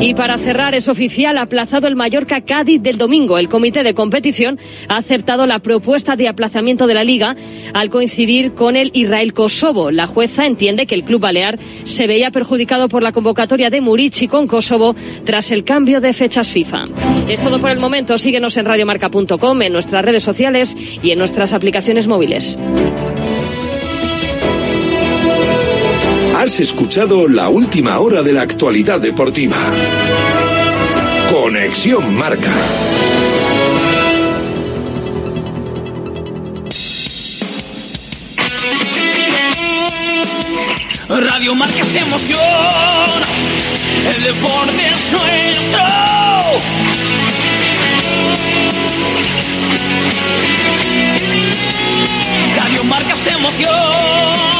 Y para cerrar, es oficial aplazado el Mallorca Cádiz del domingo. El comité de competición ha aceptado la propuesta de aplazamiento de la liga al coincidir con el Israel-Kosovo. La jueza entiende que el club balear se veía perjudicado por la convocatoria de Murici con Kosovo tras el cambio de fechas FIFA. Es todo por el momento. Síguenos en radiomarca.com, en nuestras redes sociales y en nuestras aplicaciones móviles. Has escuchado la última hora de la actualidad deportiva. Conexión Marca. Radio Marca se emoción. El deporte es nuestro. Radio Marca se emoción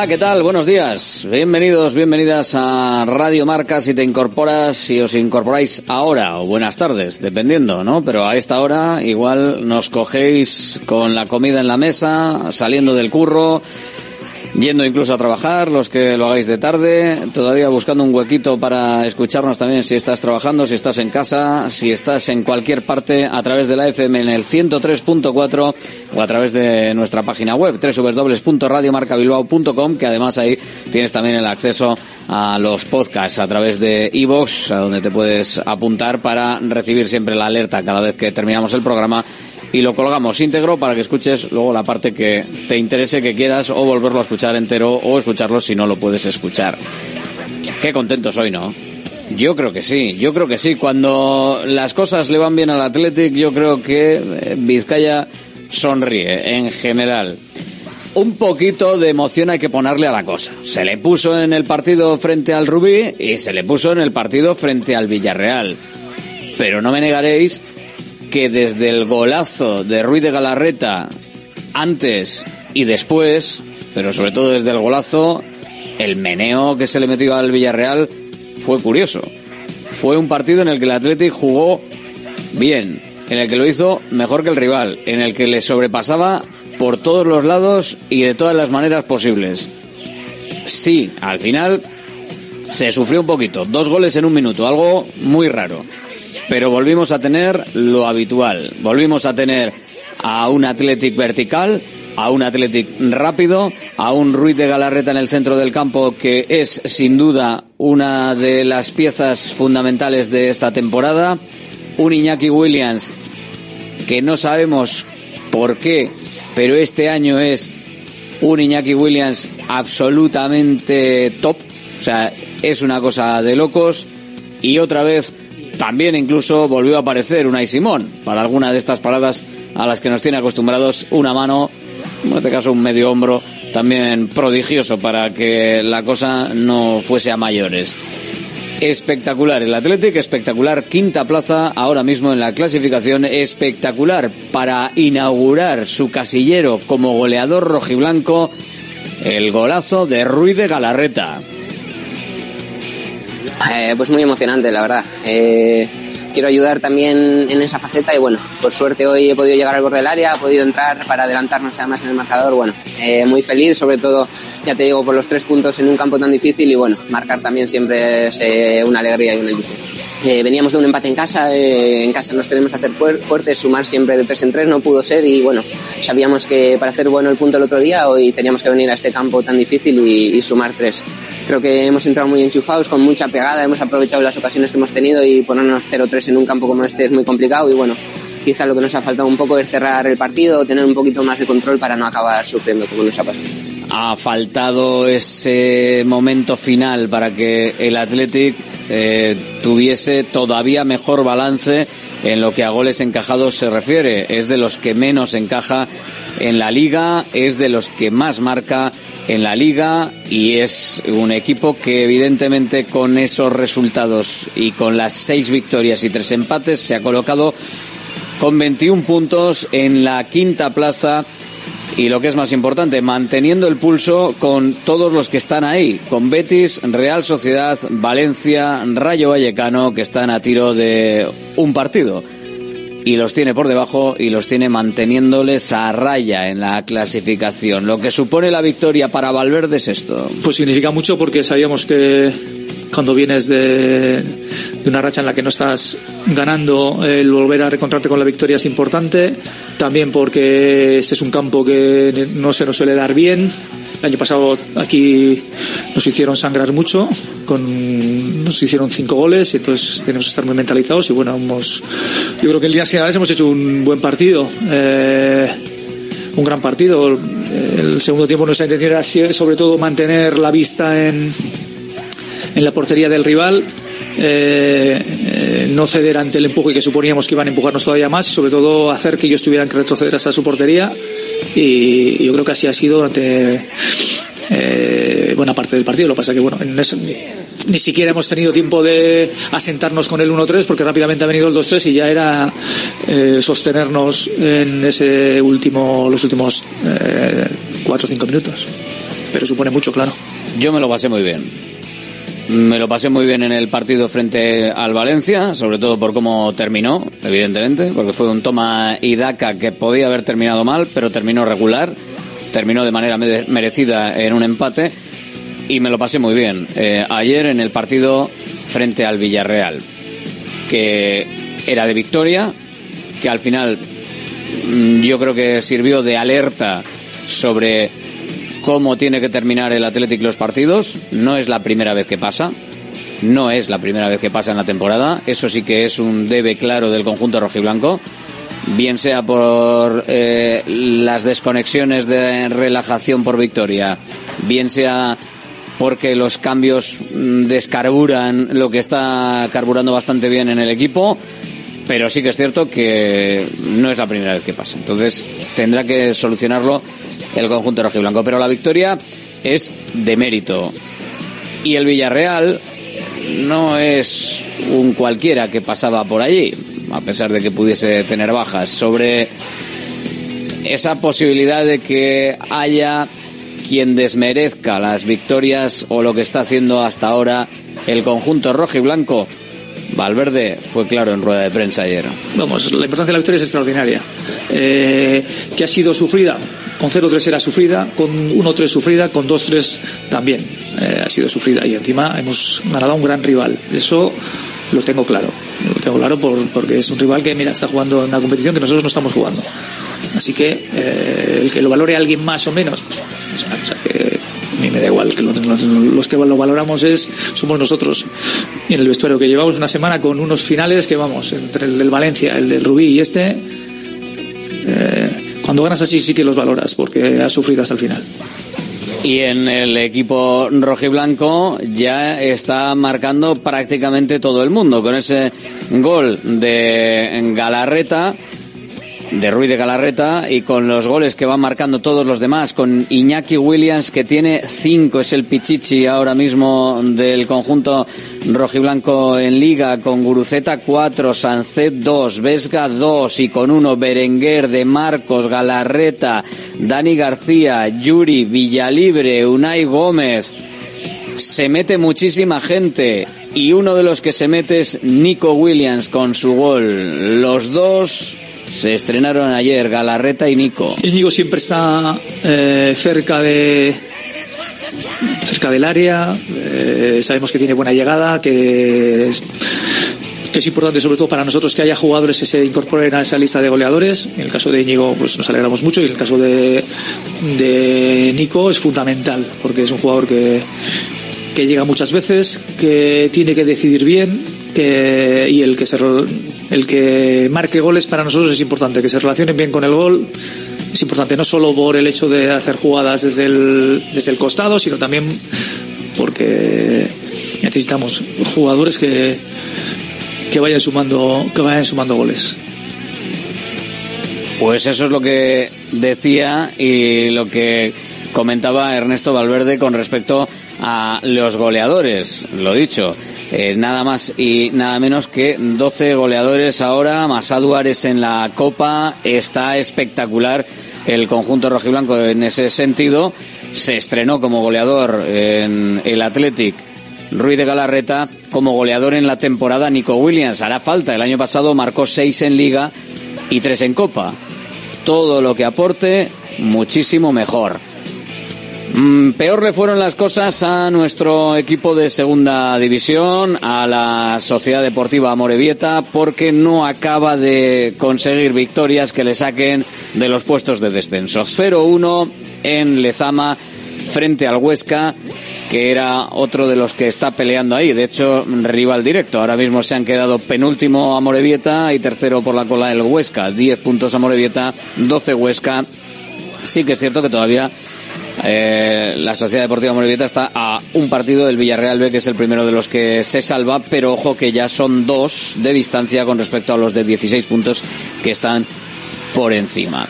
Hola, ¿qué tal? Buenos días. Bienvenidos, bienvenidas a Radio Marca si te incorporas, si os incorporáis ahora o buenas tardes, dependiendo, ¿no? Pero a esta hora igual nos cogéis con la comida en la mesa, saliendo del curro, yendo incluso a trabajar, los que lo hagáis de tarde, todavía buscando un huequito para escucharnos también si estás trabajando, si estás en casa, si estás en cualquier parte a través de la FM en el 103.4 o a través de nuestra página web www.radiomarcabilbao.com que además ahí tienes también el acceso a los podcasts a través de iVoox, a donde te puedes apuntar para recibir siempre la alerta cada vez que terminamos el programa y lo colgamos íntegro para que escuches luego la parte que te interese, que quieras, o volverlo a escuchar entero, o escucharlo si no lo puedes escuchar. Qué contento soy, ¿no? Yo creo que sí, yo creo que sí. Cuando las cosas le van bien al Athletic, yo creo que eh, Vizcaya sonríe en general. Un poquito de emoción hay que ponerle a la cosa. Se le puso en el partido frente al Rubí y se le puso en el partido frente al Villarreal. Pero no me negaréis que desde el golazo de Ruiz de Galarreta antes y después, pero sobre todo desde el golazo, el meneo que se le metió al Villarreal fue curioso. Fue un partido en el que el Athletic jugó bien, en el que lo hizo mejor que el rival, en el que le sobrepasaba por todos los lados y de todas las maneras posibles. Sí, al final se sufrió un poquito, dos goles en un minuto, algo muy raro pero volvimos a tener lo habitual. Volvimos a tener a un Athletic vertical, a un Athletic rápido, a un Ruiz de Galarreta en el centro del campo que es sin duda una de las piezas fundamentales de esta temporada, un Iñaki Williams que no sabemos por qué, pero este año es un Iñaki Williams absolutamente top, o sea, es una cosa de locos. Y otra vez también incluso volvió a aparecer Unai Simón para alguna de estas paradas a las que nos tiene acostumbrados una mano, en este caso un medio hombro, también prodigioso para que la cosa no fuese a mayores. Espectacular el Athletic, espectacular quinta plaza ahora mismo en la clasificación, espectacular para inaugurar su casillero como goleador rojiblanco, el golazo de Ruiz de Galarreta. Eh, pues muy emocionante, la verdad. Eh, quiero ayudar también en esa faceta y bueno, por suerte hoy he podido llegar al borde del área, he podido entrar para adelantarnos además en el marcador. Bueno, eh, muy feliz, sobre todo, ya te digo, por los tres puntos en un campo tan difícil y bueno, marcar también siempre es una alegría y una ilusión. Veníamos de un empate en casa, en casa nos queremos hacer fuertes, sumar siempre de tres en tres, no pudo ser y bueno, sabíamos que para hacer bueno el punto el otro día hoy teníamos que venir a este campo tan difícil y, sumar tres. Creo que hemos entrado muy enchufados, con mucha pegada, hemos aprovechado las ocasiones que hemos tenido y ponernos 0-3 en un campo como este es muy complicado y bueno, quizá lo que nos ha faltado un poco es cerrar el partido, tener un poquito más de control para no acabar sufriendo como nos ha pasado. Ha faltado ese momento final para que el Athletic eh, tuviese todavía mejor balance en lo que a goles encajados se refiere. Es de los que menos encaja en la liga, es de los que más marca en la liga y es un equipo que evidentemente con esos resultados y con las seis victorias y tres empates se ha colocado con 21 puntos en la quinta plaza y lo que es más importante, manteniendo el pulso con todos los que están ahí, con Betis, Real Sociedad, Valencia, Rayo Vallecano, que están a tiro de un partido. Y los tiene por debajo y los tiene manteniéndoles a raya en la clasificación. Lo que supone la victoria para Valverde es esto. Pues significa mucho porque sabíamos que cuando vienes de, una racha en la que no estás ganando, el volver a reencontrarte con la victoria es importante. También porque este es un campo que no se nos suele dar bien. El año pasado aquí nos hicieron sangrar mucho, con, nos hicieron cinco goles y entonces tenemos que estar muy mentalizados y bueno, hemos, yo creo que en líneas generales hemos hecho un buen partido, eh, un gran partido. El segundo tiempo nuestra intención era sobre todo mantener la vista en, en la portería del rival. Eh, eh, no ceder ante el empuje que suponíamos que iban a empujarnos todavía más y sobre todo hacer que ellos tuvieran que retroceder hasta su portería y yo creo que así ha sido durante eh, buena parte del partido. Lo que pasa que bueno, ni siquiera hemos tenido tiempo de asentarnos con el 1-3 porque rápidamente ha venido el 2-3 y ya era sostenernos en ese último los últimos 4 o 5 minutos. Pero supone mucho, claro. Yo me lo pasé muy bien me lo pasé muy bien en el partido frente al Valencia, sobre todo por cómo terminó, evidentemente, porque fue un toma y que podía haber terminado mal, pero terminó regular, terminó de manera merecida en un empate y me lo pasé muy bien. Eh, ayer en el partido frente al Villarreal, que era de victoria, que al final mm, yo creo que sirvió de alerta sobre cómo tiene que terminar el Athletic los partidos. No es la primera vez que pasa. No es la primera vez que pasa en la temporada. Eso sí que es un debe claro del conjunto rojiblanco. Bien sea por eh, las desconexiones de relajación por victoria, bien sea porque los cambios mm, descarburan lo que está carburando bastante bien en el equipo, pero sí que es cierto que no es la primera vez que pasa. Entonces tendrá que solucionarlo el conjunto rojiblanco. Pero la victoria es de mérito. Y el Villarreal no es un cualquiera que pasaba por allí, a pesar de que pudiese tener bajas, sobre esa posibilidad de que haya quien desmerezca las victorias o lo que está haciendo hasta ahora el conjunto rojo y blanco. Valverde fue claro en rueda de prensa ayer. Vamos, la importancia de la victoria es extraordinaria. Eh, que ha sido sufrida, con 0-3 era sufrida, con 1-3 sufrida, con 2-3 también eh, ha sido sufrida. Y encima hemos ganado a un gran rival. Eso lo tengo claro. Lo tengo claro porque es un rival que, mira, está jugando en una competición que nosotros no estamos jugando. Así que eh, el que lo valore alguien más o menos, o sea, que a mí me da igual, que los, que lo valoramos es somos nosotros. Y en el vestuario que llevamos una semana con unos finales que vamos, entre el del Valencia, el del Rubí y este, eh, cuando ganas así sí que los valoras porque has sufrido hasta el final. Y en el equipo rojiblanco ya está marcando prácticamente todo el mundo con ese gol de Galarreta de Ruiz de Galarreta y con los goles que van marcando todos los demás, con Iñaki Williams que tiene cinco, es el Pichichi ahora mismo del conjunto rojiblanco en liga, con Guruceta cuatro, Sancet dos, Vesga dos y con uno Berenguer de Marcos, Galarreta, Dani García, Yuri, Villalibre, Unai Gómez. Se mete muchísima gente y uno de los que se mete es Nico Williams con su gol. Los dos se estrenaron ayer Galarreta y Nico. Nico siempre está eh, cerca de cerca del área. Eh, sabemos que tiene buena llegada, que es importante sobre todo para nosotros que haya jugadores que se incorporen a esa lista de goleadores. En el caso de Íñigo pues nos alegramos mucho y en el caso de, de Nico es fundamental porque es un jugador que, que llega muchas veces, que tiene que decidir bien que, y el que, se, el que marque goles para nosotros es importante, que se relacionen bien con el gol. Es importante no solo por el hecho de hacer jugadas desde el, desde el costado, sino también porque necesitamos jugadores que, que vayan sumando que vayan sumando goles. Pues eso es lo que decía y lo que comentaba Ernesto Valverde con respecto a los goleadores. Lo dicho, eh, nada más y nada menos que 12 goleadores ahora, más Aduares en la Copa. Está espectacular el conjunto rojiblanco en ese sentido. Se estrenó como goleador en el Athletic Ruiz de Galarreta como goleador en la temporada Nico Williams. Hará falta. El año pasado marcó seis en Liga y tres en Copa. Todo lo que aporte, muchísimo mejor. Mm, peor le fueron las cosas a nuestro equipo de segunda división, a la Sociedad Deportiva Morevieta, porque no acaba de conseguir victorias que le saquen de los puestos de descenso. 0-1 en Lezama frente al Huesca que era otro de los que está peleando ahí. De hecho, rival directo. Ahora mismo se han quedado penúltimo a Morevieta y tercero por la cola el Huesca. 10 puntos a Morevieta, 12 Huesca. Sí que es cierto que todavía eh, la Sociedad Deportiva Morevieta está a un partido del Villarreal B, que es el primero de los que se salva, pero ojo que ya son dos de distancia con respecto a los de 16 puntos que están por encima.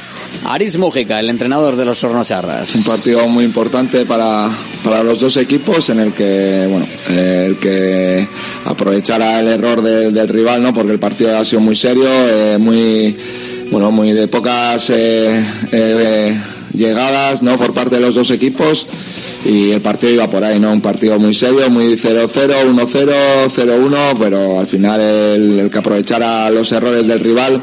Aris Mújica, el entrenador de los Sornocharras. Un partido muy importante para, para los dos equipos en el que, bueno, eh, el que aprovechara el error del rival, ¿no? Porque el partido ha sido muy serio, eh, muy, bueno, muy de pocas llegadas, ¿no? Por parte de los dos equipos y el partido iba por ahí, ¿no? Un partido muy serio, muy 0-0, 1-0, 0-1, pero al final el, que aprovechara los errores del rival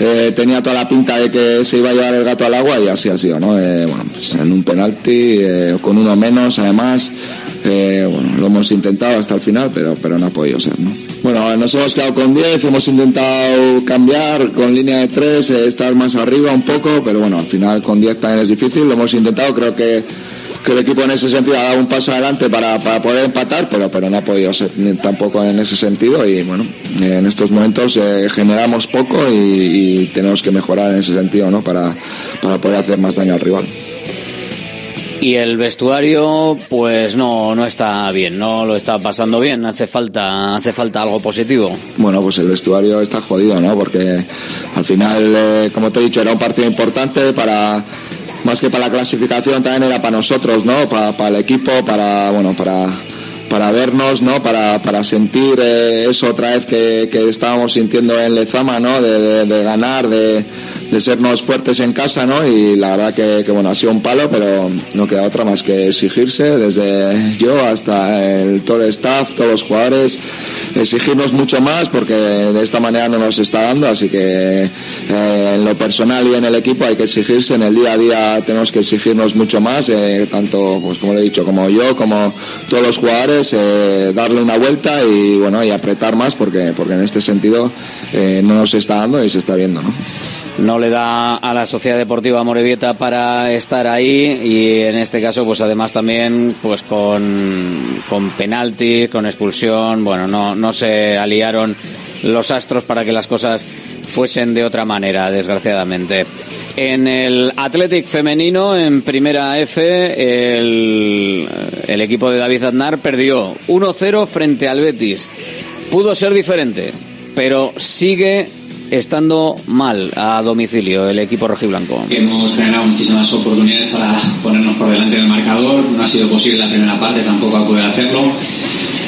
eh, tenía toda la pinta de que se iba a llevar el gato al agua y así ha sido, ¿no? Eh, bueno, pues en un penalti, eh, con uno menos además, bueno, lo hemos intentado hasta el final, pero, pero no ha podido ser, ¿no? Bueno, nos hemos quedado con 10, hemos intentado cambiar con línea de 3, estar más arriba un poco, pero bueno, al final con 10 también es difícil, lo hemos intentado, creo que que el equipo en ese sentido ha dado un paso adelante para, para poder empatar, pero, pero no ha podido ser tampoco en ese sentido y bueno, en estos momentos eh, generamos poco y, tenemos que mejorar en ese sentido ¿no? para, para poder hacer más daño al rival. Y el vestuario, pues no, no está bien, no lo está pasando bien. Hace falta, hace falta algo positivo. Bueno, pues el vestuario está jodido, ¿no? Porque al final, eh, como te he dicho, era un partido importante para más que para la clasificación también era para nosotros, ¿no? Para, el equipo, para, bueno, para, para vernos, ¿no? Para, para sentir eh, eso otra vez que, que, estábamos sintiendo en Lezama, ¿no? de ganar, de, de sernos fuertes en casa, ¿no? Y la verdad que, bueno, ha sido un palo, pero no queda otra más que exigirse, desde yo hasta el, todo el staff, todos los jugadores, exigirnos mucho más porque de esta manera no nos está dando, así que eh, en lo personal y en el equipo hay que exigirse, en el día a día tenemos que exigirnos mucho más, eh, tanto, pues como le he dicho, como yo, como todos los jugadores, eh, darle una vuelta y bueno, y apretar más porque, porque en este sentido no nos está dando y se está viendo, ¿no? No le da a la Sociedad Deportiva Morevieta para estar ahí y en este caso pues además también pues con, con penalti, con expulsión, bueno, no, no se aliaron los astros para que las cosas fuesen de otra manera, desgraciadamente. En el Athletic femenino, en primera F, el, el equipo de David Aznar perdió 1-0 frente al Betis. Pudo ser diferente, pero sigue estando mal a domicilio el equipo rojiblanco. Hemos generado muchísimas oportunidades para ponernos por delante del marcador, no ha sido posible la primera parte, tampoco a poder hacerlo.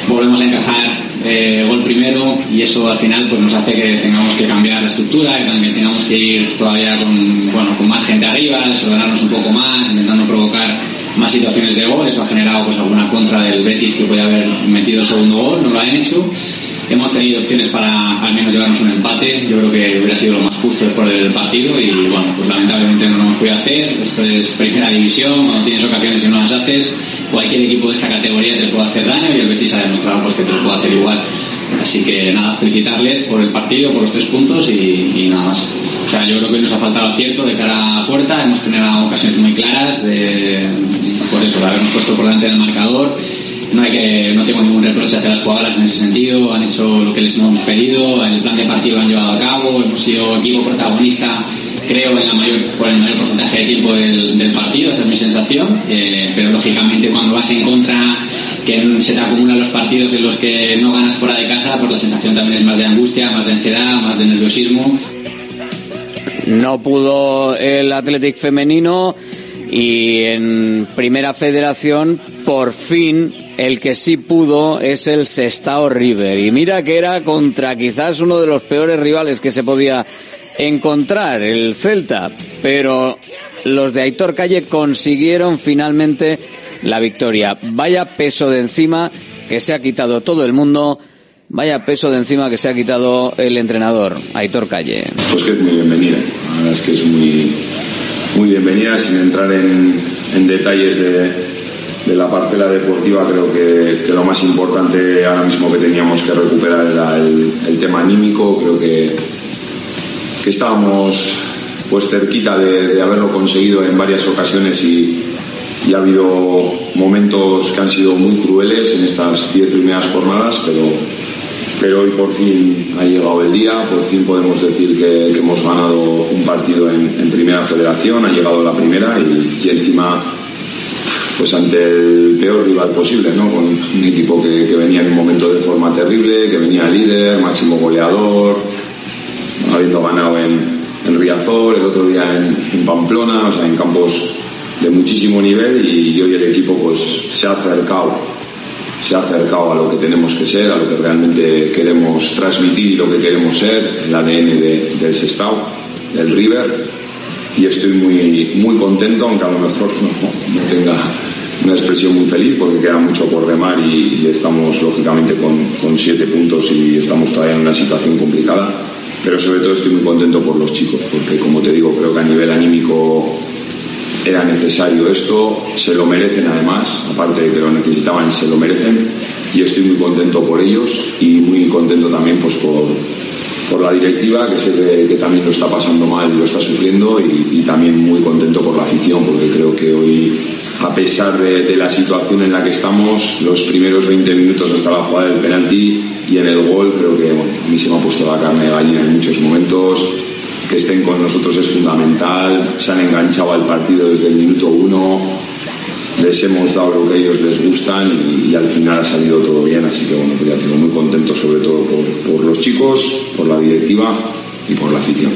Volvemos a encajar eh, gol primero y eso al final pues nos hace que tengamos que cambiar la estructura, que tengamos que ir todavía con, bueno, con más gente arriba, desordenarnos un poco más, intentando provocar más situaciones de gol. Eso ha generado pues alguna contra del Betis que puede haber metido el segundo gol, no lo han hecho Hemos tenido opciones para al menos llevarnos un empate. Yo creo que hubiera sido lo más justo después del partido y bueno, pues lamentablemente no lo hemos podido hacer. Esto es primera división, cuando tienes ocasiones y no las haces, cualquier equipo de esta categoría te puede hacer daño y el Betis ha demostrado pues, que te lo puede hacer igual. Así que nada, felicitarles por el partido, por los tres puntos y, nada más. O sea, yo creo que nos ha faltado acierto de cara a puerta, hemos generado ocasiones muy claras de, pues eso, de habernos puesto por delante del marcador. No, hay que, no tengo ningún reproche hacia las jugadoras en ese sentido, han hecho lo que les hemos pedido, el plan de partido lo han llevado a cabo, hemos sido equipo protagonista creo en la mayor, por el mayor porcentaje de tiempo del, partido, esa es mi sensación, eh, pero lógicamente cuando vas en contra que se te acumulan los partidos en los que no ganas fuera de casa, pues la sensación también es más de angustia, más de ansiedad, más de nerviosismo. No pudo el Athletic femenino y en Primera Federación por fin el que sí pudo es el Sestao River y mira que era contra quizás uno de los peores rivales que se podía encontrar el Celta, pero los de Aitor Calle consiguieron finalmente la victoria. Vaya peso de encima que se ha quitado todo el mundo. Vaya peso de encima que se ha quitado el entrenador, Aitor Calle. Pues que es muy bienvenida. Es que es muy, muy bienvenida sin entrar en, detalles de, de, la parcela deportiva. Creo que, lo más importante ahora mismo que teníamos que recuperar era el, tema anímico. Creo que, que estábamos pues cerquita de, de haberlo conseguido en varias ocasiones y, y ha habido momentos que han sido muy crueles en estas diez primeras jornadas, pero, pero hoy por fin ha llegado el día, por fin podemos decir que, hemos ganado un partido en, primera federación, ha llegado la primera y, y, encima pues ante el peor rival posible, ¿no? con un equipo que, venía en un momento de forma terrible, que venía líder, máximo goleador, habiendo ganado en, en Riazor, el otro día en, en Pamplona, o sea, en campos de muchísimo nivel y hoy el equipo pues se ha acercado se ha acercado a lo que tenemos que ser, a lo que realmente queremos transmitir y lo que queremos ser, el ADN de, del Sestao, del River, y estoy muy, muy contento, aunque a lo mejor no, tenga una expresión muy feliz porque queda mucho por remar y, y estamos lógicamente con, con, siete puntos y estamos todavía en una situación complicada, pero sobre todo estoy muy contento por los chicos, porque como te digo, creo que a nivel anímico era necesario esto, se lo merecen además, aparte de que lo necesitaban, se lo merecen y estoy muy contento por ellos y muy contento también pues por, la directiva que sé que, también lo está pasando mal y lo está sufriendo y, también muy contento por la afición porque creo que hoy a pesar de, de, la situación en la que estamos los primeros 20 minutos hasta la jugada del penalti y en el gol creo que bueno, a mí se me ha puesto la carne de gallina en muchos momentos que estén con nosotros es fundamental, se han enganchado al partido desde el minuto uno, les hemos dado lo que ellos les gustan y, y al final ha salido todo bien, así que bueno, pues ya tengo muy contento sobre todo por, por los chicos, por la directiva y por la afición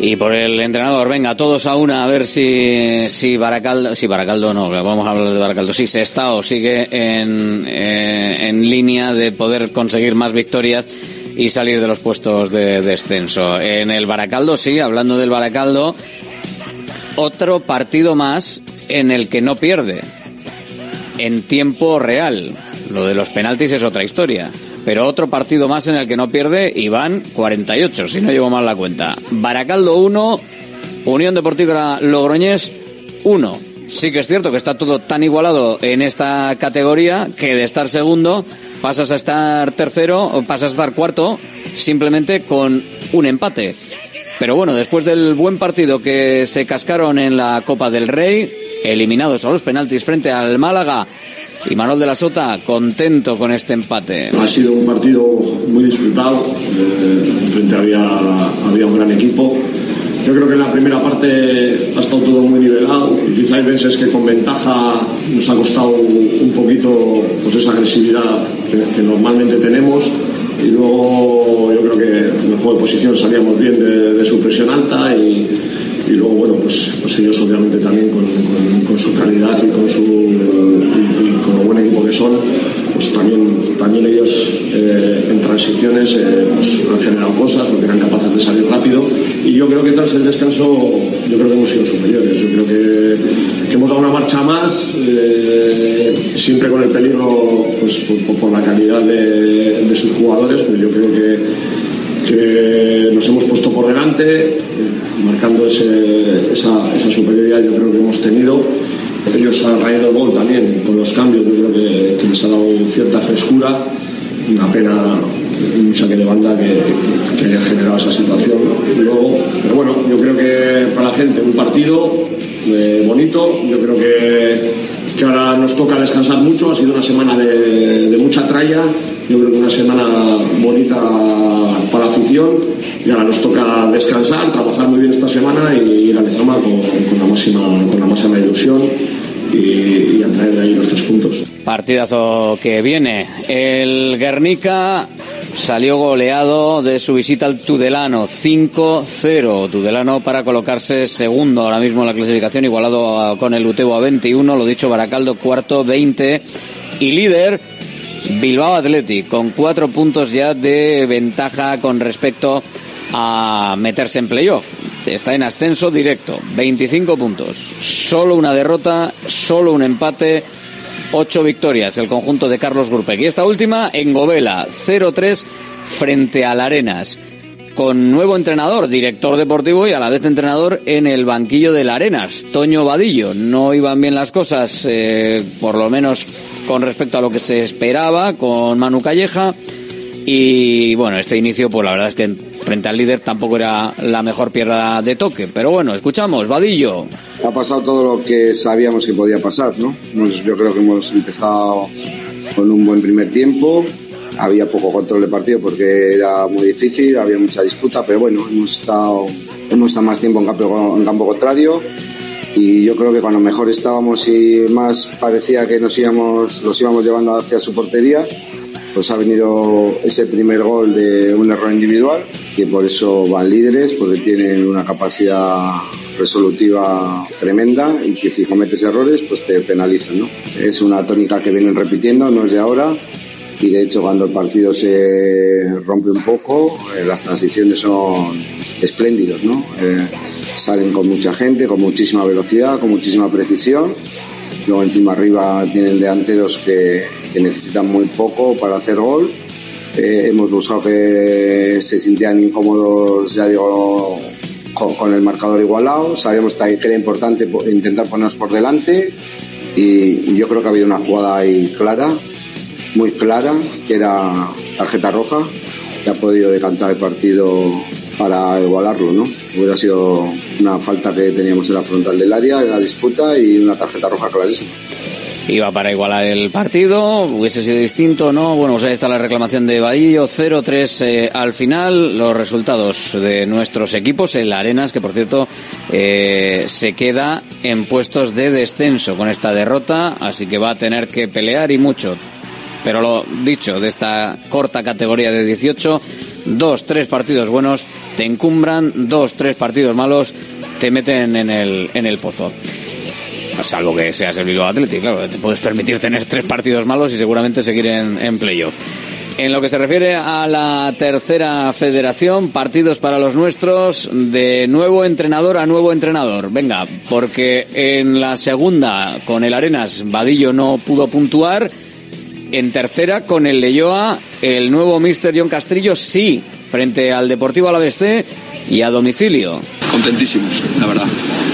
y por el entrenador. Venga, todos a una a ver si, si Baracaldo, si Baracaldo no, vamos a hablar de Baracaldo, si Sestao sigue en, eh, en línea de poder conseguir más victorias y salir de los puestos de descenso. En el Baracaldo, sí, hablando del Baracaldo, otro partido más en el que no pierde en tiempo real. Lo de los penaltis es otra historia. Pero otro partido más en el que no pierde y van 48, si no llevo mal la cuenta. Baracaldo 1, Unión Deportiva Logroñés 1. Sí que es cierto que está todo tan igualado en esta categoría que de estar segundo pasas a estar tercero o pasas a estar cuarto simplemente con un empate. Pero bueno, después del buen partido que se cascaron en la Copa del Rey, eliminados a los penaltis frente al Málaga, y Manuel de la Sota contento con este empate. Ha sido un partido muy disputado, eh, frente había, había un gran equipo. Yo creo que en la primera parte ha estado todo muy nivelado. Quizá hay veces que con ventaja nos ha costado un poquito pues esa agresividad que, normalmente tenemos. Y luego yo creo que en el juego de posición salíamos bien de, su presión alta y, luego bueno pues, pues ellos obviamente también con, su calidad y con su y, con lo buen equipo que son pues también también ellos eh, en transiciones eh, pues han generado cosas porque eran capaces de salir rápido y yo creo que tras el descanso yo creo que hemos sido superiores yo creo que, hemos dado una marcha más eh, siempre con el peligro pues por, la calidad de, sus jugadores pero yo creo que nos hemos puesto por delante, marcando ese, esa, superioridad yo creo que hemos tenido. Ellos raíz del gol también, con los cambios, yo creo que, les ha dado cierta frescura. Una pena un saque de banda que, que haya generado esa situación. Luego, pero bueno, yo creo que para la gente un partido eh, bonito, yo creo que, que ahora nos toca descansar mucho, ha sido una semana de, mucha tralla, yo creo que una semana bonita para la afición y ahora nos toca descansar, trabajar muy bien esta semana y ir a Lezama con, la máxima, con la máxima ilusión y, y a traer de ahí los tres puntos. Partidazo que viene. El Guernica salió goleado de su visita al Tudelano, 5-0. Tudelano para colocarse segundo ahora mismo en la clasificación, igualado con el Utebo a 21, lo dicho Baracaldo cuarto, 20. Y líder, Bilbao Athletic, con cuatro puntos ya de ventaja con respecto a meterse en playoff. Está en ascenso directo, 25 puntos. Solo una derrota, solo un empate, ocho victorias el conjunto de Carlos Gurpec. Y esta última en Govela, 0-3 frente al Arenas. Con nuevo entrenador, director deportivo y a la vez entrenador en el banquillo del Arenas, Toño Vadillo. No iban bien las cosas, eh, por lo menos con respecto a lo que se esperaba, con Manu Calleja. Y bueno, este inicio, pues la verdad es que frente al líder tampoco era la mejor pierna de toque. Pero bueno, escuchamos, Vadillo. Ha pasado todo lo que sabíamos que podía pasar, ¿no? Hemos- Yo creo que hemos empezado con un buen primer tiempo. Había poco control de partido porque era muy difícil, había mucha disputa, pero bueno, hemos estado, hemos estado más tiempo en campo, en campo contrario y yo creo que cuando mejor estábamos y más parecía que nos íbamos, los íbamos llevando hacia su portería, pues ha venido ese primer gol de un error individual, que por eso van líderes, porque tienen una capacidad resolutiva tremenda y que si cometes errores, pues te penalizan, ¿no? Es una tónica que vienen repitiendo, no es de ahora, y de hecho cuando el partido se rompe un poco, eh, las transiciones son espléndidos, ¿no? Eh, salen con mucha gente, con muchísima velocidad, con muchísima precisión. Luego encima arriba tienen delanteros que, que necesitan muy poco para hacer gol. Eh, hemos buscado que se sintieran incómodos, ya digo, con, el marcador igualado. Sabíamos que era importante po- intentar ponernos por delante y, y yo creo que ha habido una jugada ahí clara, muy clara, que era tarjeta roja, que ha podido decantar el partido para igualarlo, ¿no? Hubiera sido una falta que teníamos en la frontal del área, en la disputa y una tarjeta roja clarísima. Iba para igualar el partido, hubiese sido distinto, ¿no? Bueno, pues ahí está la reclamación de Vadillo, 0-3 eh, al final. Los resultados de nuestros equipos, el Arenas, que por cierto eh, se queda en puestos de descenso con esta derrota, así que va a tener que pelear y mucho. Pero lo dicho, de esta corta categoría de 18, dos, tres partidos buenos te encumbran, dos, tres partidos malos te meten en el, en el pozo. Salvo que seas el Bilbao Athletic, claro, te puedes permitir tener tres partidos malos y seguramente seguir en, en playoff. En lo que se refiere a la tercera federación, partidos para los nuestros, de nuevo entrenador a nuevo entrenador. Venga, porque en la segunda, con el Arenas, Vadillo no pudo puntuar. En tercera, con el Leyoa, el nuevo Mister John Castrillo sí, frente al Deportivo Alavés C y a domicilio. contentísimos, la verdad.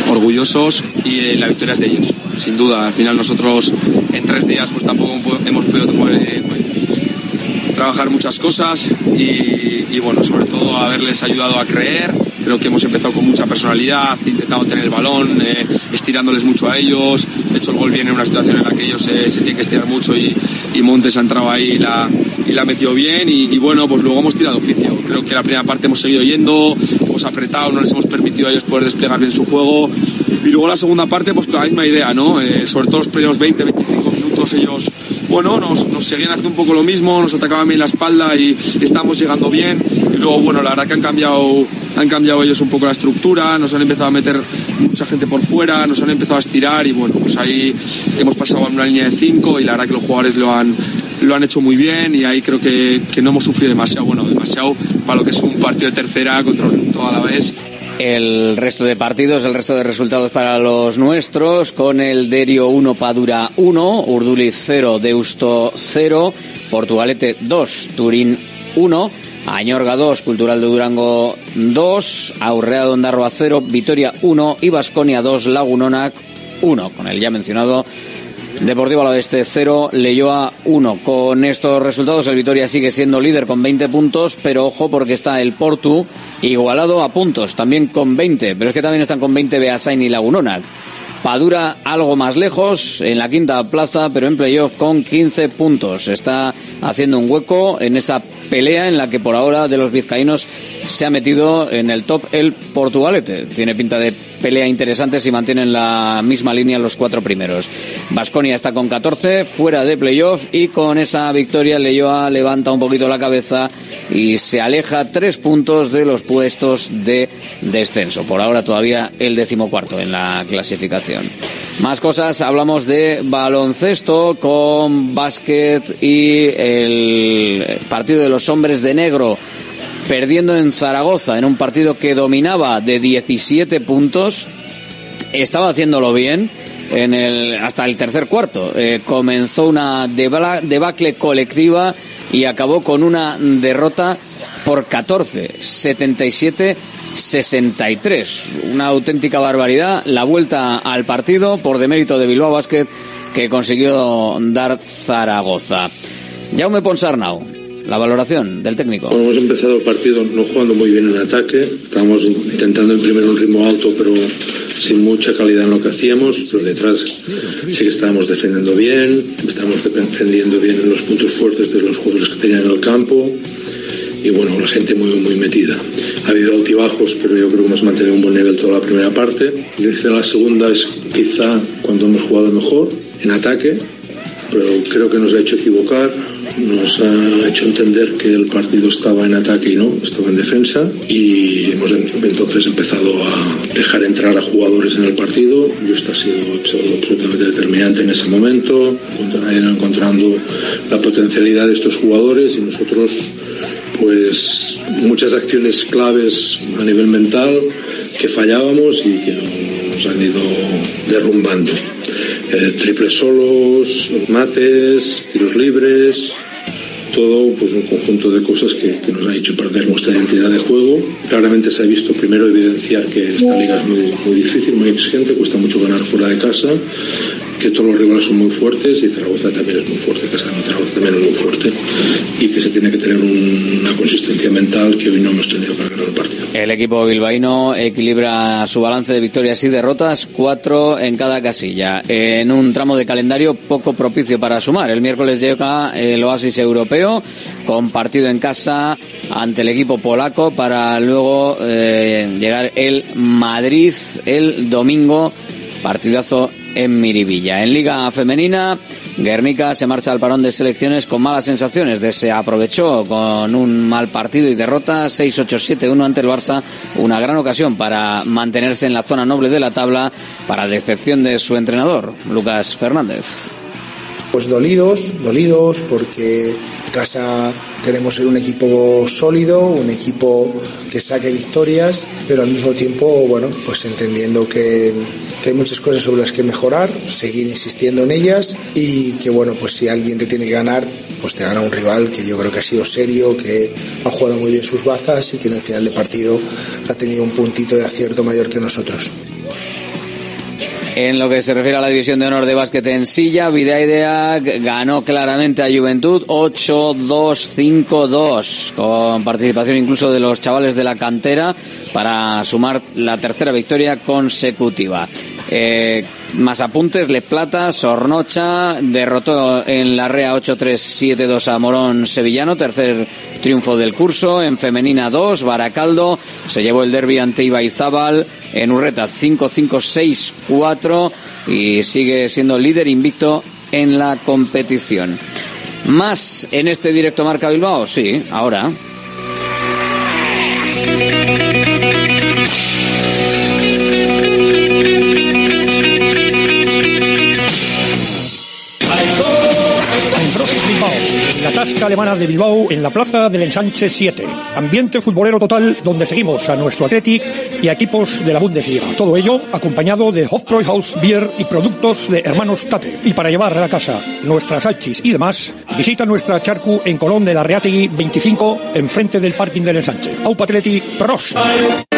Orgullosos y eh, la victoria es de ellos, sin duda. Al final nosotros en tres días pues tampoco hemos podido trabajar muchas cosas y, y, bueno, sobre todo haberles ayudado a creer. Creo que hemos empezado con mucha personalidad, intentando tener el balón, eh, estirándoles mucho a ellos. De hecho, el gol viene en una situación en la que ellos eh, se tienen que estirar mucho y, y Montes ha entrado ahí y la, y la metió bien. Y, y bueno, pues luego hemos tirado oficio. Creo que la primera parte hemos seguido yendo, hemos apretado, no les hemos permitido a ellos poder desplegar bien su juego. Y luego la segunda parte, pues con la misma idea, ¿no? Eh, sobre todo los primeros 20, 25 minutos ellos, bueno, nos, nos seguían haciendo un poco lo mismo, nos atacaban bien la espalda y estábamos llegando bien. Y luego, bueno, la verdad que han cambiado, han cambiado ellos un poco la estructura, nos han empezado a meter mucha gente por fuera, nos han empezado a estirar y bueno, pues ahí hemos pasado a una línea de 5 y la verdad que los jugadores lo han, lo han hecho muy bien y ahí creo que, que no hemos sufrido demasiado, bueno, demasiado para lo que es un partido de tercera contra toda la vez. El resto de partidos, el resto de resultados para los nuestros, con el Derio 1, Padura 1, Urduliz 0, Deusto 0, Portugalete 2, Turín 1, Añorga 2, Cultural de Durango 2, Aurrea de Ondarroa 0, Vitoria 1 y Basconia 2, Lagunonac 1, con el ya mencionado Deportivo Oeste 0, Leyoa 1. Con estos resultados el Vitoria sigue siendo líder con 20 puntos, pero ojo porque está el Portu igualado a puntos, también con 20, pero es que también están con 20 Beasain y Lagunonac. Padura algo más lejos, en la quinta plaza, pero en playoff con 15 puntos. Está haciendo un hueco en esa pelea en la que por ahora de los vizcaínos se ha metido en el top el Portugalete. Tiene pinta de pelea interesante si mantienen la misma línea los cuatro primeros. Vasconia está con 14, fuera de playoff y con esa victoria Leyoa levanta un poquito la cabeza y se aleja tres puntos de los puestos de descenso. Por ahora todavía el decimocuarto en la clasificación. Más cosas, hablamos de baloncesto con básquet y el partido de los hombres de negro perdiendo en Zaragoza en un partido que dominaba de 17 puntos. Estaba haciéndolo bien en el, hasta el tercer cuarto. Eh, comenzó una debacle colectiva y acabó con una derrota por 14, 77 63. Una auténtica barbaridad. La vuelta al partido por demérito de Bilbao Basket que consiguió dar Zaragoza. Jaume Ponsarnau, la valoración del técnico. hemos empezado el partido no jugando muy bien en ataque. Estábamos intentando imprimir un ritmo alto, pero sin mucha calidad en lo que hacíamos. Pero detrás sí que estábamos defendiendo bien, estábamos defendiendo bien en los puntos fuertes de los jugadores que tenían en el campo. Y bueno, la gente muy, muy metida. Ha habido altibajos, pero yo creo que hemos mantenido un buen nivel toda la primera parte. Y la segunda es quizá cuando hemos jugado mejor en ataque, pero creo que nos ha hecho equivocar, nos ha hecho entender que el partido estaba en ataque y no, estaba en defensa y hemos entonces empezado a dejar entrar a jugadores en el partido. Yo ha sido absolutamente determinante en ese momento, encontrando la potencialidad de estos jugadores y nosotros pues muchas acciones claves a nivel mental que fallábamos y que nos han ido derrumbando. Eh, triples solos, mates, tiros libres, todo pues un conjunto de cosas que, nos ha hecho perder nuestra identidad de juego. Claramente se ha visto primero evidenciar que esta liga es muy, muy difícil, muy exigente, cuesta mucho ganar fuera de casa, que todos los rivales son muy fuertes y Zaragoza también es muy fuerte, que Zaragoza también es muy fuerte y que se tiene que tener una consistencia mental que hoy no hemos tenido para ganar el partido. El equipo bilbaíno equilibra su balance de victorias y derrotas, cuatro en cada casilla, en un tramo de calendario poco propicio para sumar. El miércoles llega el Oasis Europeo con partido en casa ante el equipo polaco para luego eh, llegar el Madrid el domingo partidazo en Miribilla. En Liga Femenina, Guernica se marcha al parón de selecciones con malas sensaciones. Se aprovechó con un mal partido y derrota 6-8-7-1 ante el Barça. Una gran ocasión para mantenerse en la zona noble de la tabla para decepción de su entrenador, Lucas Fernández. Pues dolidos, dolidos porque casa queremos ser un equipo sólido, un equipo que saque victorias, pero al mismo tiempo, bueno, pues entendiendo que, hay muchas cosas sobre las que mejorar, seguir insistiendo en ellas y que, bueno, pues si alguien te tiene que ganar, pues te gana un rival que yo creo que ha sido serio, que ha jugado muy bien sus bazas y que en el final de partido ha tenido un puntito de acierto mayor que nosotros. En lo que se refiere a la división de honor de básquet en silla, Videaidea ganó claramente a Juventud 8-2-5-2, con participación incluso de los chavales de la cantera para sumar la tercera victoria consecutiva. Eh, más apuntes, Le Plata, Sornocha, derrotó en la REA 8-3-7-2 a Morón Sevillano, tercer triunfo del curso. En femenina 2, Baracaldo se llevó el derby ante Ibaizábal en Urreta 5-5-6-4 y sigue siendo líder invicto en la competición. Más en este directo Marca Bilbao, sí, ahora. Tasca alemana de Bilbao en la plaza del Ensanche 7. Ambiente futbolero total donde seguimos a nuestro Athletic y a equipos de la Bundesliga. Todo ello acompañado de Hofbräuhaus Beer y productos de Hermanos Tate. Y para llevar a la casa nuestras salchis y demás, visita nuestra charcu en Colón de la Reategui 25 enfrente del parking del Ensanche. Aupa Pros.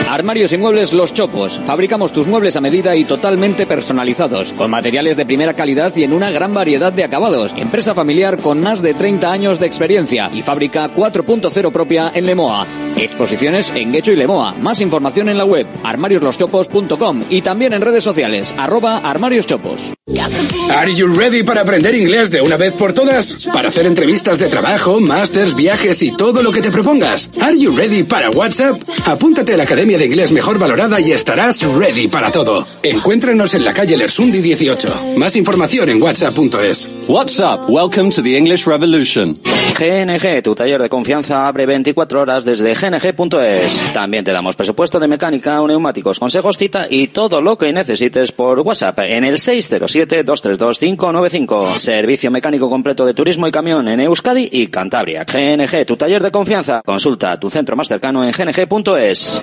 Armarios y muebles Los Chopos. Fabricamos tus muebles a medida y totalmente personalizados, con materiales de primera calidad y en una gran variedad de acabados. Empresa familiar con más de 30 años de experiencia y fábrica 4.0 propia en Lemoa. Exposiciones en Guecho y Lemoa. Más información en la web armariosloschopos.com y también en redes sociales arroba armarioschopos. Are you ready para aprender inglés de una vez por todas? Para hacer entrevistas de trabajo, másters, viajes y todo lo que te propongas. Are you ready para WhatsApp? Apúntate a la Academia de Inglés Mejor Valorada y estarás ready para todo. Encuéntranos en la calle Lersundi 18. Más información en whatsapp.es. WhatsApp, welcome to the English Revolution. GNG, tu taller de confianza abre 24 horas desde gng.es. También te damos presupuesto de mecánica, neumáticos, consejos, cita y todo lo que necesites por WhatsApp en el 607-232-595. Servicio mecánico completo de turismo y camión en Euskadi y Cantabria. GNG, tu taller de confianza. Consulta tu centro más cercano en gng.es.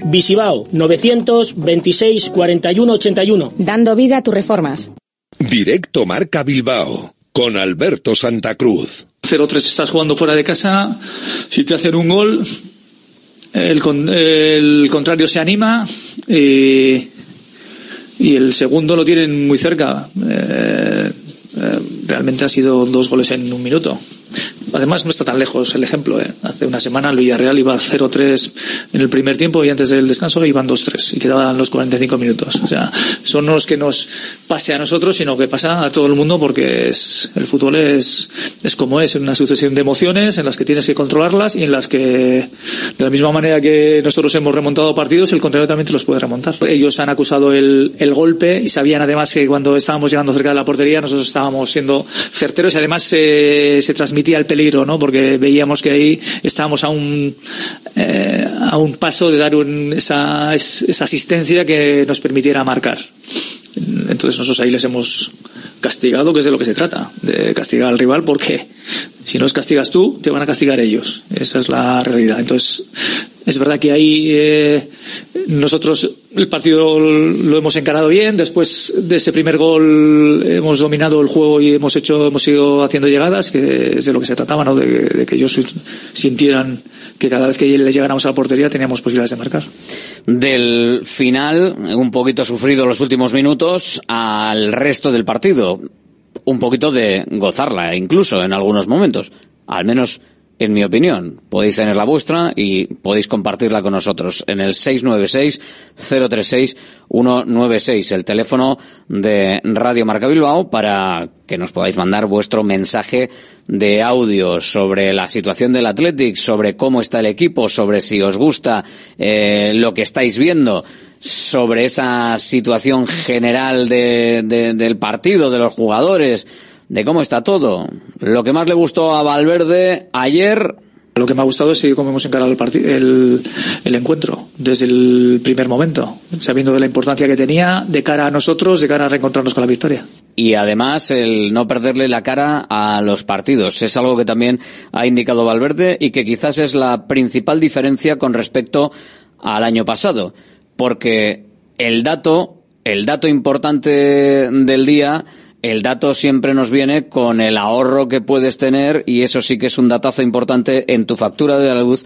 Visibao 926 41 81. Dando vida a tus reformas. Directo Marca Bilbao con Alberto Santa Cruz. 0-3 estás jugando fuera de casa, si te hacen un gol, el, con- el contrario se anima y, y el segundo lo tienen muy cerca. Eh, eh, realmente ha sido dos goles en un minuto. Además, no está tan lejos el ejemplo. ¿eh? Hace una semana el Villarreal iba 0-3 en el primer tiempo y antes del descanso iban 2-3 y quedaban los 45 minutos. O sea, son los que nos pase a nosotros, sino que pasa a todo el mundo porque es, el fútbol es, es como es, una sucesión de emociones en las que tienes que controlarlas y en las que, de la misma manera que nosotros hemos remontado partidos, el contrario también te los puede remontar. Ellos han acusado el, el golpe y sabían además que cuando estábamos llegando cerca de la portería nosotros estábamos siendo certeros y además se, se transmitía el peligro, ¿no? Porque veíamos que ahí estábamos a un, eh, a un paso de dar un- esa, es- esa asistencia que nos permitiera marcar. Entonces nosotros ahí les hemos castigado, que es de lo que se trata, de castigar al rival, porque si no os castigas tú, te van a castigar ellos. Esa es la realidad. Entonces, es verdad que ahí eh, nosotros el partido lo hemos encarado bien. Después de ese primer gol hemos dominado el juego y hemos hecho, hemos ido haciendo llegadas, que es de lo que se trataba, ¿no? De, de que ellos sintieran que cada vez que le llegáramos a la portería teníamos posibilidades de marcar. Del final, un poquito sufrido los últimos minutos, al resto del partido. Un poquito de gozarla, incluso en algunos momentos. Al menos en mi opinión. Podéis tener la vuestra y podéis compartirla con nosotros en el 696-036-196, el teléfono de Radio Marca Bilbao para que nos podáis mandar vuestro mensaje de audio sobre la situación del Athletic, sobre cómo está el equipo, sobre si os gusta eh, lo que estáis viendo, sobre esa situación general de- de- del partido, de los jugadores, de cómo está todo. Lo que más le gustó a Valverde ayer Lo que me ha gustado es cómo hemos encarado el, el, el encuentro desde el primer momento, sabiendo de la importancia que tenía de cara a nosotros, de cara a reencontrarnos con la victoria. y además el no perderle la cara a los partidos. Es algo que también ha indicado Valverde y que quizás es la principal diferencia con respecto al año pasado. Porque el dato, el dato importante del día, el dato siempre nos viene con el ahorro que puedes tener y eso sí que es un datazo importante en tu factura de la luz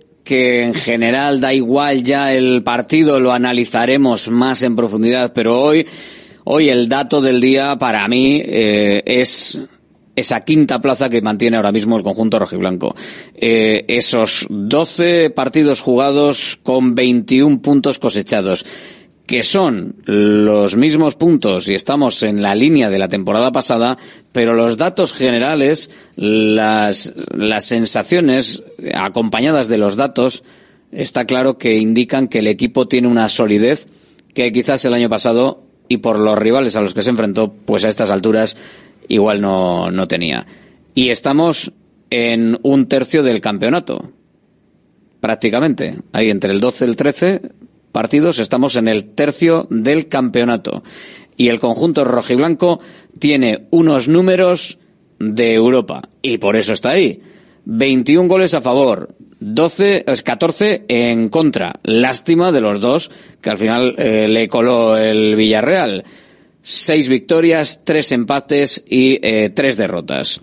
que en general da igual ya el partido, lo analizaremos más en profundidad, pero hoy, hoy el dato del día para mí eh, es esa quinta plaza que mantiene ahora mismo el conjunto rojiblanco. Eh, esos 12 partidos jugados con 21 puntos cosechados que son los mismos puntos y estamos en la línea de la temporada pasada, pero los datos generales, las, sensaciones acompañadas de los datos, está claro que indican que el equipo tiene una solidez que quizás el año pasado y por los rivales a los que se enfrentó, pues a estas alturas igual no, no tenía. Y estamos en un tercio del campeonato, prácticamente. Ahí entre el 12 y el 13 partidos estamos en el tercio del campeonato. Y el conjunto rojiblanco tiene unos números de Europa. Y por eso está ahí. 21 goles a favor, 12, 14 en contra. Lástima de los dos, que al final eh, le coló el Villarreal. Seis victorias, tres empates y eh, tres derrotas.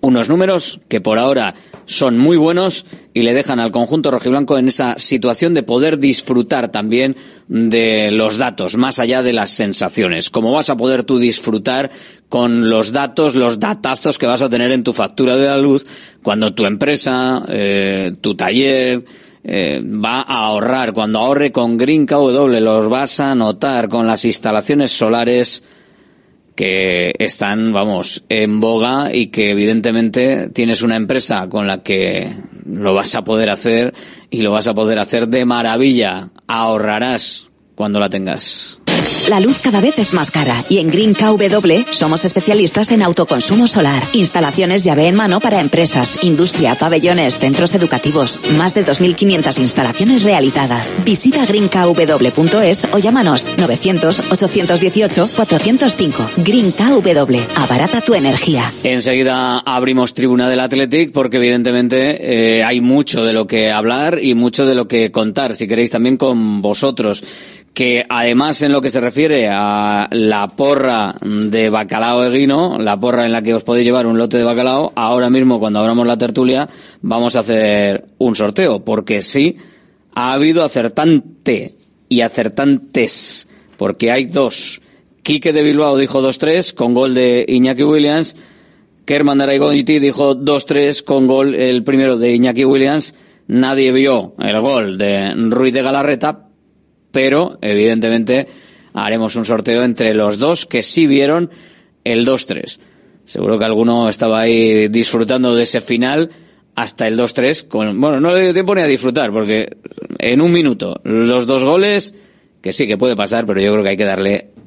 Unos números que por ahora son muy buenos y le dejan al conjunto rojiblanco en esa situación de poder disfrutar también de los datos, más allá de las sensaciones. Como vas a poder tú disfrutar con los datos, los datazos que vas a tener en tu factura de la luz cuando tu empresa, eh, tu taller, eh, va a ahorrar. Cuando ahorre con Green KW los vas a notar con las instalaciones solares que están, vamos, en boga y que evidentemente tienes una empresa con la que lo vas a poder hacer y lo vas a poder hacer de maravilla. Ahorrarás cuando la tengas. La luz cada vez es más cara y en Green KW somos especialistas en autoconsumo solar, instalaciones llave en mano para empresas, industria, pabellones, centros educativos, más de 2.500 instalaciones realizadas. Visita greenkw.es o llámanos 900-818-405. Green KW, abarata tu energía. Enseguida abrimos tribuna del Athletic porque evidentemente eh, hay mucho de lo que hablar y mucho de lo que contar, si queréis también con vosotros que además en lo que se refiere a la porra de bacalao eguino, la porra en la que os podéis llevar un lote de bacalao, ahora mismo cuando abramos la tertulia vamos a hacer un sorteo, porque sí, ha habido acertante y acertantes, porque hay dos. Quique de Bilbao dijo 2-3 con gol de Iñaki Williams. Kerman Araigoniti dijo 2-3 con gol el primero de Iñaki Williams. Nadie vio el gol de Ruiz de Galarreta, pero evidentemente haremos un sorteo entre los dos que sí vieron el 2-3. Seguro que alguno estaba ahí disfrutando de ese final hasta el 2-3. Con, bueno, no le dio tiempo ni a disfrutar, porque en un minuto los dos goles, que sí que puede pasar, pero yo creo que hay que darle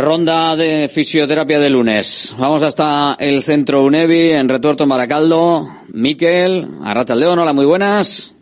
Ronda de fisioterapia de lunes. Vamos hasta el centro UNEVI en Retuerto Maracaldo. Miquel, Arrachaldeón, hola, muy buenas.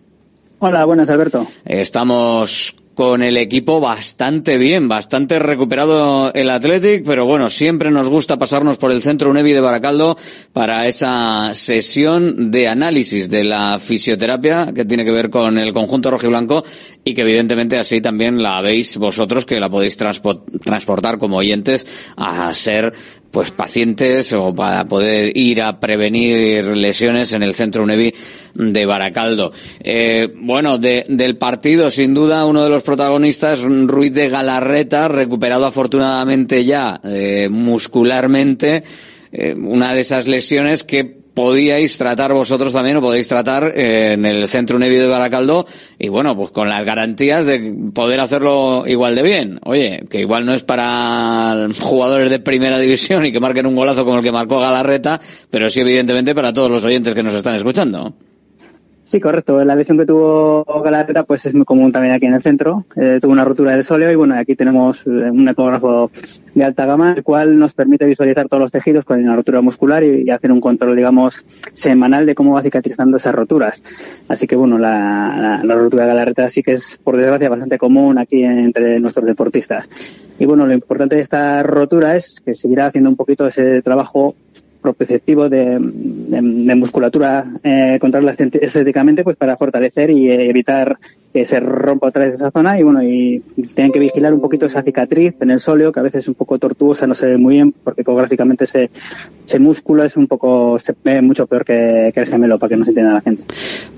Hola, buenas, Alberto. Estamos con el equipo bastante bien, bastante recuperado el Athletic, pero bueno, siempre nos gusta pasarnos por el centro UNEVI de Baracaldo para esa sesión de análisis de la fisioterapia que tiene que ver con el conjunto rojo y blanco y que evidentemente así también la veis vosotros que la podéis transportar como oyentes a ser pues pacientes o para poder ir a prevenir lesiones en el centro UNEVI de Baracaldo. Eh, bueno, de, del partido, sin duda, uno de los protagonistas, Ruiz de Galarreta, recuperado afortunadamente ya eh, muscularmente, eh, una de esas lesiones que podíais tratar vosotros también o podéis tratar en el Centro Nevi de Baracaldo y bueno, pues con las garantías de poder hacerlo igual de bien. Oye, que igual no es para jugadores de primera división y que marquen un golazo como el que marcó Galarreta, pero sí evidentemente para todos los oyentes que nos están escuchando. Sí, correcto. La lesión que tuvo Galarreta pues es muy común también aquí en el centro. Eh, tuvo una rotura de sóleo y bueno, aquí tenemos eh, un ecógrafo de alta gama, el cual nos permite visualizar todos los tejidos con una rotura muscular y, hacer un control, digamos, semanal de cómo va cicatrizando esas roturas. Así que bueno, la, la, rotura de Galarreta sí que es, por desgracia, bastante común aquí entre nuestros deportistas. Y bueno, lo importante de esta rotura es que seguirá haciendo un poquito ese trabajo propioceptivo de, de, musculatura eh, controlarla estéticamente pues para fortalecer y evitar que se rompa otra vez esa zona y bueno y tienen que vigilar un poquito esa cicatriz en el sóleo que a veces es un poco tortuosa no se ve muy bien porque ecográficamente ese, ese músculo es un poco se ve mucho peor que, el gemelo para que no se entienda la gente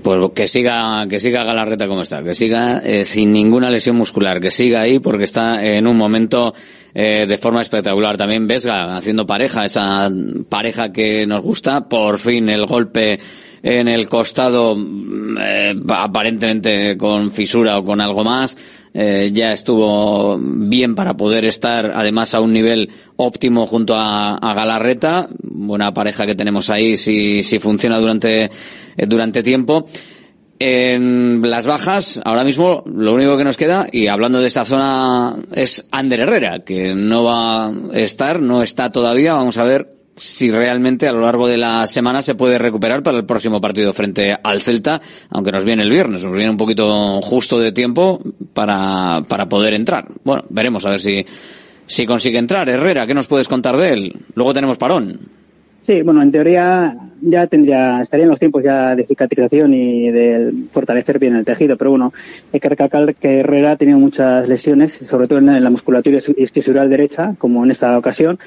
pues que siga que siga Galarreta como está que siga eh, sin ninguna lesión muscular que siga ahí porque está en un momento eh, de forma espectacular. También Vesga haciendo pareja, esa pareja que nos gusta. Por fin el golpe en el costado, mm, eh, aparentemente con fisura o con algo más. Eh, ya estuvo bien para poder estar además a un nivel óptimo junto a, a Galarreta, buena pareja que tenemos ahí si, si funciona durante, durante tiempo. En las bajas, ahora mismo lo único que nos queda, y hablando de esa zona, es Ander Herrera, que no va a estar, no está todavía. Vamos a ver si realmente a lo largo de la semana se puede recuperar para el próximo partido frente al Celta, aunque nos viene el viernes, nos viene un poquito justo de tiempo para, para poder entrar. Bueno, veremos a ver si, si consigue entrar. Herrera, ¿qué nos puedes contar de él? Luego tenemos parón. Sí, bueno, en teoría ya tendría, estaría en los tiempos ya de cicatrización y de fortalecer bien el tejido, pero bueno, hay que recalcar que Herrera ha tenido muchas lesiones, sobre todo en la musculatura isquiosural derecha, como en esta ocasión,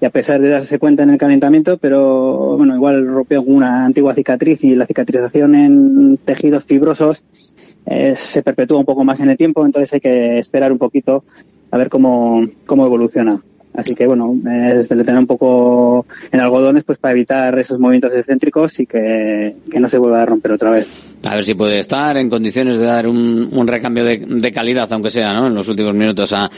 y a pesar de darse cuenta en el calentamiento, pero bueno, igual rompió una antigua cicatriz y la cicatrización en tejidos fibrosos eh, se perpetúa un poco más en el tiempo, entonces hay que esperar un poquito a ver cómo, cómo evoluciona. Así que bueno, es de tener un poco en algodones pues para evitar esos movimientos excéntricos y que, no se vuelva a romper otra vez. A ver si puede estar en condiciones de dar un, un recambio de, calidad, aunque sea, ¿no? En los últimos minutos a,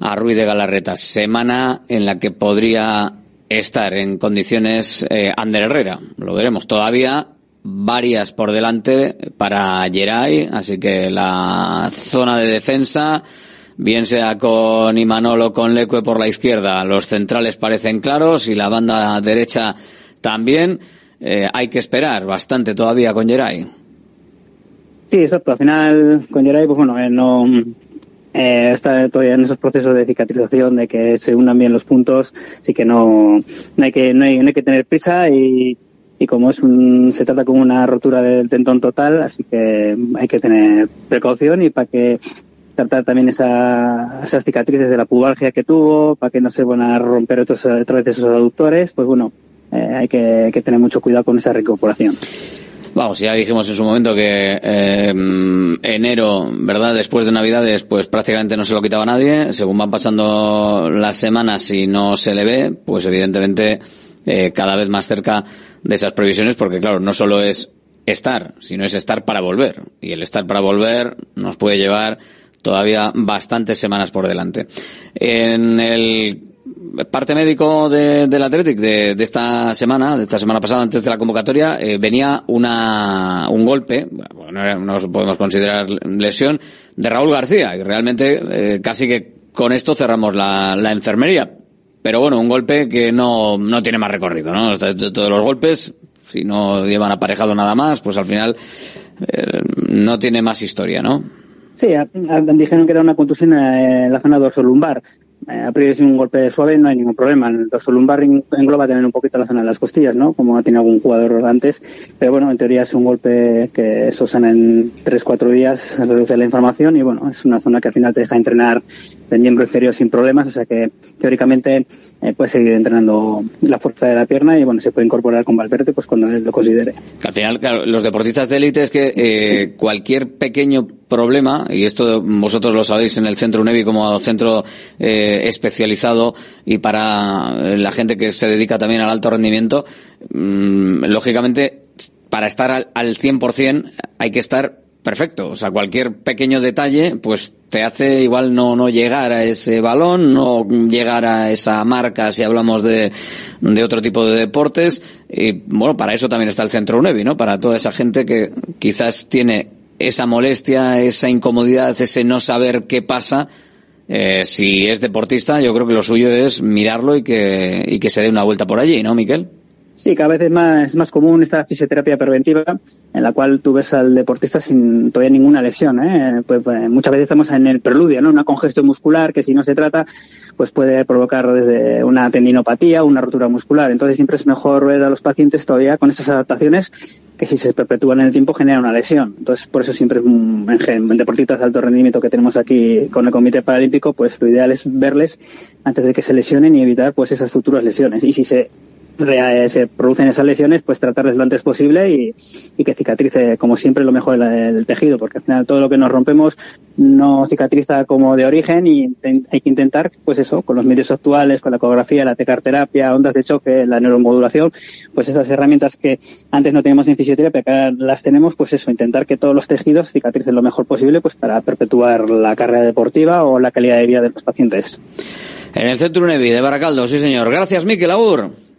a Ruiz de Galarreta. Semana en la que podría estar en condiciones eh, Ander Herrera. Lo veremos. Todavía varias por delante para Geray, así que la zona de defensa bien sea con Imanol o con Leque por la izquierda, los centrales parecen claros y la banda derecha también. Eh, hay que esperar bastante todavía con Geray. Sí, exacto. Al final, con Geray, pues bueno, eh, no eh, está todavía en esos procesos de cicatrización, de que se unan bien los puntos, así que no, no hay que no hay, no hay que tener prisa y, y como es un, se trata como una rotura del tendón total, así que hay que tener precaución y para que tratar también esa, esas cicatrices de la pubalgia que tuvo, para que no se van a romper otros, otra vez esos aductores, pues bueno, eh, hay, que, tener mucho cuidado con esa recuperación. Vamos, ya dijimos en su momento que eh, enero, ¿verdad? Después de Navidades, pues prácticamente no se lo quitaba nadie. Según van pasando las semanas y no se le ve, pues evidentemente eh, cada vez más cerca de esas previsiones, porque claro, no solo es estar, sino es estar para volver. Y el estar para volver nos puede llevar todavía bastantes semanas por delante. En el parte médico de, del Athletic de, esta semana, de esta semana pasada, antes de la convocatoria, eh, venía una, un golpe, bueno, no podemos considerar lesión, de Raúl García, y realmente eh, casi que con esto cerramos la, la enfermería. Pero bueno, un golpe que no, no tiene más recorrido, ¿no? Todos los golpes, si no llevan aparejado nada más, pues al final eh, no tiene más historia, ¿no? Sí, dijeron que era una contusión en la zona dorsolumbar. A priori, sin un golpe suave no hay ningún problema. El dorsolumbar engloba también un poquito la zona de las costillas, ¿no? Como tiene algún jugador antes. Pero bueno, en teoría es un golpe que eso sana en 3-4 días, reduce la inflamación y bueno, es una zona que al final te deja entrenar el miembro inferior sin problemas. O sea que teóricamente eh, puede seguir entrenando la fuerza de la pierna y bueno, se puede incorporar con Valverde pues cuando él lo considere. Al final, claro, los deportistas de élite es que eh, cualquier pequeño problema, y esto vosotros lo sabéis en el Centro UNEVI como centro eh, especializado y para la gente que se dedica también al alto rendimiento, mm, lógicamente, para estar al, al 100% hay que estar perfecto. O sea, cualquier pequeño detalle, pues te hace igual no, no llegar a ese balón, no llegar a esa marca si hablamos de, de otro tipo de deportes. Y bueno, para eso también está el Centro UNEVI, ¿no? Para toda esa gente que quizás tiene esa molestia, esa incomodidad, ese no saber qué pasa. Eh, si es deportista, yo creo que lo suyo es mirarlo y que, y que se dé una vuelta por allí, ¿no, Miquel? Sí, cada vez es más, es más común esta fisioterapia preventiva en la cual tú ves al deportista sin todavía ninguna lesión. ¿eh? Pues, pues, muchas veces estamos en el preludio, ¿no? Una congestión muscular que si no se trata, pues puede provocar desde una tendinopatía o una rotura muscular. Entonces siempre es mejor ver a los pacientes todavía con esas adaptaciones que si se perpetúan en el tiempo genera una lesión. Entonces por eso siempre en deportistas de alto rendimiento que tenemos aquí con el Comité Paralímpico, pues lo ideal es verles antes de que se lesionen y evitar pues esas futuras lesiones. Y si se se producen esas lesiones, pues tratarles lo antes posible y, que cicatrice, como siempre, lo mejor del tejido, porque al final todo lo que nos rompemos no cicatriza como de origen y hay que intentar, pues eso, con los medios actuales, con la ecografía, la tecarterapia, ondas de choque, la neuromodulación, pues esas herramientas que antes no teníamos en fisioterapia, que las tenemos, pues eso, intentar que todos los tejidos cicatricen lo mejor posible, pues para perpetuar la carrera deportiva o la calidad de vida de los pacientes. En el Centro UNEVI de Baracaldo, sí señor. Gracias, Miquel Aur.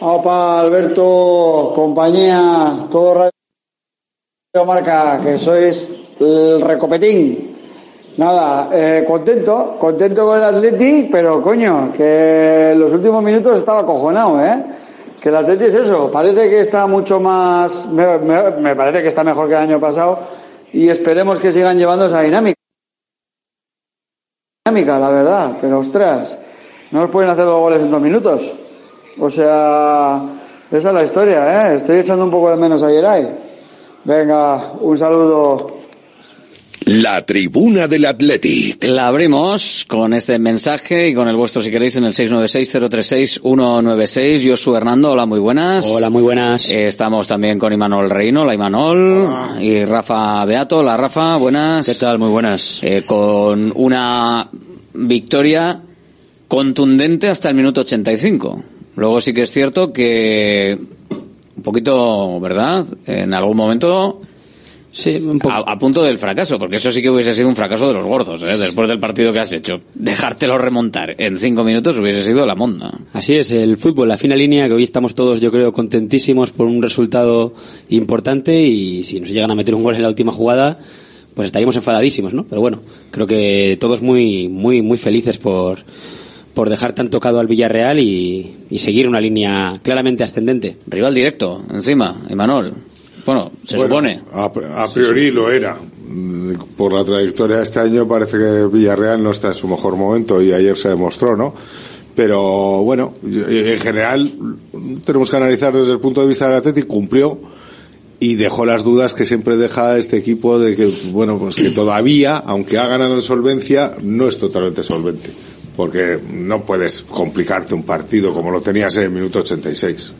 Opa, Alberto, compañía, todo Radio Marca, que sois el recopetín. Nada, eh, contento, contento con el Atleti, pero coño, que los últimos minutos estaba acojonado, ¿eh? Que el Atleti es eso, parece que está mucho más, me, parece que está mejor que el año pasado y esperemos que sigan llevando esa dinámica. Dinámica, la verdad, pero ostras, no nos pueden hacer los goles en dos minutos. O sea, esa es la historia, ¿eh? Estoy echando un poco de menos a Yeray. Venga, un saludo. La tribuna del Atleti. La abrimos con este mensaje y con el vuestro si queréis en el 696-036-196. Josu Hernando, hola, muy buenas. Hola, muy buenas. Eh, estamos también con Imanol Reino, la Imanol. Hola. Y Rafa Beato, la Rafa, buenas. ¿Qué tal? Muy buenas. Eh, con una victoria contundente hasta el minuto 85. Luego sí que es cierto que un poquito, ¿verdad? En algún momento Sí, un a, a, punto del fracaso, porque eso sí que hubiese sido un fracaso de los gordos, ¿eh? después del partido que has hecho. Dejártelo remontar en cinco minutos hubiese sido la monda. Así es, el fútbol, la fina línea, que hoy estamos todos, yo creo, contentísimos por un resultado importante y si nos llegan a meter un gol en la última jugada, pues estaríamos enfadadísimos, ¿no? Pero bueno, creo que todos muy, muy, muy felices por, por dejar tan tocado al Villarreal y, y seguir una línea claramente ascendente. Rival directo, encima, Emanuel. Bueno, se bueno, supone. A, a priori lo era. Por la trayectoria de este año parece que Villarreal no está en su mejor momento y ayer se demostró, ¿no? Pero bueno, en general tenemos que analizar desde el punto de vista del Atlético, cumplió y dejó las dudas que siempre deja este equipo de que, bueno, pues que todavía, aunque ha ganado en solvencia, no es totalmente solvente. Porque no puedes complicarte un partido como lo tenías en el minuto 86.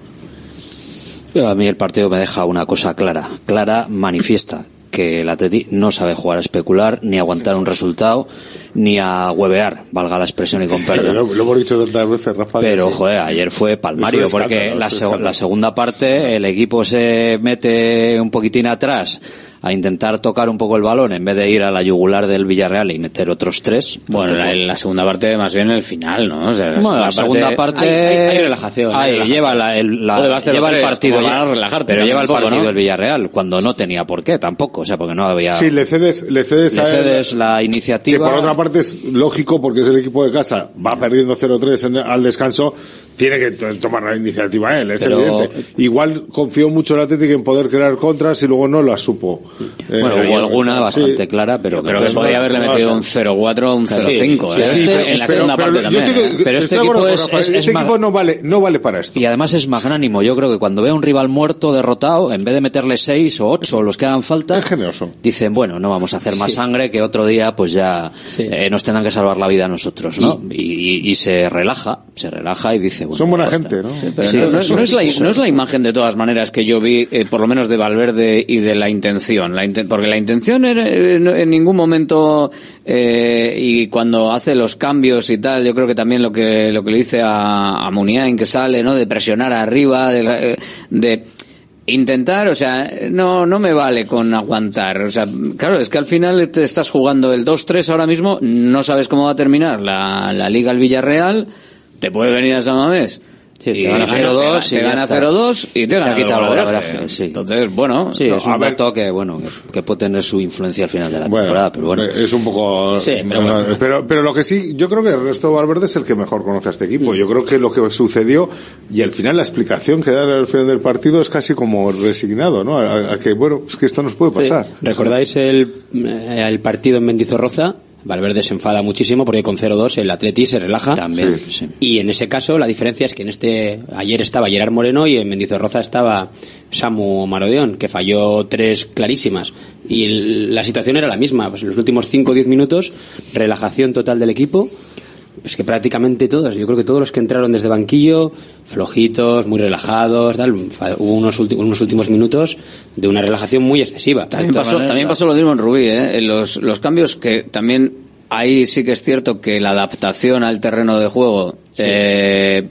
A mí el partido me deja una cosa clara, clara, manifiesta, que el Atleti no sabe jugar a especular, ni aguantar un resultado, ni a huevear, valga la expresión y con perdón. Lo, lo hemos dicho tantas veces, Rafa. Pero, sí. joder, ayer fue palmario, Es porque escándalo, la, seg- escándalo. la segunda parte el equipo se mete un poquitín atrás a intentar tocar un poco el balón en vez de ir a la yugular del Villarreal y meter otros tres. Bueno, la, la segunda parte más bien el final, ¿no? O sea, la Bueno, la segunda parte Hay- hay- hay relajación, hay Ahí, relajación. lleva la- el, la- lleva el 0-3, partido ya- relajarte pero lleva el poco, partido ¿no? el Villarreal cuando no tenía por qué tampoco o sea porque no había Sí, le cedes, le cedes, le a él- la Que iniciativa por otra parte es lógico porque es el equipo de casa, va perdiendo 0-3 en- al descanso, tiene que to- tomar la iniciativa él, es Pero- evidente. Igual confió mucho el Atlético en poder crear contras y luego no las supo. Eh, bueno eh, hubo alguna sí. bastante clara pero Creo que podía no, haberle metido un sea, 0-4 o un 0-5. sí, ¿eh? sí, Este- pero- en la pero- segunda pero parte también. ¿eh? Pero estoy este de acuerdo equipo es- es- es este equipo no vale, no vale para esto. y además es magnánimo yo creo que cuando ve a un rival muerto derrotado en vez de meterle seis o ocho los que hagan falta Es generoso. dicen bueno no vamos a hacer más Sí. sangre que otro día pues ya Sí. eh, nos tendrán que salvar la vida a nosotros no y, y- y se relaja se relaja y dice Son buena gente, ¿no? Pero Sí, no, no es, no es la, sí. no es la imagen de todas maneras que yo vi, eh, por lo menos de Valverde y de la intención. La inten- porque la intención era, eh, en ningún momento, eh, y cuando hace los cambios y tal, yo creo que también lo que, lo que le dice a, a Muniain que sale, ¿no? De presionar arriba, de, eh, de intentar, o sea, no, no me vale con aguantar. O sea, claro, es que al final te estás jugando el 2-3 ahora mismo, no sabes cómo va a terminar la, la Liga al Villarreal, te puede venir a San Mamés. Sí, te Y gana te 0-2 gana- y te gana está. 0-2 y te gana quitado el golaveraje, sí. Entonces, bueno, Sí, es un ver. dato que, bueno, que, que puede tener su influencia al final de la Bueno, temporada, pero bueno. es un poco. Sí, pero no, bueno. pero, pero lo que sí, yo creo que Ernesto Valverde es el que mejor conoce a este equipo. Yo creo que lo que sucedió y al final la explicación que da al final del partido es casi como resignado, ¿no? A, a que, bueno, es que esto nos puede pasar. ¿Recordáis el, eh, el partido en Mendizorroza? Valverde se enfada muchísimo porque con 0-2 el Atleti se relaja. También, sí. Y en ese caso la diferencia es que en este ayer estaba Gerard Moreno y en Mendizorroza estaba Samu Marodeón, que falló tres clarísimas. Y la situación era la misma. Pues en los últimos 5 o 10 minutos, relajación total del equipo. Pues que prácticamente todos, yo creo que todos los que entraron desde banquillo, flojitos, muy relajados, tal, hubo unos, unos últimos minutos de una relajación muy excesiva. También pasó, también pasó lo mismo en Rubí, ¿eh? En Los, los cambios que también ahí sí que es cierto que la adaptación al terreno de juego, eh,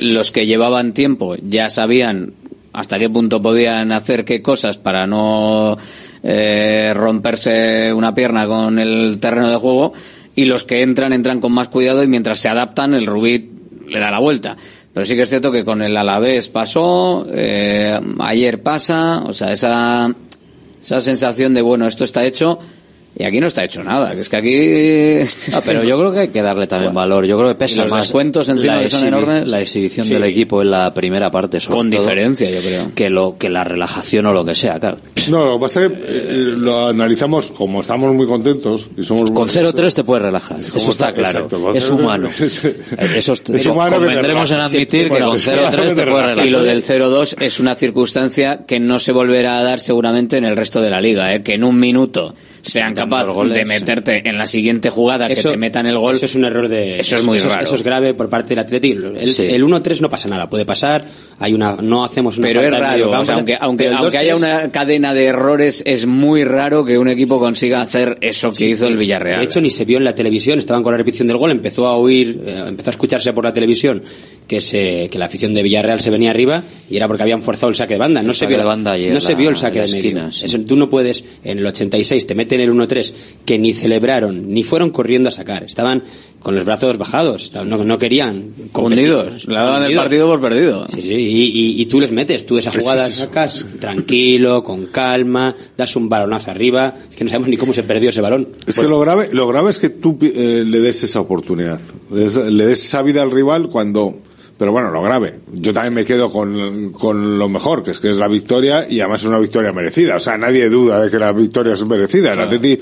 los que llevaban tiempo ya sabían hasta qué punto podían hacer qué cosas para no eh, romperse una pierna con el terreno de juego y los que entran entran con más cuidado y mientras se adaptan el Rubí le da la vuelta. Pero sí que es cierto que con el Alavés pasó, eh, ayer pasa, o sea, esa, esa sensación de, bueno, esto está hecho y aquí no está hecho nada, que es que aquí... Ah, pero yo creo que hay que darle también valor. Yo creo que pesa los más descuentos encima la que son enormes. La exhibición Sí. del equipo en la primera parte, sobre Con todo, diferencia, yo creo. Que, lo, que la relajación o lo que sea, claro. No, lo que pasa es que eh, lo analizamos como estamos muy contentos y somos Con 0-3 te puedes relajar, eso está está- claro. exacto, es 0-3 humano. es- Eso es, es humano convendremos en admitir que Bueno, con es 0-3 te humano que te puedes relajar. Y lo del 0-2 es una circunstancia que no se volverá a dar seguramente en el resto de la liga, ¿eh? que en un minuto sean capaces de sí. meterte en la siguiente jugada, que te metan el gol. Eso es un error de. Eso es muy eso raro. Eso es grave por parte del Atlético. El, Sí. el 1-3 no pasa nada, puede pasar. Hay una, no hacemos una Pero es raro, campo, o sea, aunque, aunque, aunque haya 2-3 una cadena de errores, es muy raro que un equipo consiga hacer eso que Sí, hizo el Villarreal. De hecho, ni se vio en la televisión, estaban con la repetición del gol, empezó a oír, eh, empezó a escucharse por la televisión que se, que la afición de Villarreal se venía arriba y era porque habían forzado el saque de banda. No se vio, de banda y no en se la- vio el saque la de medio. esquina, sí. Eso, tú no puedes, en el 86 te meten el 1-3, que ni celebraron, ni fueron corriendo a sacar. Estaban con los brazos bajados, estaban- no, no querían. Hundidos, le daban el partido por perdido. Sí, sí, y, y- y tú les metes, tú esa jugada sacas tranquilo, con calma, das un balonazo arriba, es que no sabemos ni cómo se perdió ese balón. Es que lo grave, lo grave es que tú eh, le des esa oportunidad, le des, le des esa vida al rival cuando, pero bueno, lo grave. Yo también me quedo con, con lo mejor, que es que es la victoria y además es una victoria merecida. O sea, nadie duda de que la victoria es merecida. El Atleti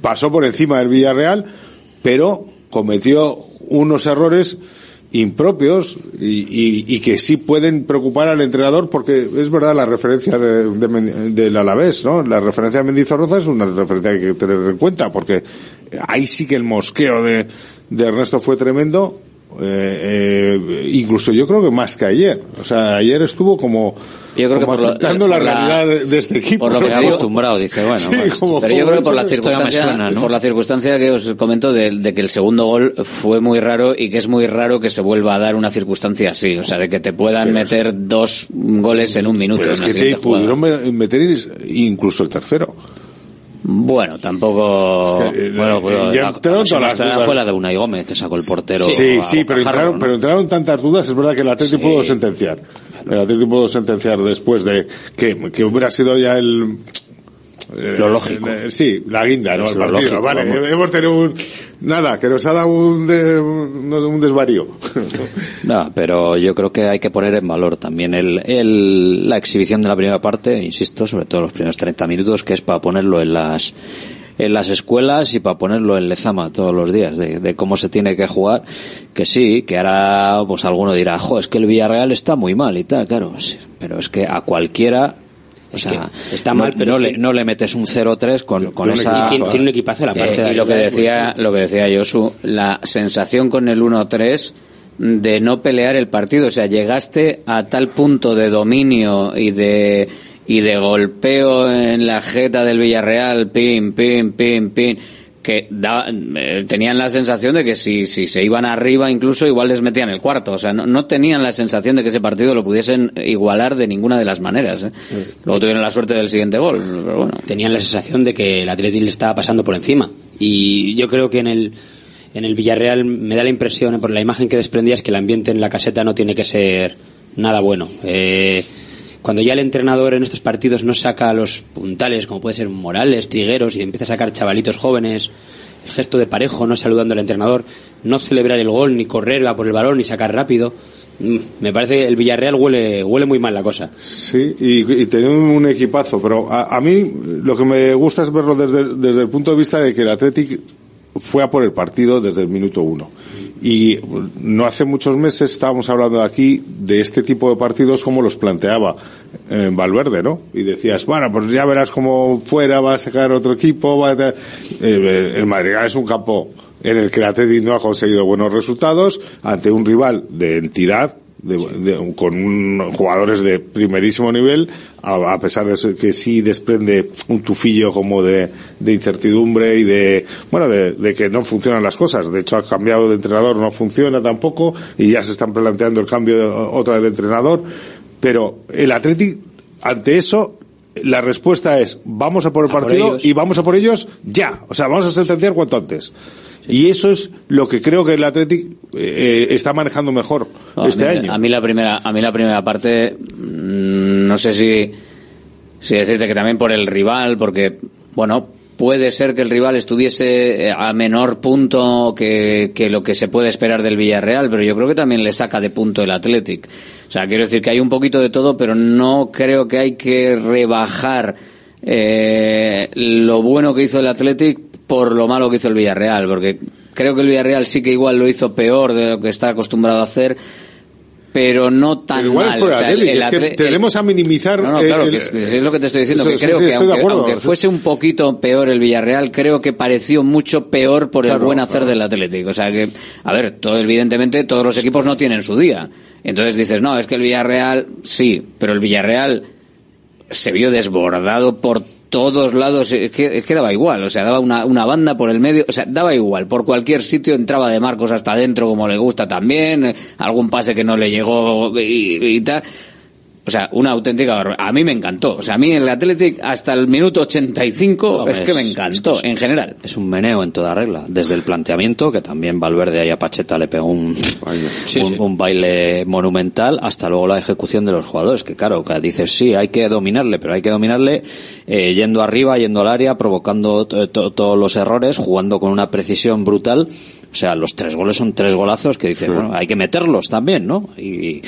pasó por encima del Villarreal, pero cometió unos errores impropios y, y- y que sí pueden preocupar al entrenador porque es verdad la referencia de, de del Alavés, ¿no? La referencia de Mendizorroza es una referencia que hay que tener en cuenta porque ahí sí que el mosqueo de, de Ernesto fue tremendo eh, eh, incluso yo creo que más que ayer. O sea, ayer estuvo como, yo creo como que por aceptando lo- la realidad de, de este equipo. por lo que me he acostumbrado, dice, bueno, Sí, bueno, como- Pero yo creo que por la circunstancia, suena, ¿no? por la circunstancia que os comento de, de que el segundo gol fue muy raro y que es muy raro que se vuelva a dar una circunstancia así, o sea, de que te puedan meter dos goles en un minuto. Pero es en que te pudieron me- meter incluso el tercero. Bueno, tampoco. Es que, Bueno, pues, ya la- entraron la todas las más clara dudas. fue la de Unai Gómez, que sacó el portero. Sí, sí, pero entraron, ¿no? pero entraron tantas dudas. Es verdad que el Atlético Sí. pudo sentenciar. El Atlético pudo sentenciar después de que, que hubiera sido ya el. Eh, Lo lógico. el- sí, la guinda, ¿no? Es El lo partido. lógico, vale, vamos. hemos tenido un. Nada, que nos ha dado un, de- un, un desvarío. No, pero yo creo que hay que poner en valor también el, el- la exhibición de la primera parte, insisto, sobre todo los primeros 30 minutos, que es para ponerlo en las en las escuelas y para ponerlo en Lezama todos los días, de, de cómo se tiene que jugar, que sí, que ahora pues alguno dirá, jo, es que el Villarreal está muy mal y tal, claro, sí, pero es que a cualquiera o sea, está no- mal, pero no, le, no le metes un 0-3 con, con Tiene un esa... equipazo, Tiene- tiene un equipazo la parte Eh, de y lo que decía, lo que decía Josu, la sensación con el 1-3 de no pelear el partido, o sea, llegaste a tal punto de dominio y de y de golpeo en la jeta del Villarreal, pim, pim, pim, pim, que da- eh, tenían la sensación de que si, si se iban arriba incluso igual les metían el cuarto, o sea, no, no tenían la sensación de que ese partido lo pudiesen igualar de ninguna de las maneras. ¿eh? Luego tuvieron la suerte del siguiente gol, pero bueno. tenían la sensación de que el Atlético le estaba pasando por encima. Y yo creo que en el, en el Villarreal me da la impresión, eh, por la imagen que desprendía, es que el ambiente en la caseta no tiene que ser nada bueno. Eh, cuando ya el entrenador en estos partidos no saca los puntales, como puede ser Morales, Trigueros, y empieza a sacar chavalitos jóvenes, el gesto de parejo, no saludando al entrenador, no celebrar el gol, ni correr a por el balón, ni sacar rápido. Mm, Me parece que el Villarreal huele, huele muy mal la cosa. Sí, y, y un equipazo, pero a, a mí lo que me gusta es verlo desde, desde el punto de vista de que el Athletic fue a por el partido desde el minuto uno. Y no hace muchos meses estábamos hablando aquí de este tipo de partidos como los planteaba eh, Valverde, ¿no? Y decías, bueno, pues ya verás cómo fuera va a sacar otro equipo. Va a te- Eh, el Madrigal es un campo en el que el Athletic no ha conseguido buenos resultados ante un rival de entidad de- de- con un- jugadores de primerísimo nivel, a, pesar de que sí desprende un tufillo como de, de incertidumbre y de, bueno, de, de que no funcionan las cosas. De hecho, ha cambiado de entrenador, no funciona tampoco, y ya se están planteando el cambio de- otra vez de entrenador. Pero el Athletic, ante eso, la respuesta es, vamos a por el partido y vamos a por ellos ya. O sea, vamos a sentenciar cuanto antes. Y eso es lo que creo que el Athletic eh, está manejando mejor No, este a mí, año. A mí la primera, a mí la primera parte, mm, no sé si, si decirte que también por el rival, porque, bueno, puede ser que el rival estuviese eh, a menor punto que, que lo que se puede esperar del Villarreal, pero yo creo que también le saca de punto el Athletic. O sea, quiero decir que hay un poquito de todo, pero no creo que hay que rebajar eh, lo bueno que hizo el Athletic por lo malo que hizo el Villarreal, porque creo que el Villarreal sí que igual lo hizo peor de lo que está acostumbrado a hacer, pero no tan Pero igual mal. es por el O sea, Athletic, el es que el- tendemos a minimizar. no, no, eh, claro, el- que es, lo que te estoy diciendo, Eso, que creo sí, que aunque, aunque fuese un poquito peor el Villarreal, creo que pareció mucho peor por el buen hacer del Atlético. O sea que, a ver, todo, evidentemente todos los equipos no tienen su día. Entonces dices, no, es que el Villarreal, sí, pero el Villarreal se vio desbordado por todos lados, es que, es que daba igual, o sea, daba una, una banda por el medio, o sea, daba igual, por cualquier sitio entraba de Marcos hasta adentro como le gusta también, algún pase que no le llegó y, y tal. O sea, una auténtica barbaridad. A mí me encantó. O sea, a mí el Athletic hasta el minuto 85 Hombre, es que me es- encantó, en general. Es un meneo en toda regla. Desde el planteamiento, que también Valverde ahí a Pacheta le pegó un, un, un baile monumental, hasta luego la ejecución de los jugadores. Que claro, que dices, sí, hay que dominarle, pero hay que dominarle eh, yendo arriba, yendo al área, provocando to- to- todos los errores, jugando con una precisión brutal. O sea, los tres goles son tres golazos que dices, bueno, hay que meterlos también, ¿no? Y,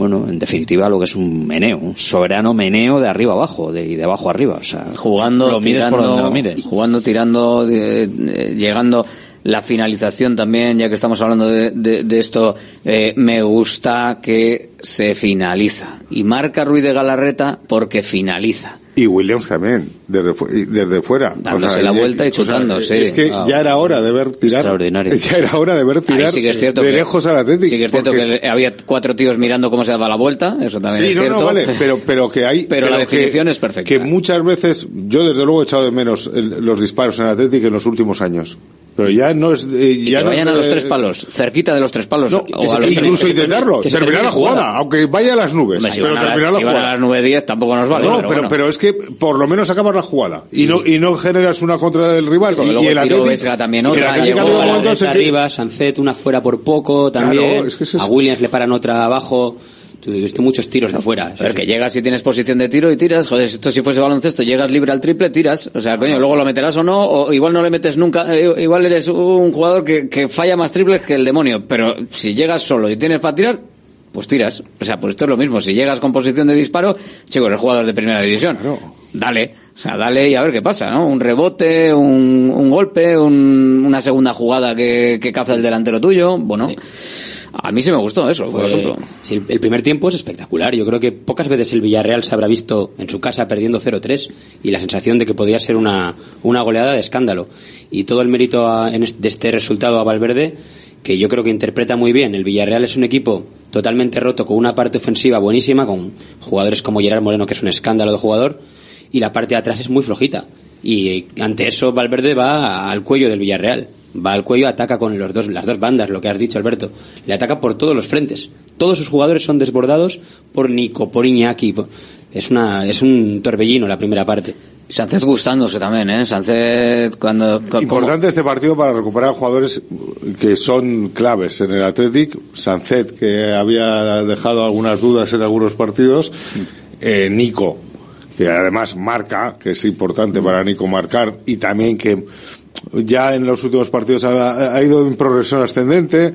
bueno, en definitiva, lo que es un meneo, un soberano meneo de arriba abajo, de, y de abajo arriba. O sea, jugando, lo mires por tirando, donde lo mires. jugando, tirando, eh, llegando la finalización también, ya que estamos hablando de, de- de esto, eh, me gusta que se finaliza. Y marca Ruiz de Galarreta porque finaliza. Y Williams también, desde, fu- desde fuera. Dándose la vuelta y chutando, sí. Es que Ah. ya era hora de ver tirar. Extraordinario. Ya era hora de ver tirar sí que es cierto de que- lejos al Atlético. Sí que es cierto porque- que había cuatro tíos mirando cómo se daba la vuelta, eso también Sí, es no, cierto. no, vale, pero, pero que hay... Pero la que- definición es perfecta. Que muchas veces, yo desde luego he echado de menos el- los disparos en Atlético en los últimos años. Pero ya no es... eh, ya que no vayan a los tres palos, cerquita de los tres palos. o a los incluso tres- intentarlo, que terminar la termine aunque vaya a las nubes, Hombre, si pero van a la- terminar si van a jugada. las 9-10 tampoco nos vale. no, pero, pero, bueno. pero es que por lo menos acabas la jugada y no y no generas una contra del rival. Porque y, luego y el Vesga también el otra, llegó a la que- arriba, Sancet una fuera por poco también. Claro, es que es- A Williams le paran otra abajo. Visto muchos tiros de afuera. A ver, que llegas y tienes posición de tiro y tiras. Joder, esto si fuese baloncesto, llegas libre al triple, tiras. O sea, coño, luego lo meterás o no, o igual no le metes nunca. eh, igual eres un jugador que, que falla más triples que el demonio. Pero si llegas solo y tienes para tirar, pues tiras. O sea, pues esto es lo mismo. Si llegas con posición de disparo, chico, eres jugador de primera división. Dale. O sea, dale y a ver qué pasa, ¿no? Un rebote, un, un golpe, un- una segunda jugada que, que caza el delantero tuyo. Bueno, a mí sí me gustó eso, por Fue- ejemplo. sí, el- primer tiempo es espectacuar. Yo creo que pocas veces el Villarreal se habrá visto en su casa perdiendo 0-3 y la sensación de que podía ser una, una goleada de escándalo. Y todo el mérito a- en este, de este resultado a Valverde, que yo creo que interpreta muy bien. El Villarreal es un equipo totalmente roto con una parte ofensiva buenísima, con jugadores como Gerard Moreno, que es un escándalo de jugador, y la parte de atrás es muy flojita. Y ante eso Valverde va al cuello del Villarreal. Va al cuello, ataca con los dos, las dos bandas, lo que has dicho Alberto. Le ataca por todos los frentes. Todos sus jugadores son desbordados por Nico, por Iñaki. por- Es, una, es un torbellino la primera parte. Sánchez gustándose también, ¿eh? Sánchez cuando... Importante este partido para recuperar jugadores que son claves en el Athletic. Sancet, que había dejado algunas dudas en algunos partidos. Eh, Nico, que además marca, que es importante para Nico marcar. Y también que ya en los últimos partidos ha, ido en progresión ascendente.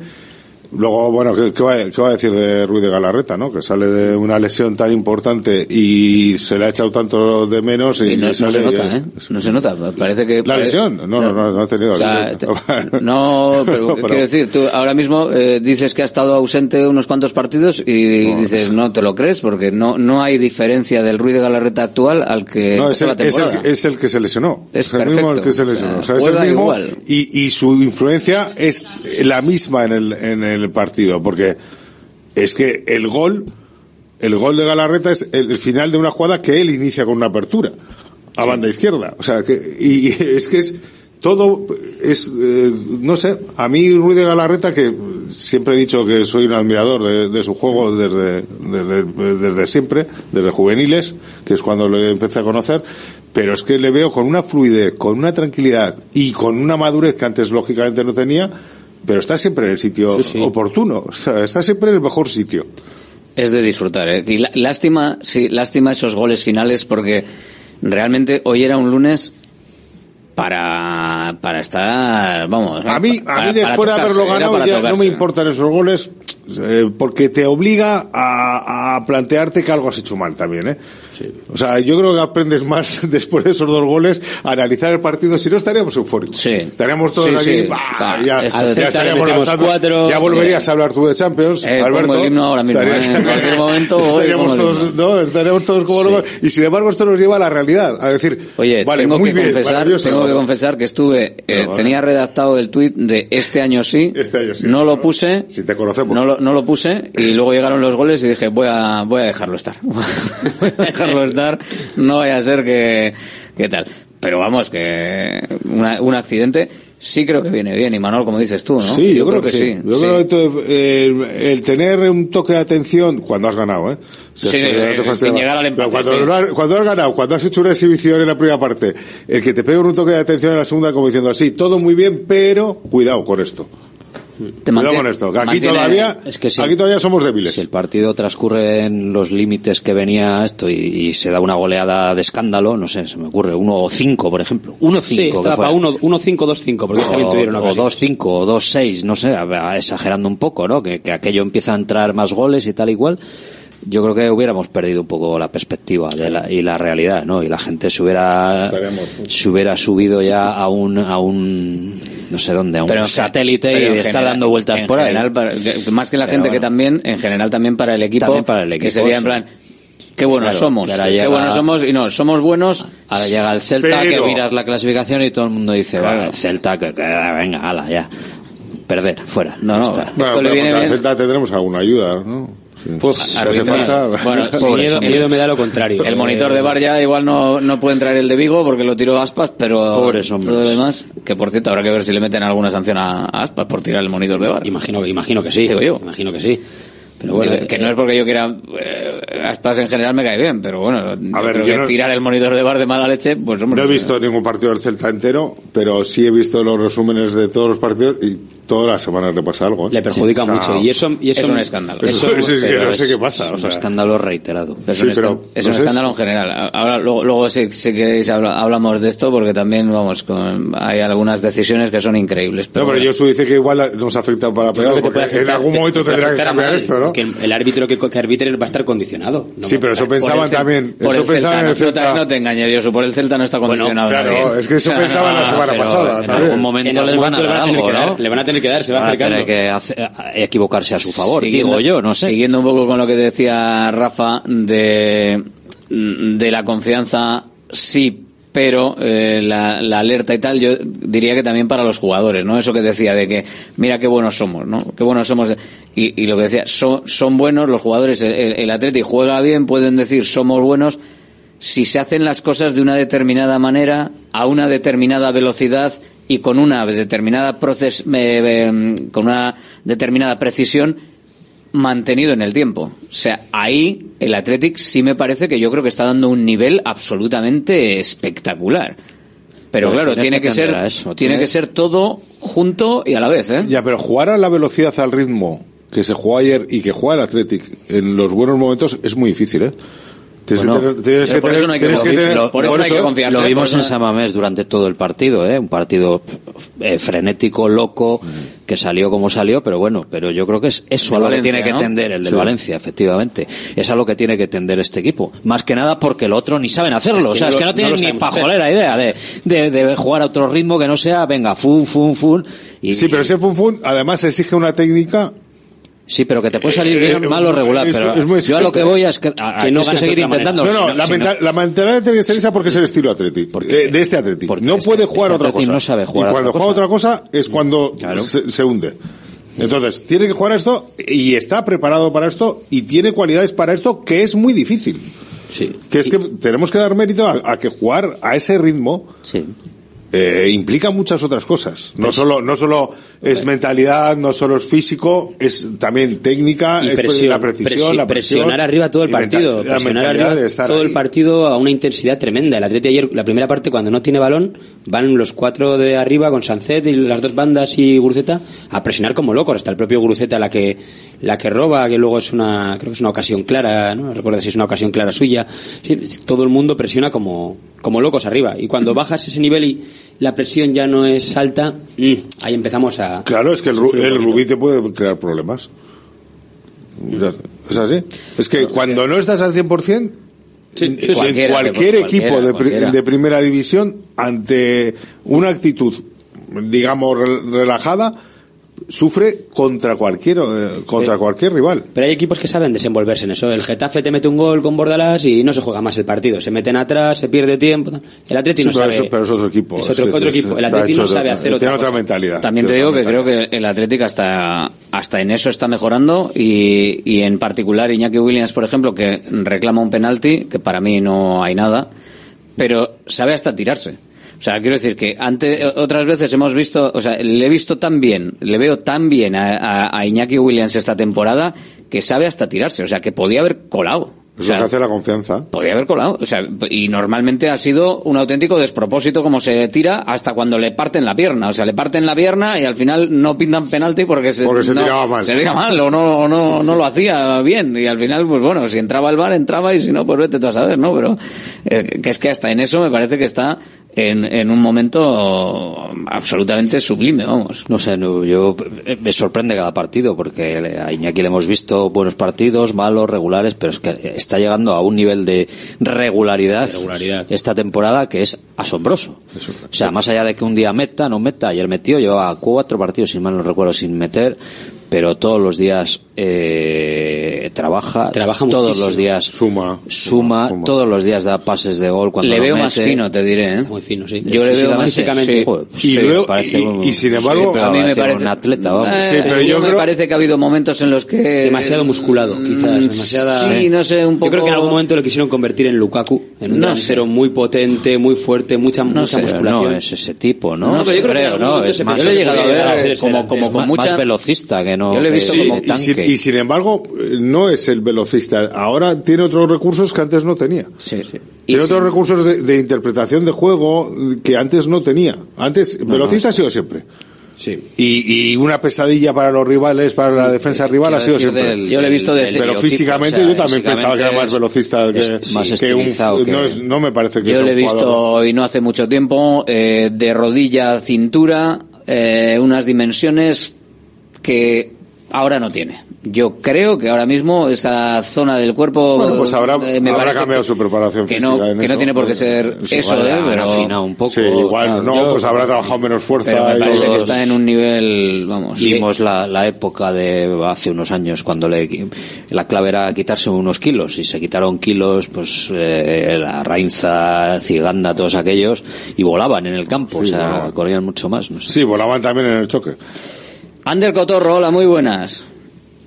Luego, bueno, ¿qué, qué va, qué va a decir de Ruiz de Galarreta, no? Que sale de una lesión tan importante y se le ha echado tanto de menos y, Y no, no sale se y nota, es- ¿eh? No se nota. Parece que... ¿La lesión? No, no, no, no ha tenido O sea, lesión. te- no, pero, Pero- quiero decir, tú ahora mismo eh, dices que ha estado ausente unos cuantos partidos y No, dices, es- no te lo crees, porque no no hay diferencia del Ruiz de Galarreta actual al que No, es el, la es, el, temporada. que- es el que se lesionó. Es el mismo el que se O sea, lesionó. O sea, es el mismo igual. y, y su influencia es la misma en el, en el partido, porque es que el gol, el gol de Galarreta es el, el final de una jugada que él inicia con una apertura a banda izquierda. O sea, que, y, y es que es todo es, eh, no sé, a mí Ruiz de Galarreta, que siempre he dicho que soy un admirador de, de su juego desde, desde, desde siempre, desde juveniles, que es cuando lo empecé a conocer, pero es que le veo con una fluidez, con una tranquilidad y con una madurez que antes lógicamente no tenía, pero está siempre en el sitio oportuno, o sea, está siempre en el mejor sitio. Es de disfrutar, ¿eh? Y lá- lástima, sí, lástima esos goles finales porque realmente hoy era un lunes para, para estar, vamos. A mí, a mí después de haberlo ganado ya no me importan esos goles eh, porque te obliga a, a plantearte que algo has hecho mal también, ¿eh? O sea, yo creo que aprendes más después de esos dos goles a analizar el partido, si no estaríamos eufóricos. Sí. Estaríamos todos Sí, aquí, sí. bah, ya, estaríamos lanzando- cuatro, volverías sí. a hablar tú de Champions, Eh, Alberto. el himno ahora mismo, eh, en cualquier momento estaríamos todos, no, estaríamos todos como locos. Y sin embargo esto nos lleva a la realidad, a decir, Oye, vale, tengo muy que bien, confesar, tengo que confesar que estuve, eh, tenía redactado el tuit de este año sí, Este año sí. no lo puse, Si te conocemos. no lo, no lo puse y luego llegaron los goles y dije voy a voy a dejarlo estar, voy a dejarlo estar, no vaya a ser que, que tal. Pero vamos que una- un accidente sí creo que viene bien y Manuel como dices tú, ¿no? Sí, yo, creo, que, sí. Yo sí. creo que to- el, el tener un toque de atención cuando has ganado, ¿eh? Sí, no sin llegar al empate, cuando, has, cuando has ganado, cuando has hecho una exhibición en la primera parte, el que te pegue un toque de atención en la segunda como diciendo así, todo muy bien, pero cuidado con esto. Te cuidado con esto, que aquí mantiene- todavía, Es que sí. aquí todavía somos débiles. Si el partido transcurre en los límites que venía esto y, y se da una goleada de escándalo, no sé, se me ocurre, 1-5, por ejemplo. 1-5. Sí, para 1-5-2-5, porque ellos también tuvieron o, o ocasiones. 2-5 o 2-6, no sé, exagerando un poco, ¿no? Que, que aquello empieza a entrar más goles y tal igual. Yo creo que hubiéramos perdido un poco la perspectiva de la, y la realidad, ¿no? Y la gente se hubiera, se hubiera subido ya a un, a un, no sé dónde, a un Pero satélite pero y general- dando vueltas en por ahí. general, para- que- más que la Pero gente que también, en general también para el equipo. También para el equipo, Que sería en plan, qué buenos Claro, somos. Qué llega- buenos somos y no, somos buenos. Ahora llega el Celta, Pero- que miras la clasificación y todo el mundo dice, Claro. "Va, el Celta, que, que- venga, ala, ya. Perder, fuera. No, no, está. Bueno, Esto le viene bien. Celta tendremos alguna ayuda, ¿no? Sí. Pues, falta- Bueno, miedo, miedo me da lo contrario. El monitor de bar ya igual no, no puede entrar el de Vigo porque lo tiró Aspas, pero Pobres hombres. todo lo demás, que por cierto habrá que ver si le meten alguna sanción a a Aspas por tirar el monitor de bar. Imagino, imagino que sí. Digo yo. Imagino que sí. Pero bueno, que no es porque yo quiera eh, Aspas en general me cae bien, pero bueno, yo ver, yo no- tirar el monitor de bar de mala leche, pues hombre, No he visto ningún partido del Celta entero, pero sí he visto los resúmenes de todos los partidos y todas las semanas le pasa algo. ¿eh? le perjudica O sea, mucho. Y eso, y eso es un escándalo. Eso, eso es que no sé es qué pasa. o Un escándalo reiterado. Es Sí, un, pero, es un escándalo en general. Ahora, luego, luego si, si queréis, habla- hablamos de esto porque también, vamos, con- hay algunas decisiones que son increíbles. Pero No, pero bueno. Josu dice que igual nos afecta para Yo te porque afectar- en algún momento te tendrá que cambiar esto, ¿no? Que el, el árbitro que, que arbitre va a estar condicionado. No Sí, pero eso pensaban Celta- también. por Eso el Celta, pensaban en no, el no te, Celta. no te engañes, Josu, por el Celta no está condicionado. claro, nadie. es que eso pensaba la semana pasada. en también. algún momento En les van a momento dar le van a tener algo, que dar, ¿no? le van a tener que dar, se va Van a acercando. tener que equivocarse a su favor, Siguiendo- digo yo, no sé. Siguiendo un poco con lo que decía Rafa de, de la confianza, sí, pero eh, la, alerta y tal, yo diría que también para los jugadores, ¿no? Eso que decía de que, mira qué buenos somos, ¿no? Qué buenos somos. Y, lo que decía, son, buenos los jugadores, el, el, juega bien, pueden decir somos buenos, si se hacen las cosas de una determinada manera, a una determinada velocidad y con una determinada eh, eh, con una determinada precisión mantenido en el tiempo. O sea, ahí el Athletic sí me parece que yo creo que está dando un nivel absolutamente espectacular. Pero Pues claro, tiene que que ser eso, tiene que ser todo junto y a la vez, ¿eh? Ya, pero jugar a la velocidad, al ritmo que se jugó ayer y que juega el Athletic en los buenos momentos es muy difícil, ¿eh? Por eso no hay que confiar. Lo- vimos en Samamés durante todo el partido, ¿eh? Un partido eh, frenético, loco, que salió como salió, pero bueno, pero yo creo que es eso a lo que tiene que tender, el del Sí. Valencia, efectivamente. Es a lo que tiene que tender este equipo. Más que nada porque el otro ni saben hacerlo. Es que o sea, es que no tienen no ni pajolera idea de, de, de jugar a otro ritmo que no sea, venga, fun, fun, fun. Y, Sí, pero ese fun fun además exige una técnica Sí, pero que te puede salir Eh, bien, eh, mal o regular. es- pero es muy yo a lo que voy es que, a- Que no es que seguir intentando. No, no, Si la, si mental- la mentalidad tiene que ser esa porque es el estilo Athletic. Porque- eh, de este Athletic. porque No este- puede jugar este otra cosa. no sabe jugar y a cuando otra juega cosa. otra cosa es cuando Claro. se, se hunde. Entonces, tiene que jugar a esto y está preparado para esto y tiene cualidades para esto que es muy difícil. Sí. Que es que tenemos que dar mérito a, a que jugar a ese ritmo Sí. Eh, implica muchas otras cosas. No solo, no solo es mentalidad, no solo es físico, es también técnica, y es la precisión, la presión, presionar arriba todo el partido, presionar arriba todo el partido a una intensidad tremenda. El Atleti ayer, la primera parte, cuando no tiene balón, van los cuatro de arriba con Sancet y las dos bandas y Guruceta a presionar como locos. Hasta el propio Guruceta la que la que roba, que luego es una creo que es una ocasión clara, no recuerdo si es una ocasión clara suya. Todo el mundo presiona como como locos arriba y cuando bajas ese nivel y la presión ya no es alta, mm, ahí empezamos a Claro, es que el, el rubí te puede crear problemas. ¿Es así? Es que cuando no estás al 100%, en sí, cualquiera, cualquier que- equipo cualquiera, de, cualquiera. de primera división, ante una actitud, digamos, rel- relajada, sufre contra cualquier, eh, contra cualquier rival. Pero hay equipos que saben desenvolverse en eso. El Getafe te mete un gol con Bordalás y no se juega más el partido. Se meten atrás, se pierde tiempo. El Atleti Sí, no pero, sabe. eso- pero es otro equipo. Es otro, Es- otro es- equipo. El Atleti no sabe hacer tiene otra, otra cosa. mentalidad. También te digo que creo que el Atlético hasta, hasta en eso está mejorando y, y en particular Iñaki Williams, por ejemplo, que reclama un penalti, que para mí no hay nada, pero sabe hasta tirarse. O sea, quiero decir que antes, otras veces hemos visto, o sea, le he visto tan bien, le veo tan bien a Iñaki Williams esta temporada que sabe hasta tirarse. O sea, que podía haber colado. Eso O sea, es lo que hace la confianza. Podría haber colado. O sea, y normalmente ha sido un auténtico despropósito como se tira hasta cuando le parten la pierna. O sea, le parten la pierna y al final no pintan penalti porque se, Porque se no- tiraba mal. Se tira mal o no, no, no lo hacía bien. Y al final, pues bueno, si entraba el bar, entraba y si no, pues vete tú a saber, ¿no? Pero eh, que es que hasta en eso me parece que está en, en un momento absolutamente sublime, vamos. No sé, no, yo eh, me sorprende cada partido porque le- a Iñaki le hemos visto buenos partidos, malos, regulares, pero es que está llegando a un nivel de regularidad, esta temporada que es asombroso. O sea, más allá de que un día meta, no meta, ayer metió, llevaba cuatro partidos, si mal no recuerdo, sin meter, pero todos los días eh, trabaja, Trabaja todos muchísimo. los días suma, suma, todos los días da pases de gol cuando Le veo mete. más fino, te diré, ¿eh? Muy fino, sí. Yo le veo más Físicamente, sí. joder, Y sí, luego- y- un- y sin embargo- sí, a mí me parece un atleta, vamos. Eh, Sí, pero yo me creo- parece que ha habido momentos en los que Demasiado musculado, quizás. Mm, Demasiada... Sí, no sé, un poco. Yo creo que en algún momento lo quisieron convertir en Lukaku, en un No delantero sé. muy potente, muy fuerte, mucha, No mucha sé, musculación. No, es ese tipo, ¿no? No, pero yo creo que ¿no? Es más, Yo lo he llegado a ver como, con más mucha. velocista que no. Yo lo he visto como tanque. Y sin embargo, eh, no es el velocista. Ahora tiene otros recursos que antes no tenía. Sí, sí. Tiene sí. otros recursos de, de interpretación de juego que antes no tenía. Antes, velocista ha sido siempre. Sí. Y, y una pesadilla para los rivales, para la defensa rival ha sido siempre. del- Yo lo he visto de Pero físicamente o sea, yo también pensaba que era más velocista que, es más que un, que- no, es- no me parece que Yo lo he visto y no hace mucho tiempo eh, de rodilla a cintura, eh, unas dimensiones que ahora no tiene. Yo creo que ahora mismo esa zona del cuerpo Bueno, pues habrá, eh, me habrá cambiado que- su preparación que física no, en que no eso. tiene por qué ser Sí, eso, igual eh, pero, afinado un poco. Sí, igual, claro. no, Yo- pues habrá trabajado menos fuerza. pero me y parece que está en un nivel, vamos. Vimos la, la época de hace unos años cuando le, la clave era quitarse unos kilos y se quitaron kilos, pues eh, la Rainza, Ciganda, todos aquellos y volaban en el campo, o sea, volaban. corrían mucho más. No sé. Sí, volaban también en el choque. Ander Cotorro, hola, muy buenas.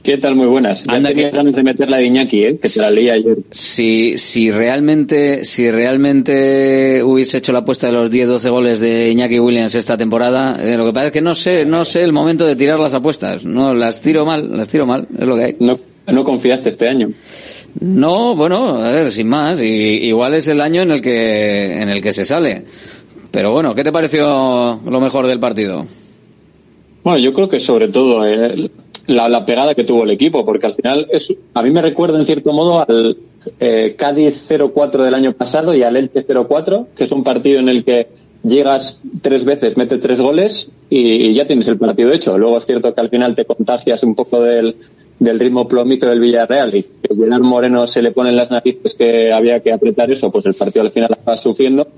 ¿Qué tal? Muy buenas. Ya Anda, tenía que- ganas de meter la de Iñaki, ¿eh? que te la leí ayer. Si, si realmente, si realmente hubiese hecho la apuesta de los 10-12 goles de Iñaki Williams esta temporada, eh, lo que pasa es que no sé, no sé el momento de tirar las apuestas. No, las tiro mal, las tiro mal, es lo que hay. No, no confiaste este año. No, bueno, a ver, sin más, y, igual es el año en el que, en el que se sale. Pero bueno, ¿qué te pareció lo mejor del partido? Bueno, yo creo que sobre todo eh, la, la pegada que tuvo el equipo, porque al final es, a mí me recuerda en cierto modo al eh, Cádiz 0-4 del año pasado y al Elche 0-4, que es un partido en el que llegas tres veces, metes tres goles y, ya tienes el partido hecho. Luego es cierto que al final te contagias un poco del, del ritmo plomizo del Villarreal y que Gerard Moreno se le pone en las narices que había que apretar eso, pues el partido al final acaba sufriendo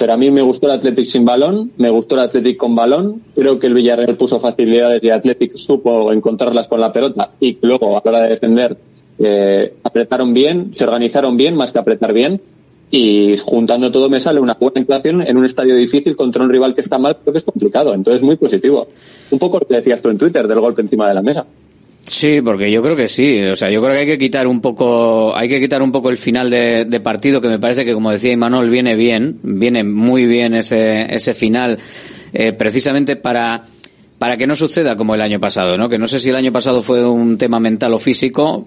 pero a mí me gustó el Athletic sin balón, me gustó el Athletic con balón, creo que el Villarreal puso facilidades y el Athletic supo encontrarlas con la pelota y luego a la hora de defender eh, apretaron bien, se organizaron bien más que apretar bien y juntando todo me sale una buena actuación en un estadio difícil contra un rival que está mal, creo que es complicado, entonces muy positivo. Un poco lo que decías tú en Twitter del golpe encima de la mesa. Sí, porque yo creo que sí. O sea, yo creo que hay que quitar un poco, hay que quitar un poco el final de, de partido, que me parece que, como decía Imanol, viene bien, viene muy bien ese, ese final, eh, precisamente para, para que no suceda como el año pasado, ¿no? Que no sé si el año pasado fue un tema mental o físico,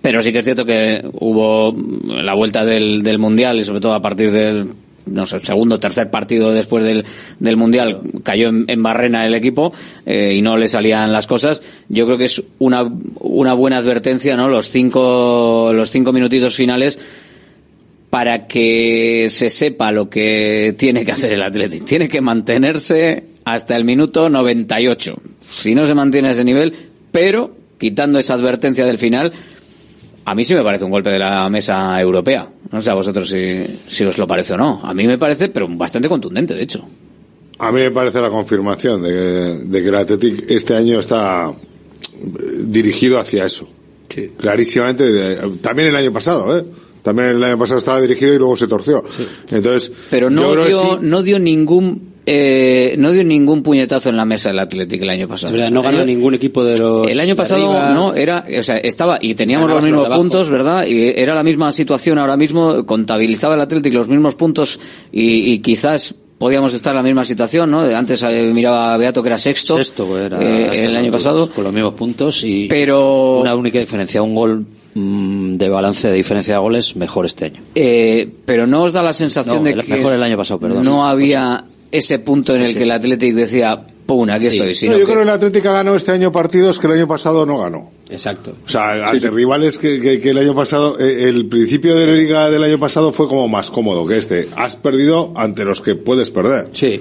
pero sí que es cierto que hubo la vuelta del, del mundial y sobre todo a partir del no sé, segundo tercer partido después del, del Mundial cayó en, en barrena el equipo eh, y no le salían las cosas. Yo creo que es una, una buena advertencia, ¿no? Los cinco, los cinco minutitos finales para que se sepa lo que tiene que hacer el Athletic. Tiene que mantenerse hasta el minuto 98. Si no se mantiene ese nivel, pero quitando esa advertencia del final, a mí sí me parece un golpe de la mesa europea. No sé a vosotros si, si os lo parece o no. A mí me parece, pero bastante contundente, de hecho. A mí me parece la confirmación de que, de que el Athletic este año está eh, dirigido hacia eso. Clarísimamente. de- también el año pasado, ¿eh? También el año pasado estaba dirigido y luego se torció. Entonces, Pero no dio, sí. no dio ningún eh, no dio ningún puñetazo en la mesa el Athletic el año pasado. Es verdad, no ganó año- ningún equipo de los. El año pasado arriba. no era, o sea, estaba y teníamos Ganabas los mismos los puntos, ¿verdad? Y era la misma situación ahora mismo, contabilizaba el Athletic los mismos puntos y, y quizás podíamos estar en la misma situación, ¿no? Antes eh, miraba a Beato que era sexto, Sexto, era eh, el año pasado. con los mismos puntos y Pero una única diferencia, un gol mm, de balance de diferencia de goles mejor este año. Eh, pero no os da la sensación No, de el- que mejor el año pasado, perdón. no había ese punto en el que el Athletic decía, pum, aquí estoy. Sino No, yo que- creo que el Atlético ganó este año partidos que el año pasado no ganó. Exacto. O sea, ante rivales que, que- que el año pasado, eh, el principio de la liga del año pasado fue como más cómodo que este. Has perdido ante los que puedes perder. Sí.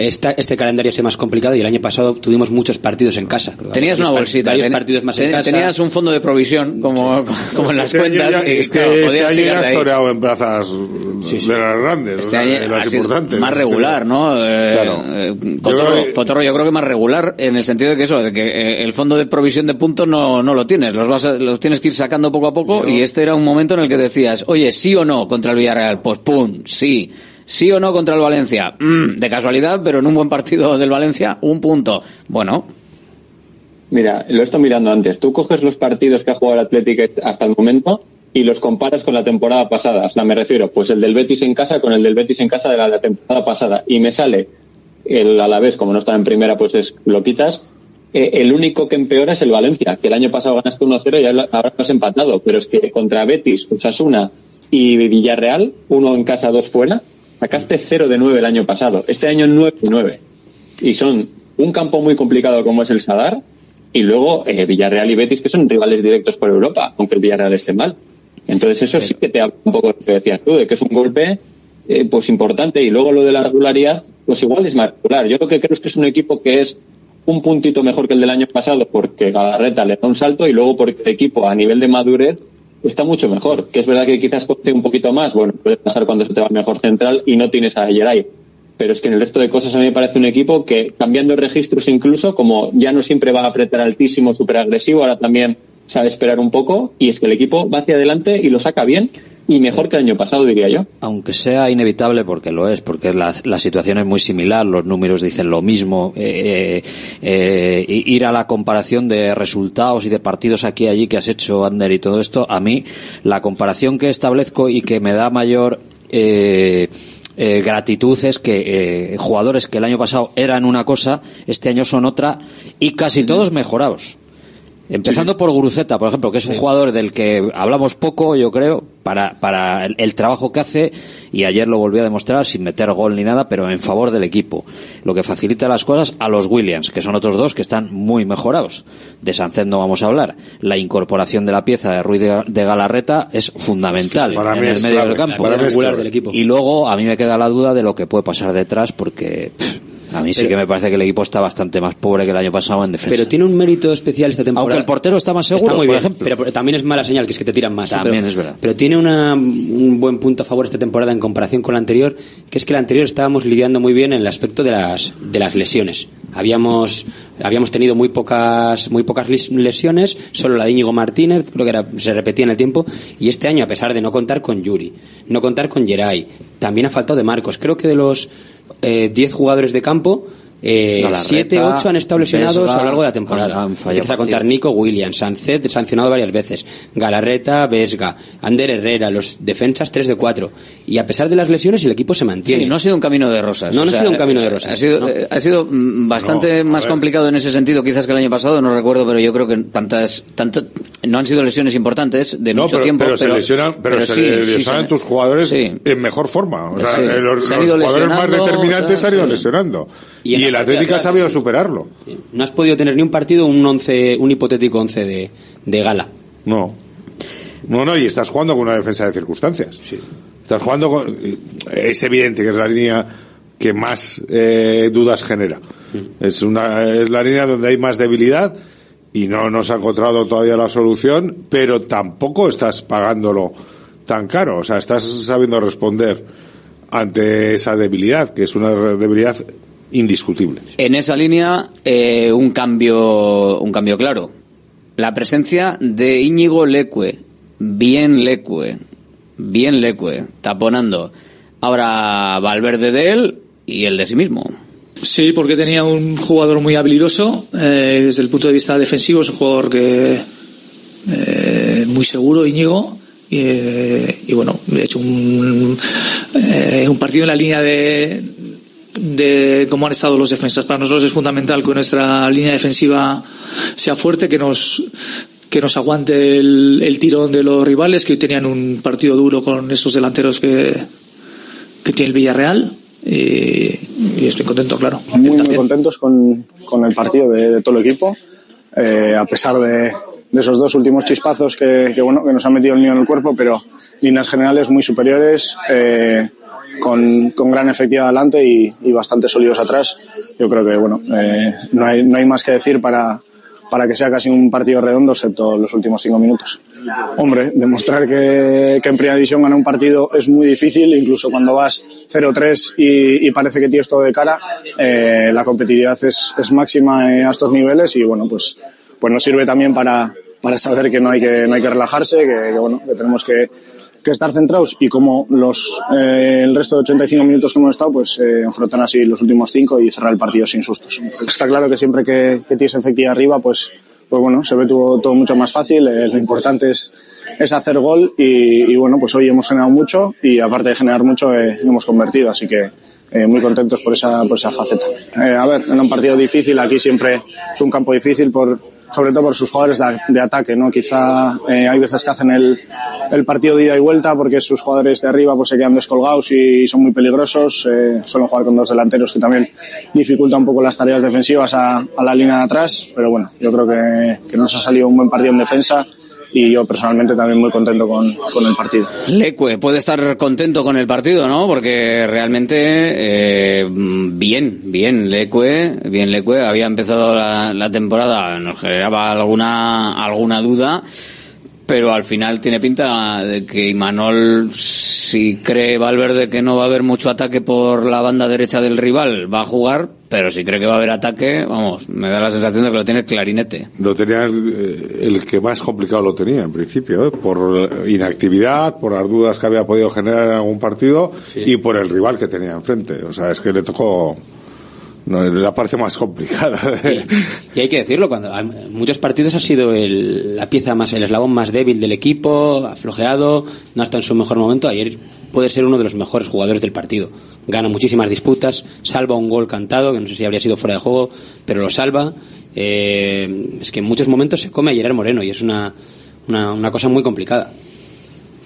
Esta- este calendario es más complicado y el año pasado tuvimos muchos partidos en casa. Creo que Tenías varios una bolsita. Varios ten- partidos más en ten- casa. Tenías un fondo de provisión, como, como en las Este año cuentas. ya- y, este, claro, este año ya de has ahí. toreado en plazas de las grandes, Este o sea, año de las ha sido importantes. más Este- regular, ¿no? Eh, Claro. eh, Yo Cotorro, creo que- Cotorro, yo creo que más regular en el sentido de que eso, de que eh, el fondo de provisión de puntos no, no lo tienes, los vas a- los tienes que ir sacando poco a poco y este era un momento en el que decías, oye, sí o no contra el Villarreal, pues pum, sí. Sí o no contra el Valencia, Mm, de casualidad, pero en un buen partido del Valencia, un punto. Bueno, Mira, lo he estado mirando antes. Tú coges los partidos que ha jugado el Athletic hasta el momento y los comparas con la temporada pasada. O sea, me refiero, pues el del Betis en casa con el del Betis en casa de la, temporada pasada. Y me sale el Alavés, como no estaba en primera, pues es, lo quitas. Eh, el único que empeora es el Valencia, que el año pasado ganaste 1-0 y ahora has empatado. Pero es que contra Betis, Osasuna y Villarreal, uno en casa, dos fuera, sacaste 0 de 9 el año pasado. Este año 9 de 9. Y son un campo muy complicado como es el Sadar y luego eh, Villarreal y Betis que son rivales directos por Europa, aunque el Villarreal esté mal. Entonces eso sí que te habla un poco de lo que decías tú, de que es un golpe eh, pues importante y luego lo de la regularidad, pues igual es más regular. Yo lo que creo es que es un equipo que es un puntito mejor que el del año pasado porque Galarreta le da un salto y luego porque el equipo a nivel de madurez está mucho mejor. Que es verdad que quizás coste un poquito más, bueno, puede pasar cuando se te va mejor central y no tienes a Geray. Pero es que en el resto de cosas a mí me parece un equipo que, cambiando registros incluso, como ya no siempre va a apretar altísimo, súper agresivo, ahora también sabe esperar un poco, y es que el equipo va hacia adelante y lo saca bien, y mejor que el año pasado, diría yo. Aunque sea inevitable, porque lo es, porque la, la situación es muy similar, los números dicen lo mismo, eh, eh, eh, ir a la comparación de resultados y de partidos aquí y allí que has hecho, Ander, y todo esto, a mí la comparación que establezco y que me da mayor eh, eh, gratitud es que jugadores que el año pasado eran una cosa, este año son otra y casi todos mejorados. Empezando por Guruceta, por ejemplo, que es un jugador del que hablamos poco, yo creo, para, para el, el trabajo que hace, y ayer lo volvió a demostrar sin meter gol ni nada, pero en favor del equipo. Lo que facilita las cosas a los Williams, que son otros dos que están muy mejorados. De Sánchez no vamos a hablar. La incorporación de la pieza de Ruiz de, de Galarreta es fundamental Para en mí el es medio clave, del campo. para mí es clave. del equipo. Y luego a mí me queda la duda de lo que puede pasar detrás, porque pff, a mí sí Pero- que me parece que el equipo está bastante más pobre que el año pasado en defensa. Pero tiene un mérito especial esta temporada. Aunque el portero está más seguro, Está muy por bien, ejemplo. Pero, también es mala señal, que es que te tiran más. ¿no? También Pero- es verdad. Pero tiene una- un buen punto a favor esta temporada en comparación con la anterior, que es que la anterior estábamos lidiando muy bien en el aspecto de las, de las lesiones. Habíamos, habíamos tenido muy pocas, muy pocas lesiones, solo la de Íñigo Martínez, creo que era, se repetía en el tiempo, y este año, a pesar de no contar con Yuri, no contar con Geray, también ha faltado de Marcos. Creo que de los eh, 10 jugadores de campo, eh, Galarreta, 7, 8 han estado lesionados Vesga, a lo largo de la temporada. han- han fallado Empieza a contar partidos. Nico Williams, Sancet sancionado varias veces, Galarreta, Vesga, Ander Herrera, los defensas 3 de 4. Y a pesar de las lesiones, el equipo se mantiene. Sí, no ha sido un camino de rosas. No, no O ha sido un camino de rosas, Ha sido, no. eh, ha sido mm, bastante No, a más ver. complicado en ese sentido, quizás que el año pasado, no recuerdo, pero yo creo que tantas, tanto, no han sido lesiones importantes de No, mucho pero, tiempo. pero se lesionan, pero, se sí, sí, lesionan se- tus jugadores sí. en mejor forma. O sea, Sí. eh, los, Se los ido jugadores más determinantes se han ido sí. lesionando. Y Y, el Atlético ha sabido sí. superarlo. No has podido tener ni un partido, un once, un hipotético 11 de, de gala. No. No, no, y estás jugando con una defensa de circunstancias. Estás jugando con. Es evidente que es la línea que más eh, dudas genera. Mm. Es, una, es la línea donde hay más debilidad y no nos ha encontrado todavía la solución, pero tampoco estás pagándolo tan caro. O sea, estás sabiendo responder ante esa debilidad, que es una debilidad indiscutible. En esa línea, eh, un cambio, un cambio claro. La presencia de Íñigo Leque, bien Leque, bien Leque, taponando. Ahora Valverde de él y el de sí mismo. Sí, porque tenía un jugador muy habilidoso eh, desde el punto de vista defensivo, es un jugador que eh, muy seguro, Íñigo. Y, eh, y bueno, de hecho un, eh, un partido en la línea de, de cómo han estado los defensas. Para nosotros es fundamental que nuestra línea defensiva sea fuerte, que nos que nos aguante el, el tirón de los rivales, que hoy tenían un partido duro con esos delanteros que, que tiene el Villarreal. Y, y estoy contento, claro. Muy, muy contentos con, con el partido de, de todo el equipo. Eh, a pesar de, de esos dos últimos chispazos que, que, bueno, que nos han metido el niño en el cuerpo, pero líneas generales muy superiores, eh, con, con, gran efectividad adelante y, y, bastante sólidos atrás. Yo creo que bueno, eh, no, hay, no hay más que decir para, para que sea casi un partido redondo, excepto los últimos cinco minutos. Hombre, demostrar que, que en primera división ganar un partido es muy difícil, incluso cuando vas 0-3 y, y, parece que tienes todo de cara, eh, la competitividad es, es máxima a estos niveles y bueno, pues, pues nos sirve también para, para saber que no hay que, no hay que relajarse, que, que bueno, que tenemos que, que estar centrados y como los eh, el resto de 85 minutos que hemos estado, pues eh, así los últimos cinco y cerrar el partido sin sustos. Está claro que siempre que, que tienes efectividad arriba, pues, pues bueno, se ve todo, todo mucho más fácil. Eh, lo importante es, es hacer gol y, y, bueno, pues hoy hemos generado mucho y aparte de generar mucho eh, hemos convertido, así que eh, muy contentos por esa, por esa faceta. Eh, a ver, en un partido difícil, aquí siempre es un campo difícil por, sobre todo por sus jugadores de, ataque, ¿no? Quizá eh, hay veces que hacen el, el, partido de ida y vuelta porque sus jugadores de arriba pues se quedan descolgados y, son muy peligrosos. Eh, suelen jugar con dos delanteros que también dificulta un poco las tareas defensivas a, a la línea de atrás, pero bueno, yo creo que, que nos ha salido un buen partido en defensa y yo personalmente también muy contento con, con, el partido. Leque puede estar contento con el partido, ¿no? Porque realmente eh, bien, bien Leque, bien Leque había empezado la, la temporada, nos generaba alguna alguna duda pero al final tiene pinta de que Imanol, si cree Valverde que no va a haber mucho ataque por la banda derecha del rival, va a jugar, pero si cree que va a haber ataque, vamos, me da la sensación de que lo tiene clarinete. Lo tenía el, el que más complicado lo tenía en principio, ¿eh? por inactividad, por las dudas que había podido generar en algún partido sí. y por el rival que tenía enfrente. O sea, es que le tocó no, la parte más complicada. Y, y, hay que decirlo, cuando en muchos partidos ha sido el, la pieza más, el eslabón más débil del equipo, aflojeado, no está en su mejor momento. Ayer puede ser uno de los mejores jugadores del partido. Gana muchísimas disputas, salva un gol cantado, que no sé si habría sido fuera de juego, pero lo salva. Eh, es que en muchos momentos se come a Gerard Moreno y es una, una, una cosa muy complicada.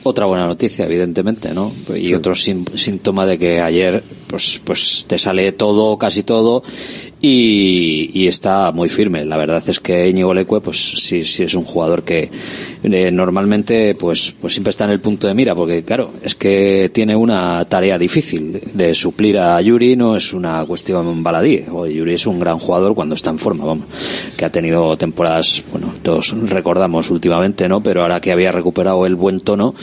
Otra buena noticia, evidentemente, ¿no? Y sí. otro síntoma de que ayer, pues, pues te sale todo, casi todo, y, y, está muy firme. La verdad es que Íñigo Leque, pues sí, sí es un jugador que eh, normalmente, pues, pues siempre está en el punto de mira, porque claro, es que tiene una tarea difícil de suplir a Yuri, no es una cuestión baladí. Yuri es un gran jugador cuando está en forma, vamos, que ha tenido temporadas, bueno, todos recordamos últimamente, ¿no? Pero ahora que había recuperado el buen tono,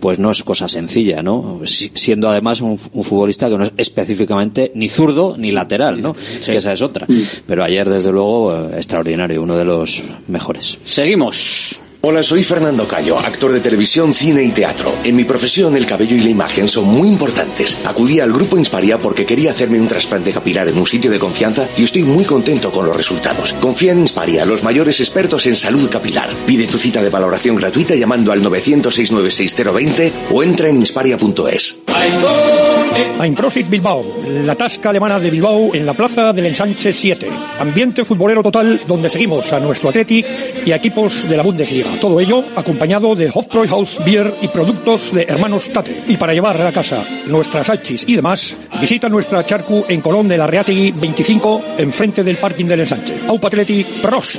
pues no es cosa sencilla, ¿no? Siendo además un, un futbolista que no es específicamente ni zurdo ni lateral, ¿no? Sí. Que esa es otra. Pero ayer, desde luego, extraordinario, uno de los mejores. Seguimos. Hola, soy Fernando Cayo, actor de televisión, cine y teatro. En mi profesión, el cabello y la imagen son muy importantes. Acudí al grupo Insparia porque quería hacerme un trasplante capilar en un sitio de confianza y estoy muy contento con los resultados. Confía en Insparia, los mayores expertos en salud capilar. Pide tu cita de valoración gratuita llamando al 900-696-020 o entra en insparia.es. Einprosit Bilbao, la tasca alemana de Bilbao en la plaza del Ensanche 7. Ambiente futbolero total donde seguimos a nuestro Athletic y a equipos de la Bundesliga. Todo ello acompañado de Hofbräuhaus Beer y productos de Hermanos Tate. Y para llevar a la casa nuestras salchis y demás, visita nuestra charcu en Colón de la Reategui 25, enfrente del parking del ensanche. Aupa Athletic Pros.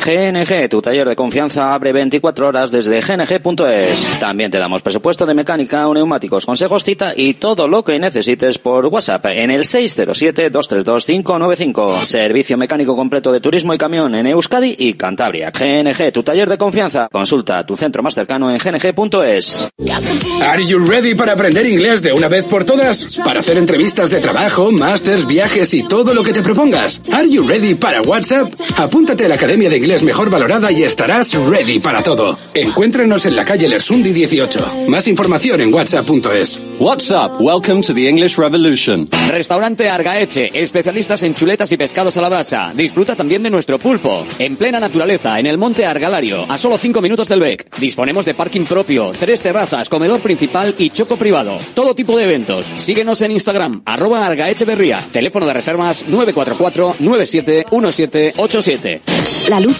GNG, tu taller de confianza abre 24 horas desde gng.es. También te damos presupuesto de mecánica, neumáticos, consejos, cita y todo lo que necesites por WhatsApp en el 607-232-595. Servicio mecánico completo de turismo y camión en Euskadi y Cantabria. GNG, tu taller de confianza. Consulta tu centro más cercano en gng.es. Are you ready para aprender inglés de una vez por todas? Para hacer entrevistas de trabajo, másters, viajes y todo lo que te propongas. Are you ready para WhatsApp? Apúntate a la Academia de Inglés Mejor Valorada y estarás ready para todo. Encuéntranos en la calle Lersundi 18. Más información en whatsapp.es. WhatsApp, welcome to the English Revolution. Restaurante Argaeche, especialistas en chuletas y pescados a la brasa. Disfruta también de nuestro pulpo. En plena naturaleza, en el monte Argalario, a solo 5 minutos del BEC. Disponemos de parking propio, tres terrazas, comedor principal y choco privado. Todo tipo de eventos. Síguenos en Instagram, arroba Argaecheverría. Teléfono de reservas 944 971787. La luz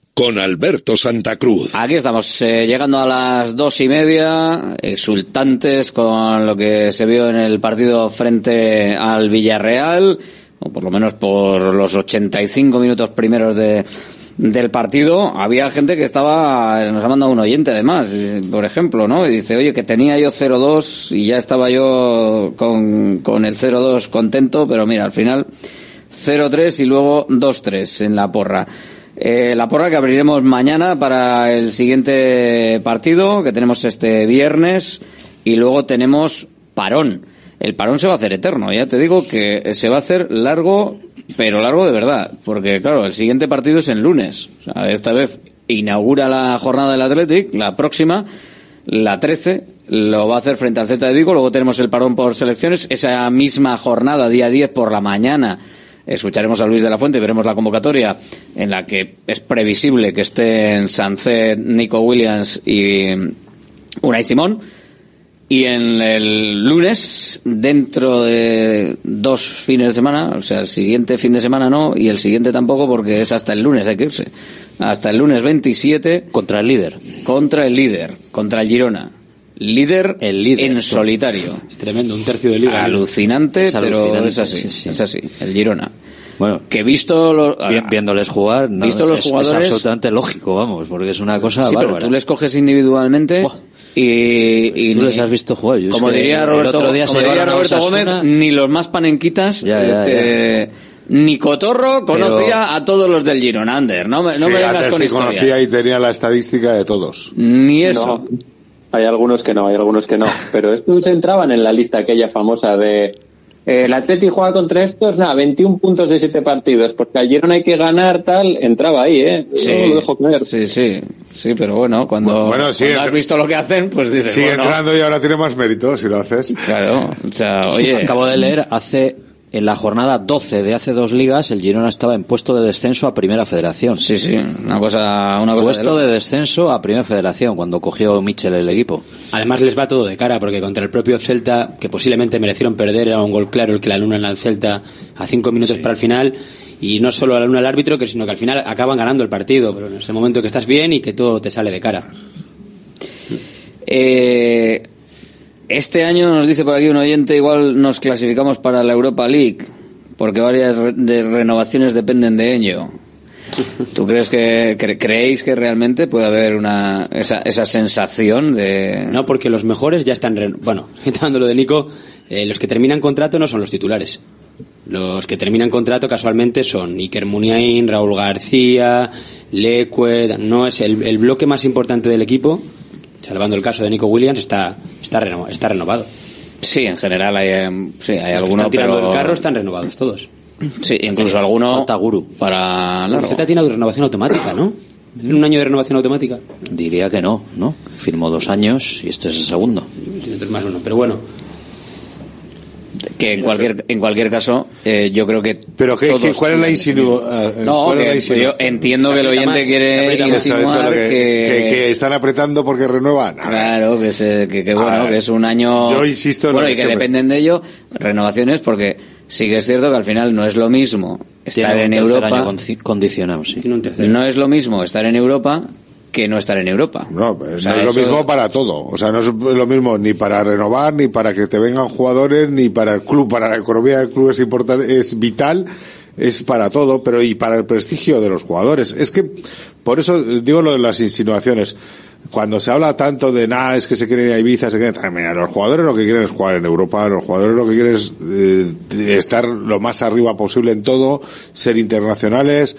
con Alberto Santa Cruz. Aquí estamos, eh, llegando a las dos y media, exultantes con lo que se vio en el partido frente al Villarreal, o por lo menos por los 85 minutos primeros de, del partido. Había gente que estaba, nos ha mandado un oyente además, por ejemplo, ¿no? Y dice, oye, que tenía yo 0-2 y ya estaba yo con, con el 0-2 contento, pero mira, al final 0-3 y luego 2-3 en la porra. Eh, la porra que abriremos mañana para el siguiente partido que tenemos este viernes y luego tenemos parón. El parón se va a hacer eterno, ya te digo que se va a hacer largo, pero largo de verdad, porque claro, el siguiente partido es el lunes. Esta vez inaugura la jornada del Athletic, la próxima, la 13, lo va a hacer frente al Z de Vigo, luego tenemos el parón por selecciones, esa misma jornada, día 10 por la mañana, escucharemos a Luis de la Fuente y veremos la convocatoria en la que es previsible que estén Sancet, Nico Williams y Unai Simón. Y en el lunes, dentro de dos fines de semana, o sea, el siguiente fin de semana no, y el siguiente tampoco, porque es hasta el lunes, hay que irse. Hasta el lunes 27. Contra el líder. Contra el líder, contra el Girona. Líder, el líder en solitario. Es tremendo, un tercio de liga. Alucinante, Es pero es así. sí, sí. Es así, el Girona. Bueno, Que visto los, vi- viéndoles jugar, no, visto los es, es jugadores- absolutamente lógico, vamos, porque es una cosa Sí, pero bárbara. tú les coges individualmente y, y Tú ni- les has visto jugar. Yo es como diría el Roberto, otro día como diría Roberto Gómez, ni los más panenquitas, Ya, ya, este, ni Cotorro conocía a todos los del Girona, Ander. No me, no me vengas con si historia. conocía y tenía la estadística de todos. Ni eso. No, hay algunos que no, hay algunos que no. Pero estos entraban en la lista aquella famosa de el Atleti juega contra estos, nada, 21 puntos de 7 partidos, porque al Girona hay que ganar, tal, entraba ahí, ¿eh? Sí, No lo dejo caer. sí, sí, sí, pero bueno, cuando, Bueno, sí, cuando has visto lo que hacen, pues dices, Sigue bueno, entrando y ahora tiene más mérito si lo haces. claro, o sea, oye, Acabo de leer hace en la jornada 12 de hace dos ligas el Girona estaba en puesto de descenso a Primera Federación. sí, sí, una cosa, una cosa Puesto de de descenso a Primera Federación cuando cogió Michel el equipo. Además les va todo de cara porque contra el propio Celta, que posiblemente merecieron perder, era un gol claro el que le anulan al Celta a cinco minutos para el final. Y no solo anulan al árbitro, que sino que al final acaban ganando el partido. Pero en ese momento que estás bien y que todo te sale de cara. Eh, este año nos dice por aquí un oyente, igual nos clasificamos para la Europa League, porque varias re- de renovaciones dependen de ello. ¿Tú crees que cre- creéis que realmente puede haber una esa, esa sensación de No, porque los mejores ya están. re- Bueno, quitando lo de Nico, eh, los que terminan contrato no son los titulares. Los que terminan contrato casualmente son Iker Muniain, Raúl García, Leque. No es el, el bloque más importante del equipo, salvando el caso de Nico Williams, está, está, reno- está renovado. sí, en general hay em, sí, hay algunos están tirando pero el carro están renovados todos. sí, incluso alguno Falta Guru. para largo. Celta tiene renovación automática, ¿no? ¿En un año de renovación automática? Diría que no, ¿no? Firmó dos años y este es el segundo. Tiene tres más uno, pero bueno. Que en cualquier en cualquier caso eh, yo creo que pero qué, todos qué- cuál es la insinuación no que yo entiendo que el oyente quiere insinuar que, que, que- que están apretando porque renuevan claro que, se, que, que bueno que es un año yo insisto en bueno y que siempre. dependen de ello renovaciones porque sí que es cierto que al final no es lo mismo estar Tiene en Europa año conci- condicionado, sí. no es lo mismo estar en Europa que no estar en Europa No, pues O sea, no es lo mismo para todo. O sea, no es lo mismo ni para renovar, ni para que te vengan jugadores, ni para el club. Para la economía del club es importante, es vital, es para todo, pero y para el prestigio de los jugadores. Es que, por eso digo lo de las insinuaciones. Cuando se habla tanto de nada, es que se quieren ir a Ibiza, se quieren... Mira, los jugadores lo que quieren es jugar en Europa, los jugadores lo que quieren es eh, estar lo más arriba posible en todo, ser internacionales,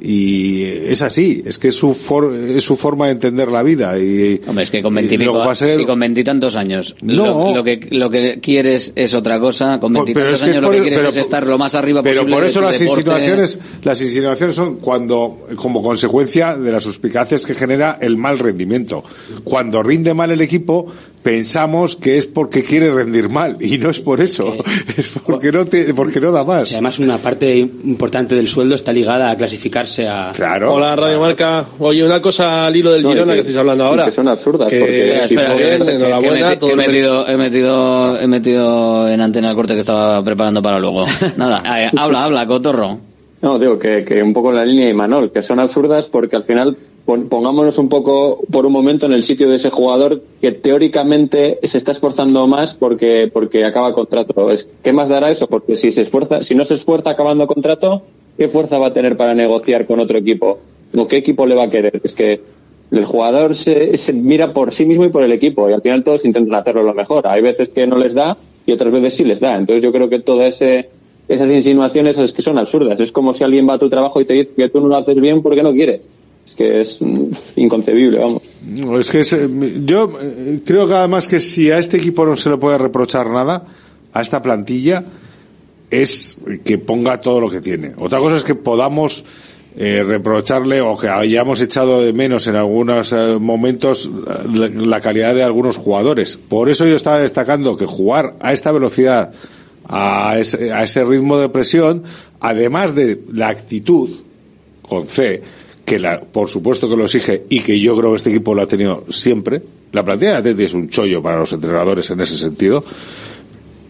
y es así, es que es su, for- es su forma de entender la vida. Y, Hombre, es que con y veintipico, lo que va a ser- si con veintitantos años No. lo, lo que lo que quieres es otra cosa, con Por- pero veintitantos es que años es lo por- que quieres pero- es estar lo más arriba Pero posible por de eso las deporte. insinuaciones, las insinuaciones son cuando, como consecuencia de las suspicacias que genera el mal rendimiento. Cuando rinde mal el equipo, pensamos que es porque quiere rendir mal, y no es por eso, es porque no te, porque no da más. Además, una parte importante del sueldo está ligada a clasificarse a. Claro. Hola, Radio Marca. Oye, una cosa al hilo del No, Girona que- que, estáis hablando ahora. que son absurdas, Que, porque Espera, enhorabuena. todo que he metido, he metido, he metido en antena el corte que estaba preparando para luego. Nada, eh, habla, habla, cotorro. No, digo que, que un poco en la línea de Imanol, que son absurdas porque al final pongámonos un poco por un momento en el sitio de ese jugador que teóricamente se está esforzando más porque porque acaba contrato. Es, ¿Qué más dará eso? Porque si se esfuerza, si no se esfuerza acabando contrato, ¿qué fuerza va a tener para negociar con otro equipo? ¿O qué equipo le va a querer? Es que el jugador se, se mira por sí mismo y por el equipo y al final todos intentan hacerlo lo mejor. Hay veces que no les da y otras veces sí les da. Entonces yo creo que toda ese esas insinuaciones es que son absurdas. Es como si alguien va a tu trabajo y te dice que tú no lo haces bien porque no quiere. Es que es inconcebible, vamos. No, es que es, eh, yo eh, creo que además que si a este equipo no se le puede reprochar nada, a esta plantilla, es que ponga todo lo que tiene. Otra cosa es que podamos eh, reprocharle o que hayamos echado de menos en algunos momentos la, la calidad de algunos jugadores. Por eso yo estaba destacando que jugar a esta velocidad, a ese, a ese ritmo de presión, además de la actitud, con C, que la, por supuesto que lo exige y que yo creo que este equipo lo ha tenido siempre. La plantilla de Atleti es un chollo para los entrenadores en ese sentido.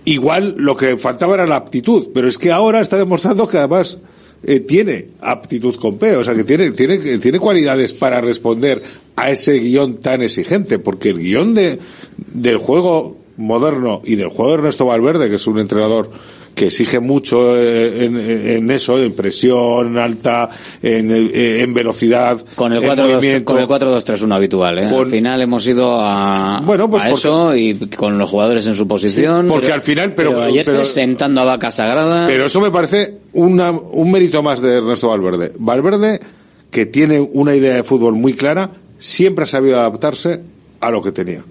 Igual lo que faltaba era la aptitud, pero es que ahora está demostrando que además eh, tiene aptitud con P, o sea que tiene, tiene, tiene cualidades para responder a ese guion tan exigente, porque el guion de, del juego moderno y del juego de Ernesto Valverde, que es un entrenador que exige mucho eh, en, en eso, en presión alta, en, eh, en velocidad, Con el en 4 movimiento. con el 4-2-3-1 habitual, ¿eh? Con- Al final hemos ido a, Bueno, pues a porque- eso y con los jugadores en su posición. porque al final, pero- ayer pero- sentando a vaca sagrada. Pero eso me parece una, un mérito más de Ernesto Valverde. Valverde, que tiene una idea de fútbol muy clara, siempre ha sabido adaptarse a lo que tenía.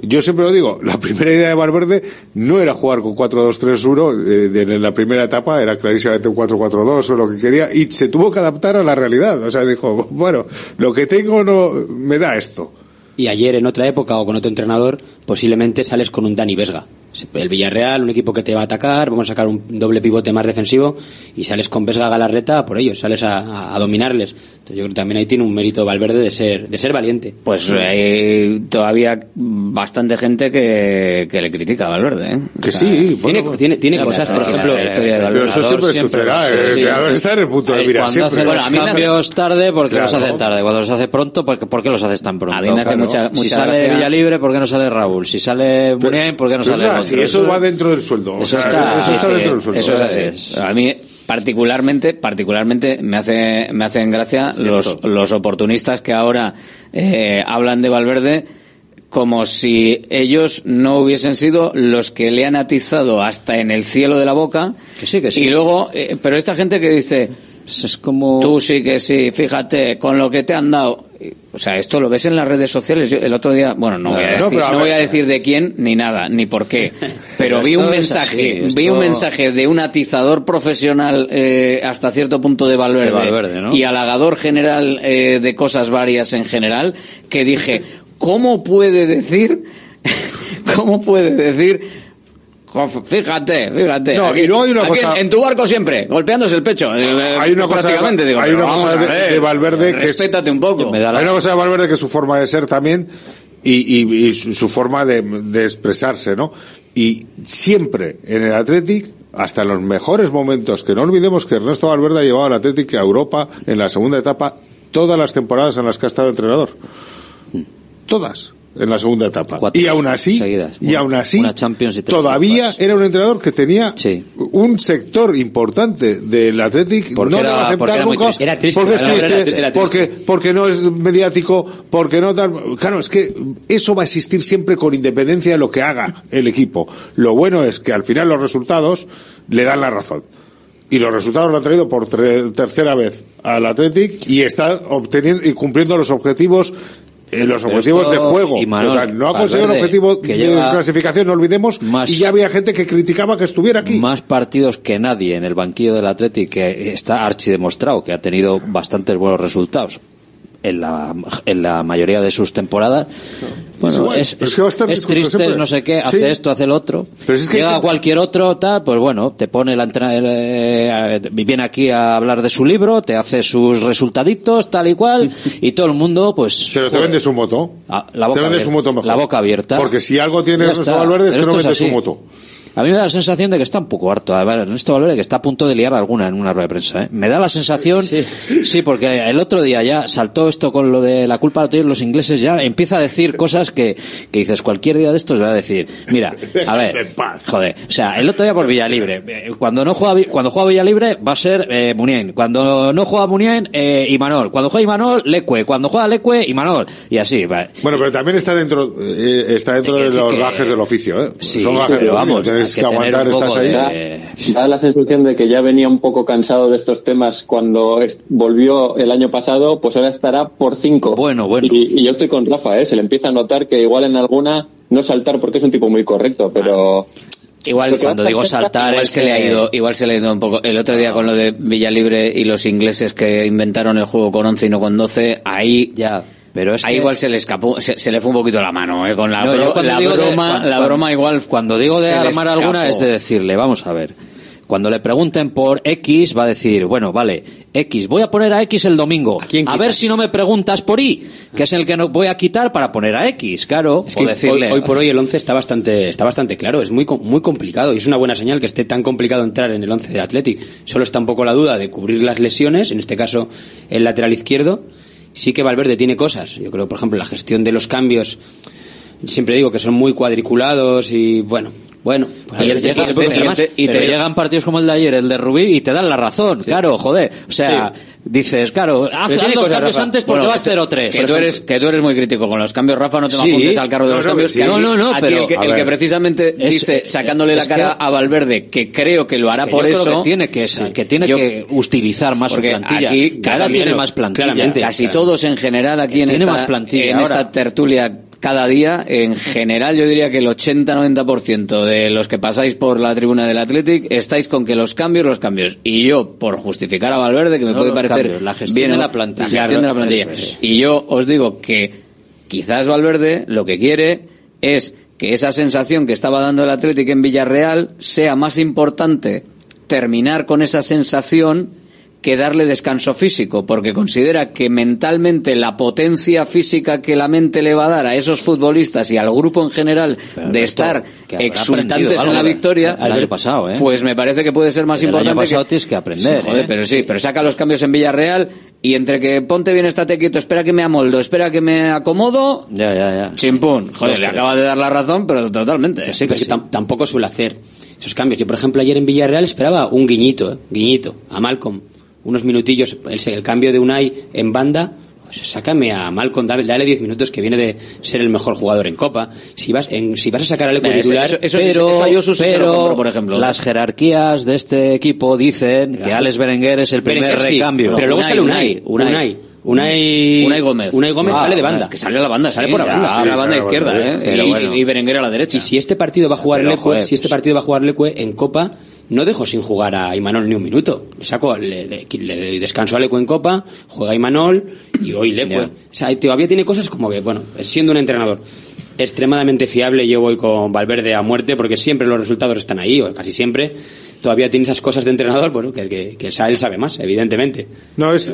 Yo siempre lo digo, la primera idea de Valverde no era jugar con 4-2-3-1, eh, en la primera etapa era clarísimamente un 4-4-2 o lo que quería, y se tuvo que adaptar a la realidad. O sea, dijo, bueno, lo que tengo no me da esto. Y ayer en otra época o con otro entrenador, posiblemente sales con un Dani Vesga. El Villarreal, un equipo que te va a atacar, vamos a sacar un doble pivote más defensivo y sales con Vesga Galarreta por ellos, sales a dominarles. Entonces yo creo que también ahí tiene un mérito Valverde de ser, de ser valiente. Pues hay todavía bastante gente que, que le critica a Valverde, ¿eh? Que sí, tiene, tiene, tiene Ya, cosas, por la ejemplo. historia de Pero eso siempre sucederá, eh, el entrenador está en el punto de mira Cuando siempre. haces Bueno, los a mí me hace- cambios tarde, ¿por qué los Claro. haces tarde? Cuando los hace pronto, ¿por qué, por qué los haces tan pronto? A mí me hace mucha- si mucha sale gracia- Villalibre, ¿por qué no sale Raúl? Si sale Muniain, ¿por qué no sale eso es así, otro? eso va dentro del sueldo. o eso sea, está- eso Sí, dentro del sueldo. eso es así. A mí particularmente, particularmente me hace me hacen gracia los, los oportunistas que ahora eh, hablan de Valverde como si ellos no hubiesen sido los que le han atizado hasta en el cielo de la boca. Que sí, que sí. Y luego, eh, pero esta gente que dice, es como tú sí que sí, fíjate, con lo que te han dado. O sea, esto lo ves en las redes sociales. Yo el otro día, bueno, no, voy, a decir, no voy a decir de quién ni nada, ni por qué. Pero Pero vi un mensaje, así, esto- vi un mensaje de un atizador profesional eh, hasta cierto punto de Valverde, De y halagador general eh, de cosas varias en general, que dije, ¿cómo puede decir, cómo puede decir Fíjate, fíjate. No, Aquí- y luego hay una aquí cosa- en, tu barco siempre, golpeándose el pecho. eh, hay una cosa, prácticamente, digo, hay una cosa de, ver, de Valverde que es, respétate un poco. hay una cosa de Valverde que es su forma de ser también y, y- y su, su forma de, de expresarse, ¿no? Y siempre en el Athletic, hasta en los mejores momentos, que no olvidemos que Ernesto Valverde ha llevado al Athletic a Europa en la segunda etapa todas las temporadas en las que ha estado entrenador. Todas en la segunda etapa. Cuatro y aún así, seguidas. y aún así, una Champions y todavía Copas. era un entrenador que tenía un sector importante del Athletic Porque no era- le va a porque aceptar era nunca triste. Era triste, porque es era- era- triste, era triste. porque porque no es mediático porque no tal claro es que eso va a existir siempre con independencia de lo que haga el equipo lo bueno es que al final los resultados le dan la razón y los resultados lo han traído por tercera vez al Athletic y está obteniendo y cumpliendo los objetivos eh, los Pero objetivos de juego. Imanol, Total, no ha conseguido el objetivo que de clasificación, no olvidemos, y ya había gente que criticaba que estuviera aquí. Más partidos que nadie en el banquillo del Athletic, que está archi demostrado, que ha tenido bastantes buenos resultados en la, en la mayoría de sus temporadas. Bueno, es, que a triste, siempre. no sé qué, hace Sí. esto, hace el otro. Pero si es que Llega gente- cualquier otro, tal, pues bueno, te pone la entrada, eh, viene aquí a hablar de su libro, te hace sus resultaditos, tal y cual, y todo el mundo, pues. Pero te vende su moto. Ah, la boca te vende abierta. su moto mejor. La boca abierta. Porque si algo tiene. Valverde es que no vende su moto. A mí me da la sensación de que está un poco harto. A ver, Ernesto Valverde que está a punto de liar alguna en una rueda de prensa. ¿eh? Me da la sensación, sí. porque el otro día ya saltó esto con lo de la culpa la tienen los ingleses, ya empieza a decir cosas que, que dices cualquier día de estos va a decir, mira, a ver, joder, o sea, el otro día por Villalibre, eh, cuando no juega, cuando juega Villalibre va a ser eh, Munien, cuando no juega Munien, eh, Imanol, cuando juega Imanol, Lecue, cuando juega Lecue, Imanol, y así, va. Bueno, pero también está dentro, eh, está dentro de los que- gajes del oficio, ¿eh? Sí, Son gajes pero del vamos, oficio, tienes que, que aguantar, estás ahí. de- Da la sensación de que ya venía un poco cansado de estos temas cuando volvió el año pasado, pues ahora estará por cinco. Bueno, bueno. Y, y yo estoy con Rafa, ¿eh? Se le empieza a notar que igual en alguna no saltar porque es un tipo muy correcto, pero... Igual Lo que cuando digo saltar igual es se le ha que- ido igual se le ha ido un poco el otro día con lo de Villalibre y los ingleses que inventaron el juego con 11 y no con 12 ahí ya pero es ahí que- igual se le escapó se, se le fue un poquito la mano eh, con la, No, bro- la de- broma cuando- la broma igual Cuando digo de armar alguna es de decirle, vamos a ver. Cuando le pregunten por X, va a decir, bueno, vale, X, voy a poner a X el domingo. A, ver si no me preguntas por Y, que es el que no voy a quitar para poner a X, claro. Es que decirle, hoy, hoy por hoy el 11 está bastante, está bastante claro, es muy, muy complicado y es una buena señal que esté tan complicado entrar en el 11 de Athletic. Solo está un poco la duda de cubrir las lesiones, en este caso el lateral izquierdo. Sí que Valverde tiene cosas. Yo creo, por ejemplo, la gestión de los cambios, siempre digo que son muy cuadriculados y bueno, bueno, pues Y, llega- te, y te pero- llegan partidos como el de ayer, el de Rubí, y te dan la razón, claro, joder. O sea, dices, claro, haz, dos cosas, cambios Rafa. antes porque Bueno, vas que tú- 0-3. que tú eres que tú eres muy crítico con los cambios Rafa no te Sí. apuntes al carro de No, los no, cambios sí. que No, no, no, pero, el que, el precisamente Es- dice sacándole la cara que- a Valverde que creo que lo hará que por yo creo eso que tiene que, que tiene Yo- que utilizar más su porque plantilla. aquí casi- tiene más plantilla. casi todos en general aquí en esta tertulia cada día, en general yo diría que el 80-90% de los que pasáis por la tribuna del Athletic estáis con que los cambios, los cambios. Y yo, por justificar a Valverde, que me No puede parecer cambios, la gestión bien de la plantilla. la gestión de la Claro, plantilla. eso es. Y yo os digo que quizás Valverde lo que quiere es que esa sensación que estaba dando el Athletic en Villarreal sea más importante terminar con esa sensación que darle descanso físico, porque considera que mentalmente la potencia física que la mente le va a dar a esos futbolistas y al grupo en general de estar exultantes en la victoria, el año pasado, ¿eh? pues me parece que puede ser más El año importante tienes que aprender, Sí, joder, ¿eh? pero sí, pero saca los cambios en Villarreal y entre que ponte bien, estate quieto, espera que me amoldo, espera que me acomodo, Ya, ya, ya. chimpún. Joder, le acaba de dar la razón, pero totalmente. Que sí, que sí, tam- tampoco suele hacer esos cambios. Yo, por ejemplo, ayer en Villarreal esperaba un guiñito, ¿eh? guiñito, a Malcolm. Unos minutillos, el, el cambio de Unai en banda, pues sácame a Malcolm, dale, dale 10 minutos que viene de ser el mejor jugador en Copa. Si vas, en, si vas a sacar al titular, eso- eso- pero, eso sí pero compro, por ejemplo. las jerarquías de este equipo dicen que Alex Berenguer es el primer Berenguer sí, recambio. pero luego sale Unai, Unai, Unai, Unai, Unai Gómez. Unai Gómez Ah, sale de banda. Que sale a la banda, Sale sí, por la banda. a la Sí, banda izquierda, ¿eh? Pero y, bueno. y Berenguer a la derecha. Y si este partido va a jugar Lecue, si este pues- partido va a jugar Lecue en Copa, no dejo sin jugar a Imanol ni un minuto. Le saco, le, le- le doy descanso a Lecue en Copa, juega Imanol y hoy Lecue. Ya. O sea, todavía tiene cosas como que, bueno, siendo un entrenador. extremadamente fiable. Yo voy con Valverde a muerte porque siempre los resultados están ahí, o casi siempre. Todavía tiene esas cosas de entrenador, bueno, que, que, que él sabe más, evidentemente. No, es,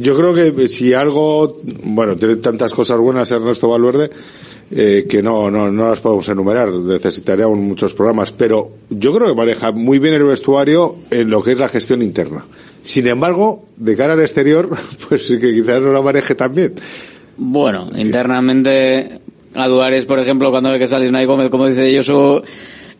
yo creo que si algo, bueno, tiene tantas cosas buenas Ernesto Valverde, eh, que no, no, no las podemos enumerar, necesitaríamos muchos programas, pero yo creo que maneja muy bien el vestuario en lo que es la gestión interna. Sin embargo, de cara al exterior, pues que quizás no la maneje tan bien. Bueno, internamente, a Duares, por ejemplo, cuando ve que sale Unai Gómez, como dice Josu,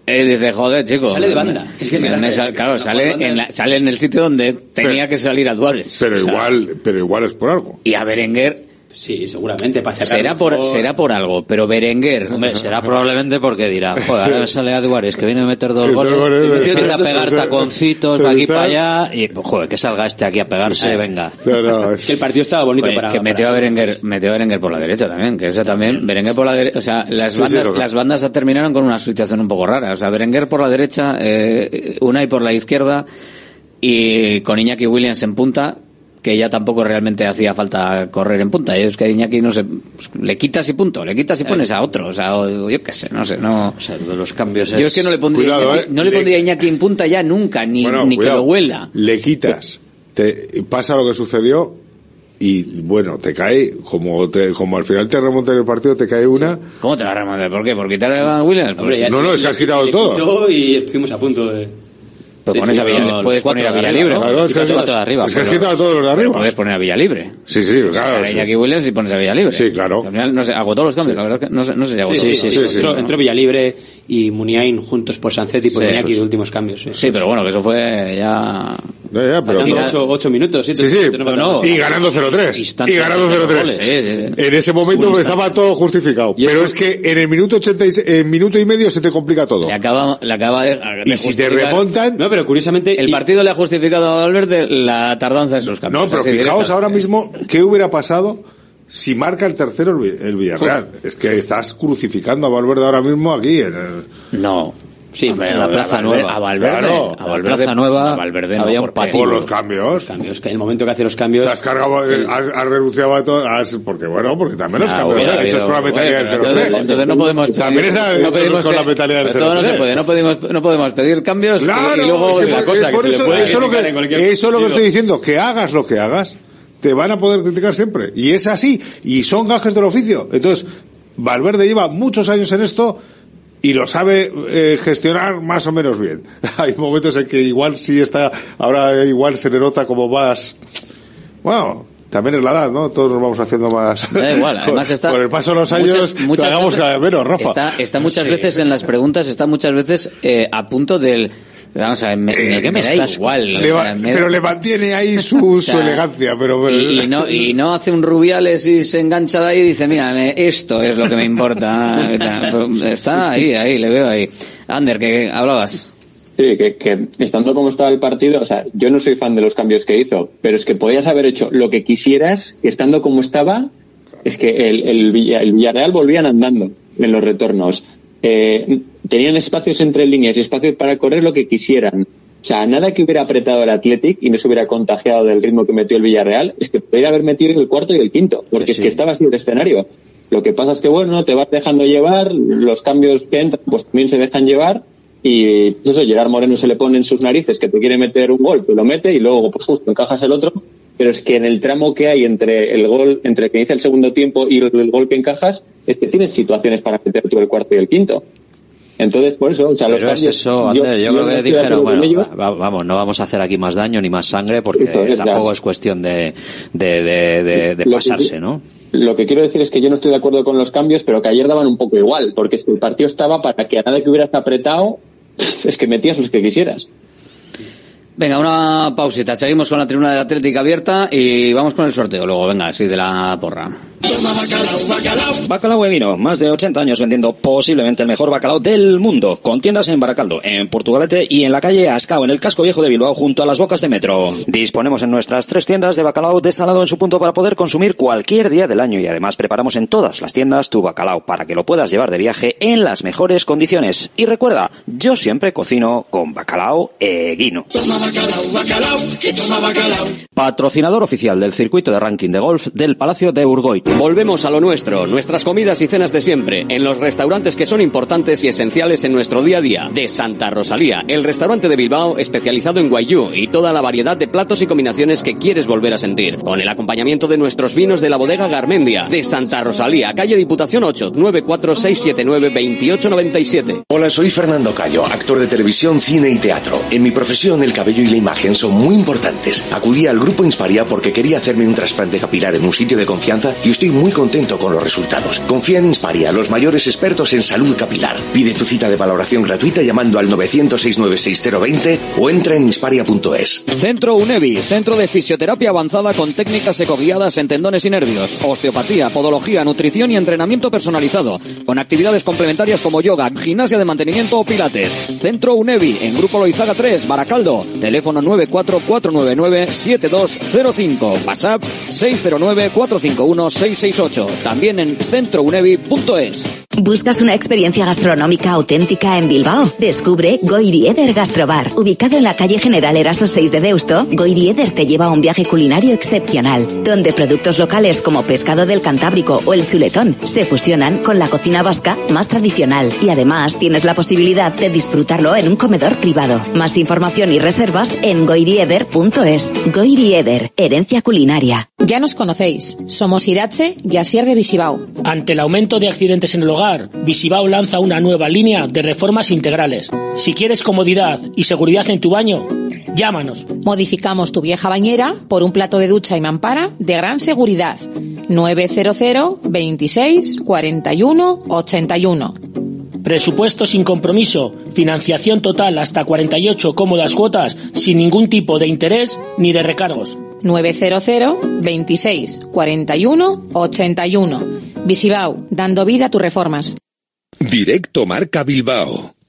él dice, joder, chico. Sale de banda. Es que me sal- claro, sale en, la- sale en el sitio donde tenía que salir a Duares. Pero O sea, igual, pero igual es por algo. Y a Berenguer, Sí, seguramente, para cerrar será por, mejor. será por algo, pero Berenguer. Hombre, será probablemente porque dirá, joder, ahora me sale a Duárez que viene a meter dos goles, y empieza a pegar taconcitos de aquí para allá y, pues, joder, que salga este aquí a pegarse, venga. No, no, Es que el partido estaba bonito Oye, para... que metió a Berenguer, metió a Berenguer por la derecha también, que esa también, Berenguer por la derecha, o sea, las Sí, bandas, que- las bandas terminaron con una situación un poco rara, o sea, Berenguer por la derecha, eh, Unai por la izquierda y con Iñaki Williams en punta, que ya tampoco realmente hacía falta correr en punta, es que Iñaki no se, pues, le quitas y punto, le quitas y pones a otro, o sea, o- yo qué sé, no sé, no. O sea, los cambios Yo es que no le pondría, Cuidado, Iñaki- eh. no le Le- pondría a Iñaki en punta ya nunca, ni, Bueno, ni que lo huela. Le quitas, te pasa lo que sucedió y bueno, te cae, como te, como al final te remonta en el partido, te cae una. ¿Cómo te va a remontar? ¿Por qué? ¿Por quitar a Williams? Pues, Hombre, ya- No, no, es que has quitado le todo. quitó y estuvimos a punto de... Sí, pones sí, a Villa- puedes poner a Claro, es que Quitas arriba, es que todos los de Pero arriba. puedes poner a Villalibre. Sí, sí, claro. a sí. Iñaki Williams y pones a Villalibre. Sí, claro. Al final, no sé, agotó los cambios, la verdad es que no sé, no sé si agotó. Sí, sí, sí, sí, entró, sí. entró Villalibre y Muniain juntos por Sancetti y por Sí, Iñaki de últimos cambios. Sí, pero bueno, que eso fue ya... Ya, ya, pero Faltando no. ocho, ocho minutos, sí, Sí, sí, no, no, no. y ganando 0-3. Instante Y ganando de 0-3. goles. Sí, sí, sí. En ese momento estaba todo justificado. Y Pero es que en el minuto 86, en minuto y medio se te complica todo. Le acaba, le acaba de, de Y si te remontan. No, pero curiosamente... El y- partido le ha justificado a Valverde la tardanza en sus cambios. No, pero fijaos ahora mismo qué hubiera pasado si marca el tercero el, Vi- el Villarreal. Es que estás crucificando a Valverde ahora mismo aquí. En el... No. Sí, pero en la a Plaza Valverde- Nueva. A Valverde, Claro, a Valverde, Plaza Nueva a Valverde no, había un patio. Por los cambios. cambios, que en el momento que hace los cambios... Te has cargado, eh, has, has renunciado a todo. has- porque bueno, porque también los cambios están hechos habido- con la mentalidad del pero 0-3. entonces, no podemos También está no hecho pedimos con la mentalidad del todo no 0-3. se puede no podemos no podemos pedir cambios Claro, y luego la por- cosa eh, que por se le eso, puede eso es lo que, estoy diciendo, que hagas lo que hagas, te van a poder criticar siempre. Y es así, y son gajes del oficio. Entonces, Valverde lleva muchos años en esto y lo sabe eh, gestionar más o menos bien. Hay momentos en que igual sí está, ahora igual se le nota como más, bueno, también es la edad, ¿no? Todos nos vamos haciendo más. Da igual, además está. Con el paso de los años, muchas, te hagamos veces- cada menos, Rafa. Está, está muchas veces en las preguntas, está muchas veces eh, a punto del. Vamos a ver, me, me- ¿qué me da estás igual. o Le va- sea, me da- pero le mantiene ahí su, O sea, su elegancia, pero, pero- y, y no, y no hace un rubiales y se engancha de ahí y dice, mira, me- esto es lo que me importa. Está ahí, ahí, le veo ahí. Ander, que hablabas. Sí, que, que estando como estaba el partido, o sea, yo no soy fan de los cambios que hizo, pero es que podías haber hecho lo que quisieras, que estando como estaba, es que el, el, Villa- el Villarreal volvían andando en los retornos. Eh, tenían espacios entre líneas y espacios para correr lo que quisieran. O sea, nada que hubiera apretado el Athletic y no se hubiera contagiado del ritmo que metió el Villarreal, es que podría haber metido el cuarto y el quinto, porque Que es que estaba así el escenario. Lo que pasa es que, bueno, te vas dejando llevar, los cambios que entran, pues también se dejan llevar, y pues eso, Gerard Moreno se le pone en sus narices que te quiere meter un gol, tú lo mete y luego pues justo encajas el otro, pero es que en el tramo que hay entre el gol, entre el que inicia el segundo tiempo y el, el gol que encajas, es que tienes situaciones para meter tú el cuarto y el quinto. Entonces, por eso, o sea, los Pero es cambios, eso, Ander, yo, no creo que dijeron, bueno, ellos. va- va- vamos, no vamos a hacer aquí más daño ni más sangre porque Eso es, tampoco es cuestión de, de, de, de- de Lo que- pasarse, ¿no? Lo que quiero decir es que yo no estoy de acuerdo con los cambios, pero que ayer daban un poco igual, porque es que el partido estaba para que a nada que hubieras apretado, es que metías los que quisieras. Venga, una pausita. Seguimos con la tribuna del Atlético abierta y vamos con el sorteo luego. Venga, así de la porra. Bacalao Eguino, más de 80 años vendiendo posiblemente el mejor bacalao del mundo, con tiendas en Baracaldo, en Portugalete y en la calle Ascao, en el casco viejo de Bilbao, junto a las bocas de metro. Disponemos en nuestras tres tiendas de bacalao desalado en su punto para poder consumir cualquier día del año y además preparamos en todas las tiendas tu bacalao para que lo puedas llevar de viaje en las mejores condiciones. Y recuerda, yo siempre cocino con bacalao Eguino. Patrocinador oficial del circuito de ranking de golf del Palacio de Urgoit. volvemos a lo nuestro, nuestras comidas y cenas de siempre, en los restaurantes que son importantes y esenciales en nuestro día a día. De Santa Rosalía, el restaurante de Bilbao especializado en guayú y toda la variedad de platos y combinaciones que quieres volver a sentir, con el acompañamiento de nuestros vinos de la bodega Garmendia. De Santa Rosalía, calle Diputación 8, 946792897. Hola, soy Fernando Cayo, actor de televisión, cine y teatro. En mi profesión, el cabello y la imagen son muy importantes. Acudí al grupo Insparia porque quería hacerme un trasplante capilar en un sitio de confianza y estoy muy contento con los resultados. Confía en Insparia, los mayores expertos en salud capilar. Pide tu cita de valoración gratuita llamando al 900-696-020 o entra en insparia.es. Centro UNEVI, centro de fisioterapia avanzada con técnicas ecoguiadas en tendones y nervios, osteopatía, podología, nutrición y entrenamiento personalizado, con actividades complementarias como yoga, gimnasia de mantenimiento o pilates. Centro UNEVI, en Grupo Loizaga 3, Baracaldo, teléfono 944997205, WhatsApp 609451668, también en centrounevi.es. ¿Buscas una experiencia gastronómica auténtica en Bilbao? Descubre Goirieder Gastrobar. Ubicado en la calle General Eraso 6 de Deusto, Goirieder te lleva a un viaje culinario excepcional, donde productos locales como pescado del Cantábrico o el chuletón se fusionan con la cocina vasca más tradicional y además tienes la posibilidad de disfrutarlo en un comedor privado. Más información y reservas en goirieder.es. Goirieder, herencia culinaria. Ya nos conocéis. Somos Irache y Asier de Visibao. Ante el aumento de accidentes en el hogar, Visibao lanza una nueva línea de reformas integrales. Si quieres comodidad y seguridad en tu baño, llámanos. Modificamos tu vieja bañera por un plato de ducha y mampara de gran seguridad. 900 26 41 81. Presupuesto sin compromiso, financiación total hasta 48 cómodas cuotas sin ningún tipo de interés ni de recargos. 900 26 41 81. Visibao, dando vida a tus reformas. Directo Marca Bilbao.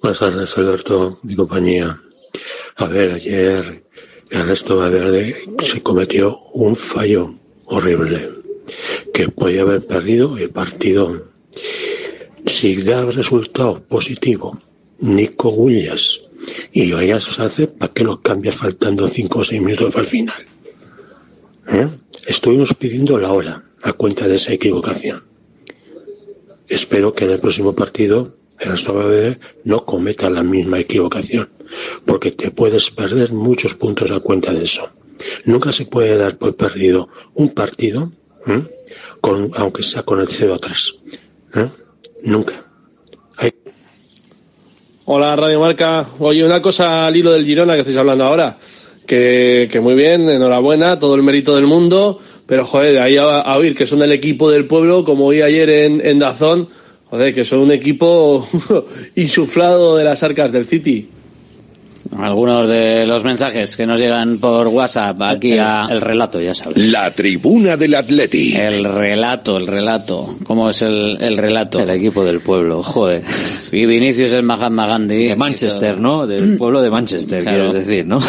Buenas tardes, Alberto, mi compañía. A ver, ayer Ernesto Valverde se cometió un fallo horrible, que podía haber perdido el partido. Si da resultado positivo, Nico Williams y Arias hace, ¿para qué lo cambias faltando cinco o seis minutos para el final? ¿Eh? Estuvimos pidiendo la hora a cuenta de esa equivocación. Espero que en el próximo partido Valverde no cometa la misma equivocación, porque te puedes perder muchos puntos a cuenta de eso. Nunca se puede dar por perdido un partido, con, aunque sea con el 0-3. ¿eh? Nunca. Hola Radio Marca. Oye, una cosa al hilo del Girona que estáis hablando ahora. Que, que muy bien, enhorabuena, todo el mérito del mundo. Pero joder, de ahí a, a oír que son el equipo del pueblo, como oí ayer en, en Dazón, joder, que son un equipo insuflado de las arcas del City. Algunos de los mensajes que nos llegan por WhatsApp aquí el, a... El relato, ya sabes. La tribuna del Atleti. El relato, el relato. ¿Cómo es el, el relato? El equipo del pueblo, joder. Sí, Vinicius es Mahatma Gandhi. De Manchester, ¿no? Del pueblo de Manchester, Claro. quieres decir, ¿no?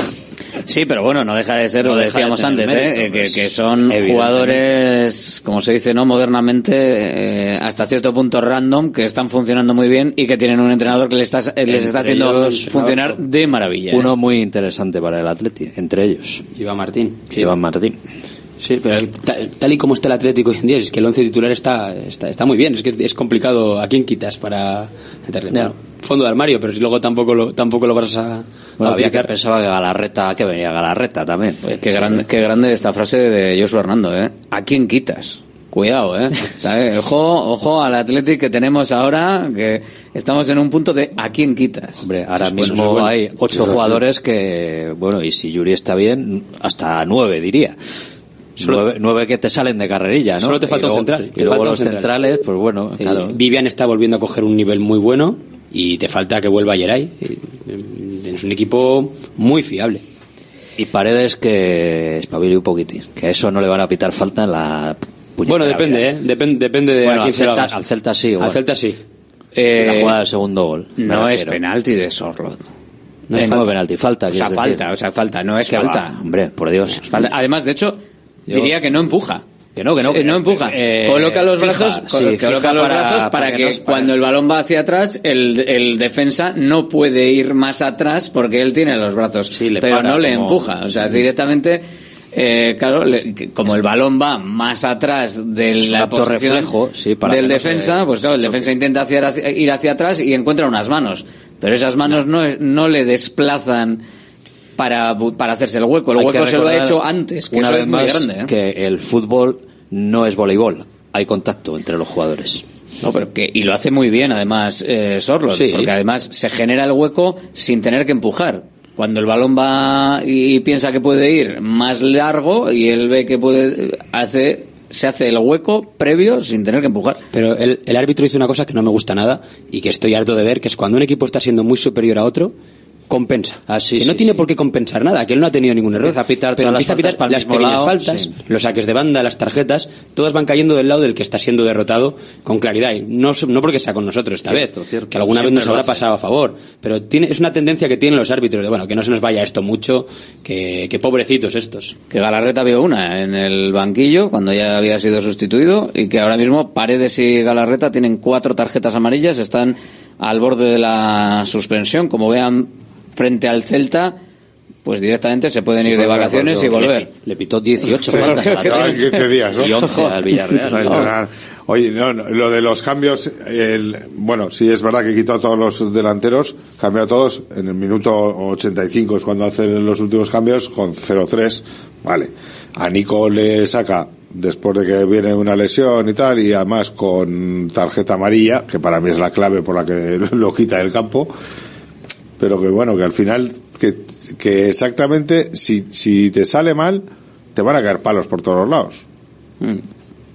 Sí, pero bueno, no deja de ser, No lo de decíamos antes, mérito, ¿eh? que, pues, que son jugadores, como se dice, ¿no? Modernamente, eh, hasta cierto punto random, que están funcionando muy bien y que tienen un entrenador que les está, eh, les está haciendo ellos, funcionar de maravilla. ¿eh? Uno muy interesante para el Atleti, entre ellos. Iván Martín. Iván Martín. Sí, pero tal, tal y como está el Atlético hoy en día, es que el once titular está, está, está muy bien. Es que es complicado a quién quitas para meterle. Bueno, fondo de armario, pero si luego tampoco lo, tampoco lo vas a, Bueno, a había que pensaba que Galarreta, que venía Galarreta también. Qué, grande, qué grande esta frase de Joshua Hernando, ¿eh? ¿A quién quitas? Cuidado, ¿eh? ¿Sabes? Ojo, ojo al Athletic que tenemos ahora, que estamos en un punto de ¿a quién quitas? Hombre, ahora es mismo bueno. hay ocho Sí, jugadores que, bueno, y si Yuri está bien, hasta nueve diría. Nueve, nueve que te salen de carrerilla, ¿no? Solo te falta Y un luego- central. Y te luego falta un los central. centrales, pues bueno, Sí, claro. Vivian está volviendo a coger un nivel muy bueno y te falta que vuelva Yeray. Es un equipo muy fiable. Y Paredes que espabile un poquitín, que eso no le van a pitar falta en la Bueno, depende, ¿eh? Depende, depende de Bueno, a al quién se lo hagas. al Celta sí. igual. Al Celta sí. Eh, la jugada del segundo gol. No es penalti de Sorlot. No es como penalti, falta. O sea, falta, decir. o sea, falta, no es Que va, falta. hombre, por Dios. Falta. Además, de hecho, Diría que no empuja. Que no, que no. Eh, no empuja. Eh, coloca los fija, brazos, sí, coloca los para- brazos para, para que que, no- para- cuando el balón va hacia atrás, el, el defensa no puede ir más atrás porque él tiene los brazos. le pero no le como- empuja. O sea, directamente, eh, claro, le- que como el balón va más atrás de la posición reflejo, sí, para del que no se defensa, pues claro, el defensa intenta hacia- hacia- ir hacia atrás y encuentra unas manos. Pero esas manos no, es- no le desplazan para, para hacerse el hueco. El Hay hueco se lo ha hecho antes, que una eso vez es muy más grande. ¿eh? Que el fútbol no es voleibol. Hay contacto entre los jugadores. No, pero que, y lo hace muy bien además eh, Sorlot, Sí. porque además se genera el hueco sin tener que empujar. Cuando el balón va y piensa que puede ir más largo y él ve que puede, hace, se hace el hueco previo sin tener que empujar. Pero el, el árbitro hizo una cosa que no me gusta nada y que estoy harto de ver, que es cuando un equipo está siendo muy superior a otro, compensa. sí, que no sí, tiene sí. por qué compensar nada, que él no ha tenido ningún error. Empieza a pitar pero empieza a pitar las pequeñas lado, faltas, sí. los saques de banda, las tarjetas, todas van cayendo del lado del que está siendo derrotado con claridad. Y no, no porque sea con nosotros esta Cierto, vez, cierto. que alguna vez nos habrá pasado a favor. Pero tiene, es una tendencia que tienen los árbitros de, bueno, que no se nos vaya esto mucho, que, que pobrecitos estos. Que Galarreta vio una en el banquillo cuando ya había sido sustituido y que ahora mismo Paredes y Galarreta tienen cuatro tarjetas amarillas, están al borde de la suspensión. Como vean frente al Celta, pues directamente se pueden ir de vacaciones y volver. Le pitó 18 Sí, faltas a la llevan 15 días, ¿no? Y 11 al Villarreal. Oye, no, no, lo de los cambios, el, bueno, sí es verdad que quitó a todos los delanteros, cambió a todos, en el minuto 85 es cuando hacen los últimos cambios, con 0-3, vale. A Nico le saca, después de que viene una lesión y tal, y además con tarjeta amarilla, que para mí es la clave por la que lo quita del campo, pero que bueno, que al final, que, que exactamente, si, si te sale mal, te van a caer palos por todos los lados. Mm.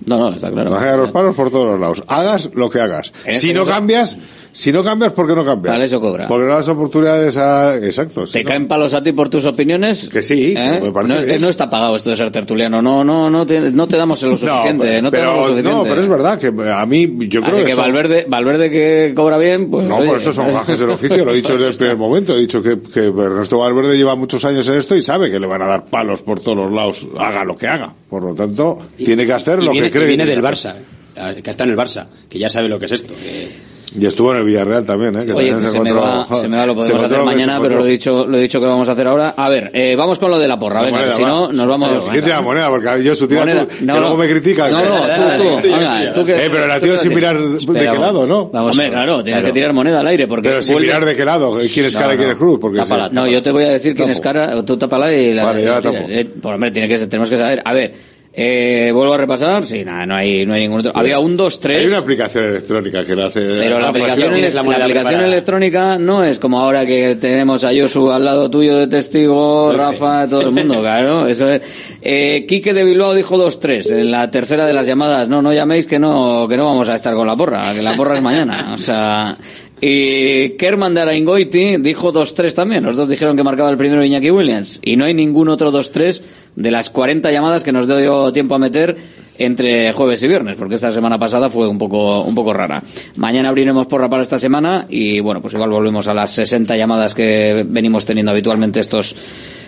No, no, está claro. Te van a caer los palos por todos los lados. Hagas lo que hagas. Si este no cambias, si no cambias, ¿por qué no cambias? Para eso cobra. Porque no das oportunidades a... Exacto. si ¿Te no- caen palos a ti por tus opiniones? Que sí, ¿Eh? me parece no, bien. no está pagado esto de ser tertuliano. No, no, no te, no te damos lo suficiente. No, te pero, damos lo suficiente. no, pero es verdad que a mí, yo creo Así que, que son- Valverde, Valverde que cobra bien, pues. No, oye, por eso son gajes del oficio, lo he dicho desde el primer momento. He dicho que, que Ernesto Valverde lleva muchos años en esto y sabe que le van a dar palos por todos los lados, haga lo que haga. Por lo tanto, tiene que hacer y lo viene, que cree. y viene que del. Barça, eh, que está en el Barça, que ya sabe lo que es esto. que- Y estuvo en el Villarreal también, ¿eh? Que Oye, que se, me va, se me va, lo se podemos hacer se mañana, pero lo he dicho, lo he dicho que vamos a hacer ahora. A ver, eh, vamos con lo de la porra, La venga, moneda, que si no, nos vamos. ¿Quién te da moneda? Porque yo su tira Moneda. tú, No, que no. luego me critica. No, no, tú, tú, venga, tú que- Eh, pero la tío sin mirar de qué lado, ¿no? Vamos Hombre, claro, tienes que tirar moneda al aire porque Pero sin mirar de qué lado, quién es cara y quién es cruz. Porque No, yo te voy a decir quién es cara, tú tápala y la. Vale, ya la tapo. Eh, hombre, tenemos que saber. A ver, eh, vuelvo a repasar. Sí, nada, no hay, no hay ningún otro. Había un 2-3. Hay una aplicación electrónica que la hace. Pero la aplicación, tienes la la moneda aplicación preparada. electrónica no es como ahora que tenemos a Josu al lado tuyo de testigo, Rafa, todo el mundo, claro. Eso es. Eh, Quique de Bilbao dijo 2-3 en la tercera de las llamadas. No, no llaméis que no, que no vamos a estar con la porra, que la porra es mañana. O sea, y Kerman de Araingoiti dijo 2-3 también. Los dos dijeron que marcaba el primero Iñaki Williams. Y no hay ningún otro 2-3 de las 40 llamadas que nos dio tiempo a meter entre jueves y viernes, porque esta semana pasada fue un poco, un poco rara. Mañana abriremos porra para esta semana y bueno, pues igual volvemos a las 60 llamadas que venimos teniendo habitualmente estos,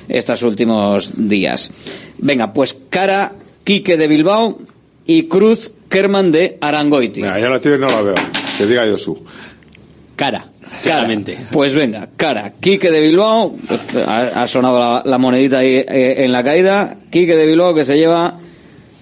estos últimos días. Venga, pues cara Quique de Bilbao y Cruz Kerman de Arangoiti. Mira, la no la veo. Que diga Josu. Cara, claramente. Pues venga, cara. Quique de Bilbao, ha, ha sonado la, la monedita ahí eh, en la caída. Quique de Bilbao que se lleva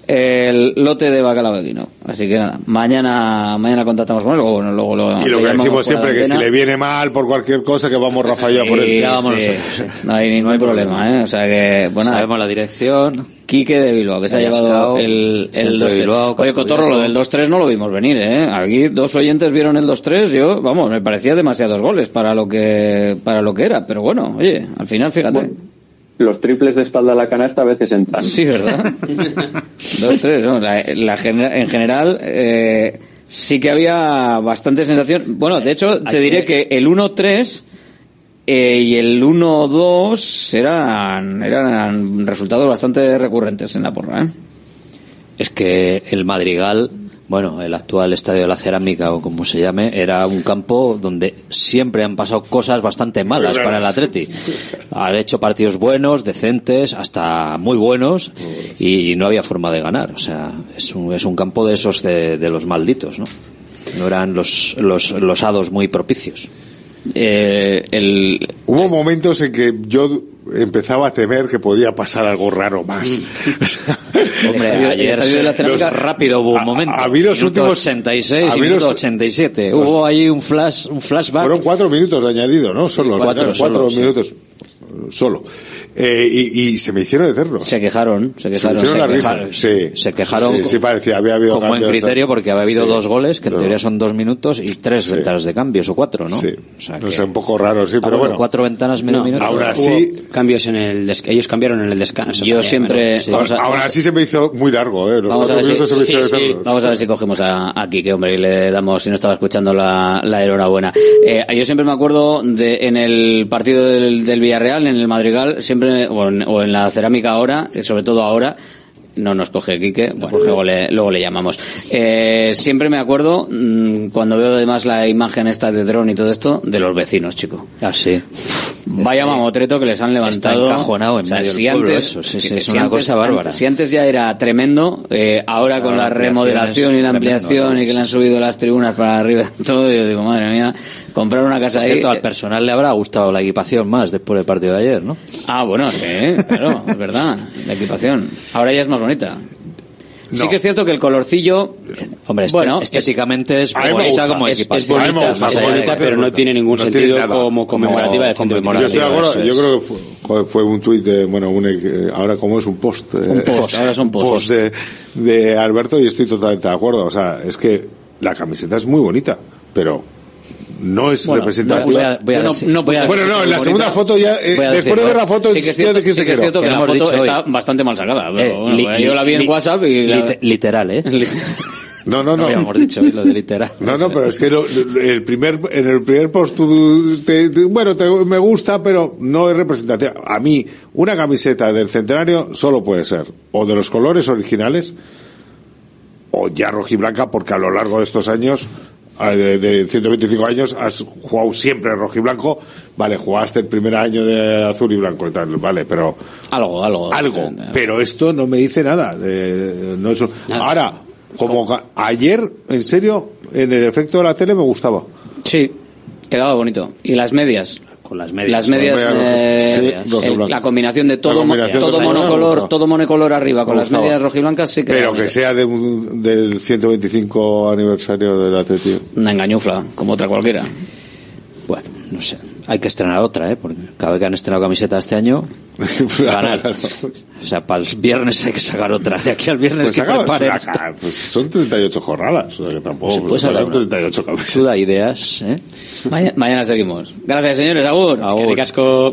el lote de bacalao de quino. Así que nada, mañana mañana contactamos con él. Luego, bueno, luego lo, Y lo que decimos siempre, que si le viene mal por cualquier cosa, que vamos Rafa a por él. Sí, vamos sí, nosotros. No hay ningún problema, ¿eh? O sea que, bueno, Sabemos la dirección. Quique de Bilbao, que se ha llevado el, el Centro de 2-3. Bilbao, Oye, Cotorro, lo del 2-3 no lo vimos venir, ¿eh? Aquí dos oyentes vieron el 2-3, yo, vamos, me parecía demasiados goles para lo que, para lo que era, pero bueno, oye, al final, fíjate. Los triples de espalda a la canasta a veces entran. Sí, ¿verdad? Dos, tres, ¿no? La, la en general, eh, sí que había bastante sensación. Bueno, de hecho, te diré que- que el 1-3 eh, y el 1-2 eran, eran resultados bastante recurrentes en la porra, ¿eh? es que el Madrigal, bueno, el actual Estadio de la Cerámica o como se llame, era un campo donde siempre han pasado cosas bastante malas para el Atleti. Han hecho partidos buenos, decentes, hasta muy buenos y no había forma de ganar. O sea, es un, es un campo de esos de, de los malditos, ¿no? No eran los, los, los hados muy propicios. Eh, el... Hubo momentos en que yo empezaba a temer que podía pasar algo raro más. Hombre, estadio- el ayer de la Cerámica- rápido hubo un momento. a mí los últimos- 86 a y minuto los- 87. Hubo ahí un flash, un flashback. Fueron cuatro minutos de añadido, ¿no? Solo, Cuatro, cuatro solo, sí. minutos solo. Eh, y, y se me hicieron eternos. Se quejaron, se Se quejaron. hicieron la se risa. quejaron. Sí. Se quejaron Sí, sí parecía, había habido con buen criterio porque había habido Sí. dos goles, que en No. teoría son dos minutos y tres ventanas de cambios o cuatro, ¿no? Sí. O sea No que- sé, un poco raro, sí, Ah, pero bueno. Cuatro ventanas, medio No, minuto. Hubo así- cambios en el des- ellos cambiaron en el descanso. Yo también, siempre- bueno, sí. Se me hizo muy largo, ¿eh? Los Vamos a, cuatro ver si, minutos se me hicieron sí, sí. eternos. Vamos a ver si cogemos a, a Quique, hombre, y le damos, si no estaba escuchando, la, la enhorabuena. Eh, yo siempre me acuerdo de en el partido del, del Villarreal, en el Madrigal, siempre, o en, o en la cerámica ahora, eh, sobre todo ahora, no nos coge Quique, bueno, luego le, luego le llamamos. Eh, siempre me acuerdo, mm, cuando veo además la imagen esta de dron y todo esto, de los vecinos, chico. Ah, sí. Vaya mamotreto que les han levantado. encajonado en O sea, medio del si pueblo antes, eso, sí, sí, si es una antes- cosa bárbara. Si antes ya era tremendo, eh, ahora con la remodelación y la ampliación y que le han subido las tribunas para arriba, todo, yo digo, madre mía, comprar una casa Por ahí. cierto, al eh, personal le habrá gustado la equipación más después del partido de ayer, ¿no? Ah, bueno, sí, claro, es verdad, la equipación. Ahora ya es más bonita. Sí No. que es cierto que el colorcillo, Hombre, este- bueno, estéticamente es, bonita gusta. como Es, equipación. es bonita, es bonita, bonita, pero no tiene ningún no tiene sentido nada. como conmemorativa de Como centro Yo estoy de acuerdo, yo creo que fue, joder, fue un tuit de, bueno, un, eh, ahora como es un post. eh, Un post, ahora es un post. de, de Alberto y estoy totalmente de acuerdo. O sea, es que la camiseta es muy bonita, pero no es Bueno, representativa. voy a- voy a yo no- decir- no puedo bueno, no, en la segunda foto ya, eh, después decir, de ver la foto, sí que es ya cierto, dijiste sí que es no. cierto que Que la foto dicho está hoy. bastante mal sacada. pero Eh, bueno, li- yo la vi en li- WhatsApp y la- literal, ¿eh? No, no, no. Habíamos dicho lo de literal. No, no, pero es que lo- el primer, en el primer post, tú te- te- bueno, te- me gusta, pero no es representativa. A mí, una camiseta del centenario solo puede ser o de los colores originales o ya rojiblanca, porque a lo largo de estos años, eh, de, de 125 años, has jugado siempre en rojiblanco. Vale, jugaste el primer año de azul y blanco y tal, vale, pero algo, algo. algo. Pero esto no me dice nada. de- no es Ahora, como ayer, en serio, en el efecto de la tele me gustaba. Sí, quedaba bonito. Y las medias. Con las medias. Las medias, Con medias eh, rojas. Sí, el- la combinación de todo, combinación todo. Me monocolor, todo monocolor arriba con las medias rojiblancas sí que Pero que sea de un- del 125 aniversario del Atleti. una engañufla, como otra cualquiera. Bueno, no sé. Hay que estrenar otra, ¿eh? Porque cada vez que han estrenado camiseta este año, ganar. O sea, para el viernes hay que sacar otra. De aquí al viernes Pues, que acabas- preparen. acá, pues son 38 jornadas, o sea que tampoco Se puede son sacar una. 38 camisetas. Tú da ideas, ¿eh? Mañana, mañana seguimos. Gracias, señores. Agur. Agur. Que ricasco.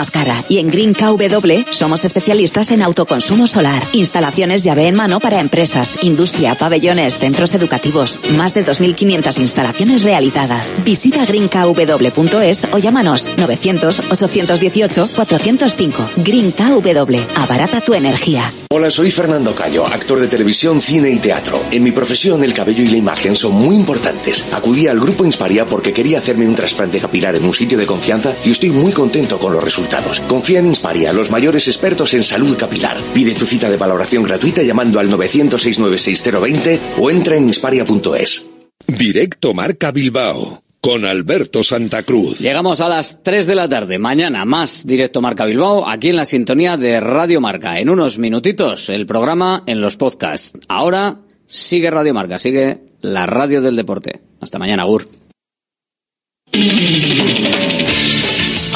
cara y en Green KW somos especialistas en autoconsumo solar, instalaciones llave en mano para empresas, industria, pabellones, centros educativos, más de 2.500 instalaciones realizadas. Visita greenkw.es o llámanos 900-818-405. Green KW, abarata tu energía. Hola, soy Fernando Cayo, actor de televisión, cine y teatro. En mi profesión, el cabello y la imagen son muy importantes. Acudí al grupo Insparia porque quería hacerme un trasplante capilar en un sitio de confianza y estoy muy contento con los resultados. Confía en Insparia, los mayores expertos en salud capilar. Pide tu cita de valoración gratuita llamando al 900 696 020 o entra en insparia.es. Directo Marca Bilbao con Alberto Santa Cruz. Llegamos a las 3 de la tarde. Mañana más directo Marca Bilbao, aquí en la sintonía de Radio Marca. En unos minutitos el programa en los podcasts. Ahora sigue Radio Marca, sigue la radio del deporte. Hasta mañana, Gur.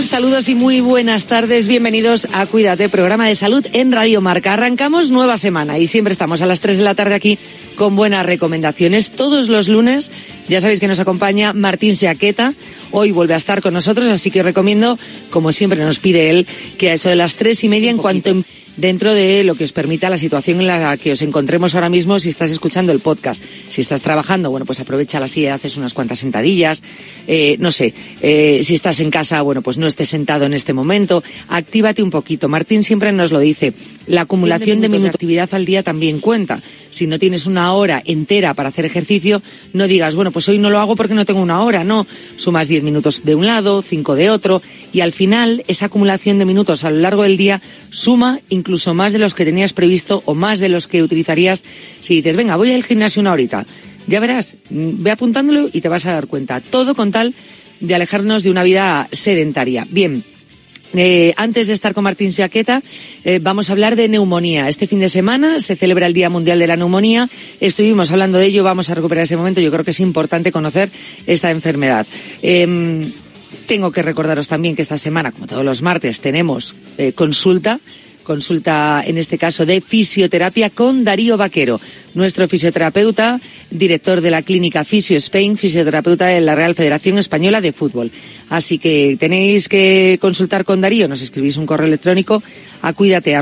Tal? Saludos y muy buenas tardes. Bienvenidos a Cuídate, programa de salud en Radio Marca. Arrancamos nueva semana y siempre estamos a las 3 de la tarde aquí con buenas recomendaciones. Todos los lunes, ya sabéis que nos acompaña Martín Seaqueta. Hoy vuelve a estar con nosotros, así que recomiendo, como siempre nos pide él, que a eso de las tres y media, en cuanto dentro de lo que os permita la situación en la que os encontremos ahora mismo si estás escuchando el podcast. Si estás trabajando, bueno, pues aprovecha la silla, haces unas cuantas sentadillas, eh, no sé, eh, si estás en casa, bueno, pues no estés sentado en este momento, actívate un poquito. Martín siempre nos lo dice, la acumulación de minutos de actividad al día también cuenta. Si no tienes una hora entera para hacer ejercicio, no digas, bueno, pues hoy no lo hago porque no tengo una hora, no. Sumas 10 minutos de un lado, 5 de otro, y al final esa acumulación de minutos a lo largo del día suma incluso más de los que tenías previsto o más de los que utilizarías si dices, venga, voy al gimnasio una horita. Ya verás, mm, ve apuntándolo y te vas a dar cuenta. Todo con tal de alejarnos de una vida sedentaria. Bien. Eh, antes de estar con Martín Siaqueta, eh, vamos a hablar de neumonía. Este fin de semana se celebra el Día Mundial de la Neumonía. Estuvimos hablando de ello, vamos a recuperar ese momento. Yo creo que es importante conocer esta enfermedad. Eh, tengo que recordaros también que esta semana, como todos los martes, tenemos eh, consulta consulta en este caso de fisioterapia con Darío Vaquero, nuestro fisioterapeuta, director de la clínica Fisio Spain, fisioterapeuta de la Real Federación Española de Fútbol. Así que tenéis que consultar con Darío, nos escribís un correo electrónico a cuídate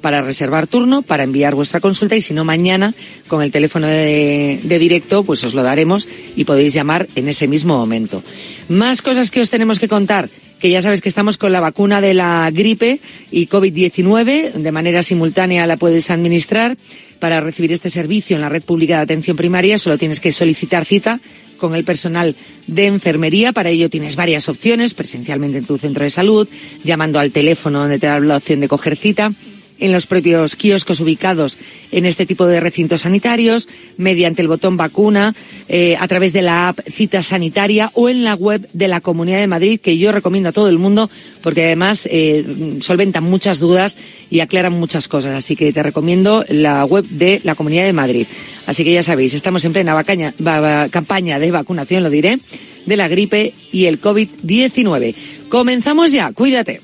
para reservar turno, para enviar vuestra consulta y si no mañana con el teléfono de, de directo pues os lo daremos y podéis llamar en ese mismo momento. Más cosas que os tenemos que contar que ya sabes que estamos con la vacuna de la gripe y COVID-19. De manera simultánea la puedes administrar. Para recibir este servicio en la red pública de atención primaria solo tienes que solicitar cita con el personal de enfermería. Para ello tienes varias opciones, presencialmente en tu centro de salud, llamando al teléfono donde te da la opción de coger cita en los propios kioscos ubicados en este tipo de recintos sanitarios, mediante el botón vacuna, eh, a través de la app Cita Sanitaria o en la web de la Comunidad de Madrid, que yo recomiendo a todo el mundo porque además eh, solventan muchas dudas y aclaran muchas cosas. Así que te recomiendo la web de la Comunidad de Madrid. Así que ya sabéis, estamos en plena vacaña, va, campaña de vacunación, lo diré, de la gripe y el COVID-19. Comenzamos ya, cuídate.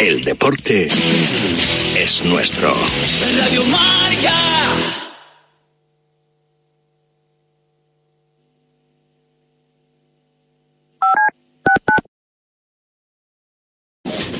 El deporte es nuestro. Radio Marca.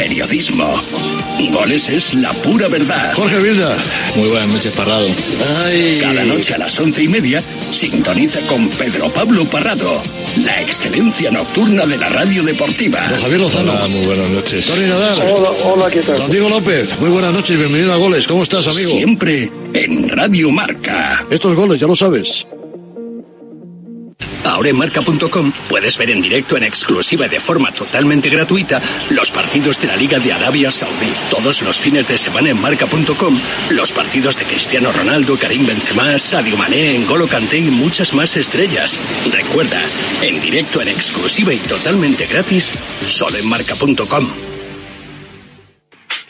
periodismo. Goles es la pura verdad. Jorge Vilda. Muy buenas noches, Parrado. Cada noche a las once y media, sintoniza con Pedro Pablo Parrado, la excelencia nocturna de la radio deportiva. Don Javier Lozano. Hola, muy buenas noches. Tony Nadal. Hola, hola, ¿qué tal? Don Diego López. Muy buenas noches y bienvenido a Goles. ¿Cómo estás, amigo? Siempre en Radio Marca. Estos goles, ya lo sabes. Ahora en marca.com puedes ver en directo en exclusiva y de forma totalmente gratuita los partidos de la Liga de Arabia Saudí. Todos los fines de semana en marca.com los partidos de Cristiano Ronaldo, Karim Benzema, Sadio Mané, N'Golo Kanté y muchas más estrellas. Recuerda, en directo en exclusiva y totalmente gratis, solo en marca.com.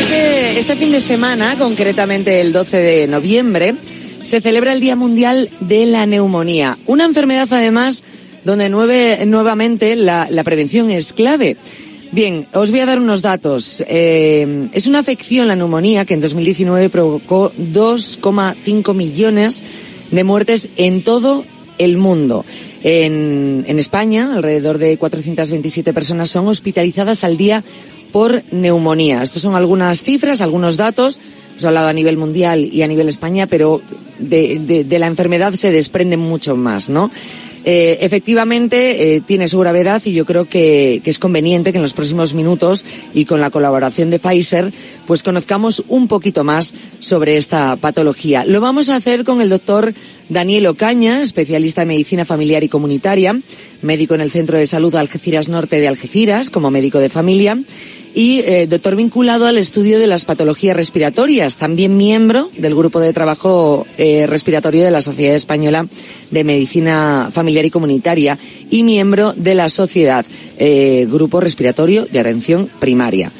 Este, este fin de semana, concretamente el 12 de noviembre, se celebra el Día Mundial de la Neumonía. Una enfermedad, además, donde nueve- nuevamente la, la prevención es clave. Bien, os voy a dar unos datos. Eh, es una afección, la neumonía, que en 2019 provocó 2,5 millones de muertes en todo el mundo. En, en España, alrededor de 427 personas son hospitalizadas al día por neumonía. Estos son algunas cifras, algunos datos. Hemos hablado a nivel mundial y a nivel España, pero de, de- de la enfermedad se desprende mucho más, ¿no? Eh, efectivamente, eh, tiene su gravedad y yo creo que, que es conveniente que en los próximos minutos y con la colaboración de Pfizer, pues conozcamos un poquito más sobre esta patología. Lo vamos a hacer con el doctor Daniel Ocaña, especialista en medicina familiar y comunitaria, médico en el Centro de Salud Algeciras Norte de Algeciras, como médico de familia, y eh, doctor vinculado al estudio de las patologías respiratorias, también miembro del grupo de trabajo eh, respiratorio de la Sociedad Española de Medicina Familiar y Comunitaria y miembro de la Sociedad eh, Grupo Respiratorio de Atención Primaria.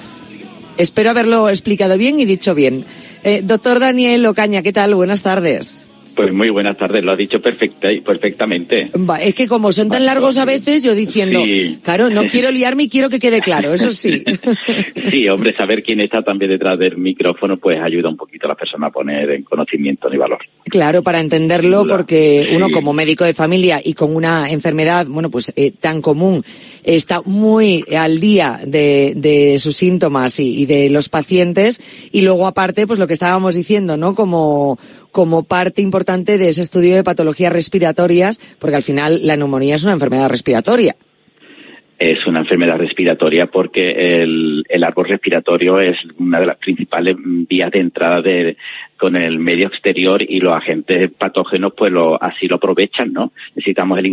Espero haberlo explicado bien y dicho bien. Eh, doctor Daniel Ocaña, ¿qué tal? Buenas tardes. Pues muy buenas tardes, lo ha dicho perfecta, perfectamente. Va, es que como son tan largos a veces, yo diciendo, Sí. claro, no quiero liarme y quiero que quede claro, eso sí. Sí, hombre, saber quién está también detrás del micrófono pues ayuda un poquito a la persona a poner en conocimiento y valor. Claro, para entenderlo, porque sí. uno como médico de familia y con una enfermedad, bueno, pues eh, tan común, está muy al día de, de sus síntomas y, y de los pacientes. Y luego aparte, pues lo que estábamos diciendo, ¿no? Como, como parte importante de ese estudio de patologías respiratorias, porque al final la neumonía es una enfermedad respiratoria. Es una enfermedad respiratoria porque el, el árbol respiratorio es una de las principales vías de entrada de, con el medio exterior y los agentes patógenos pues lo, así lo aprovechan, ¿no? Necesitamos el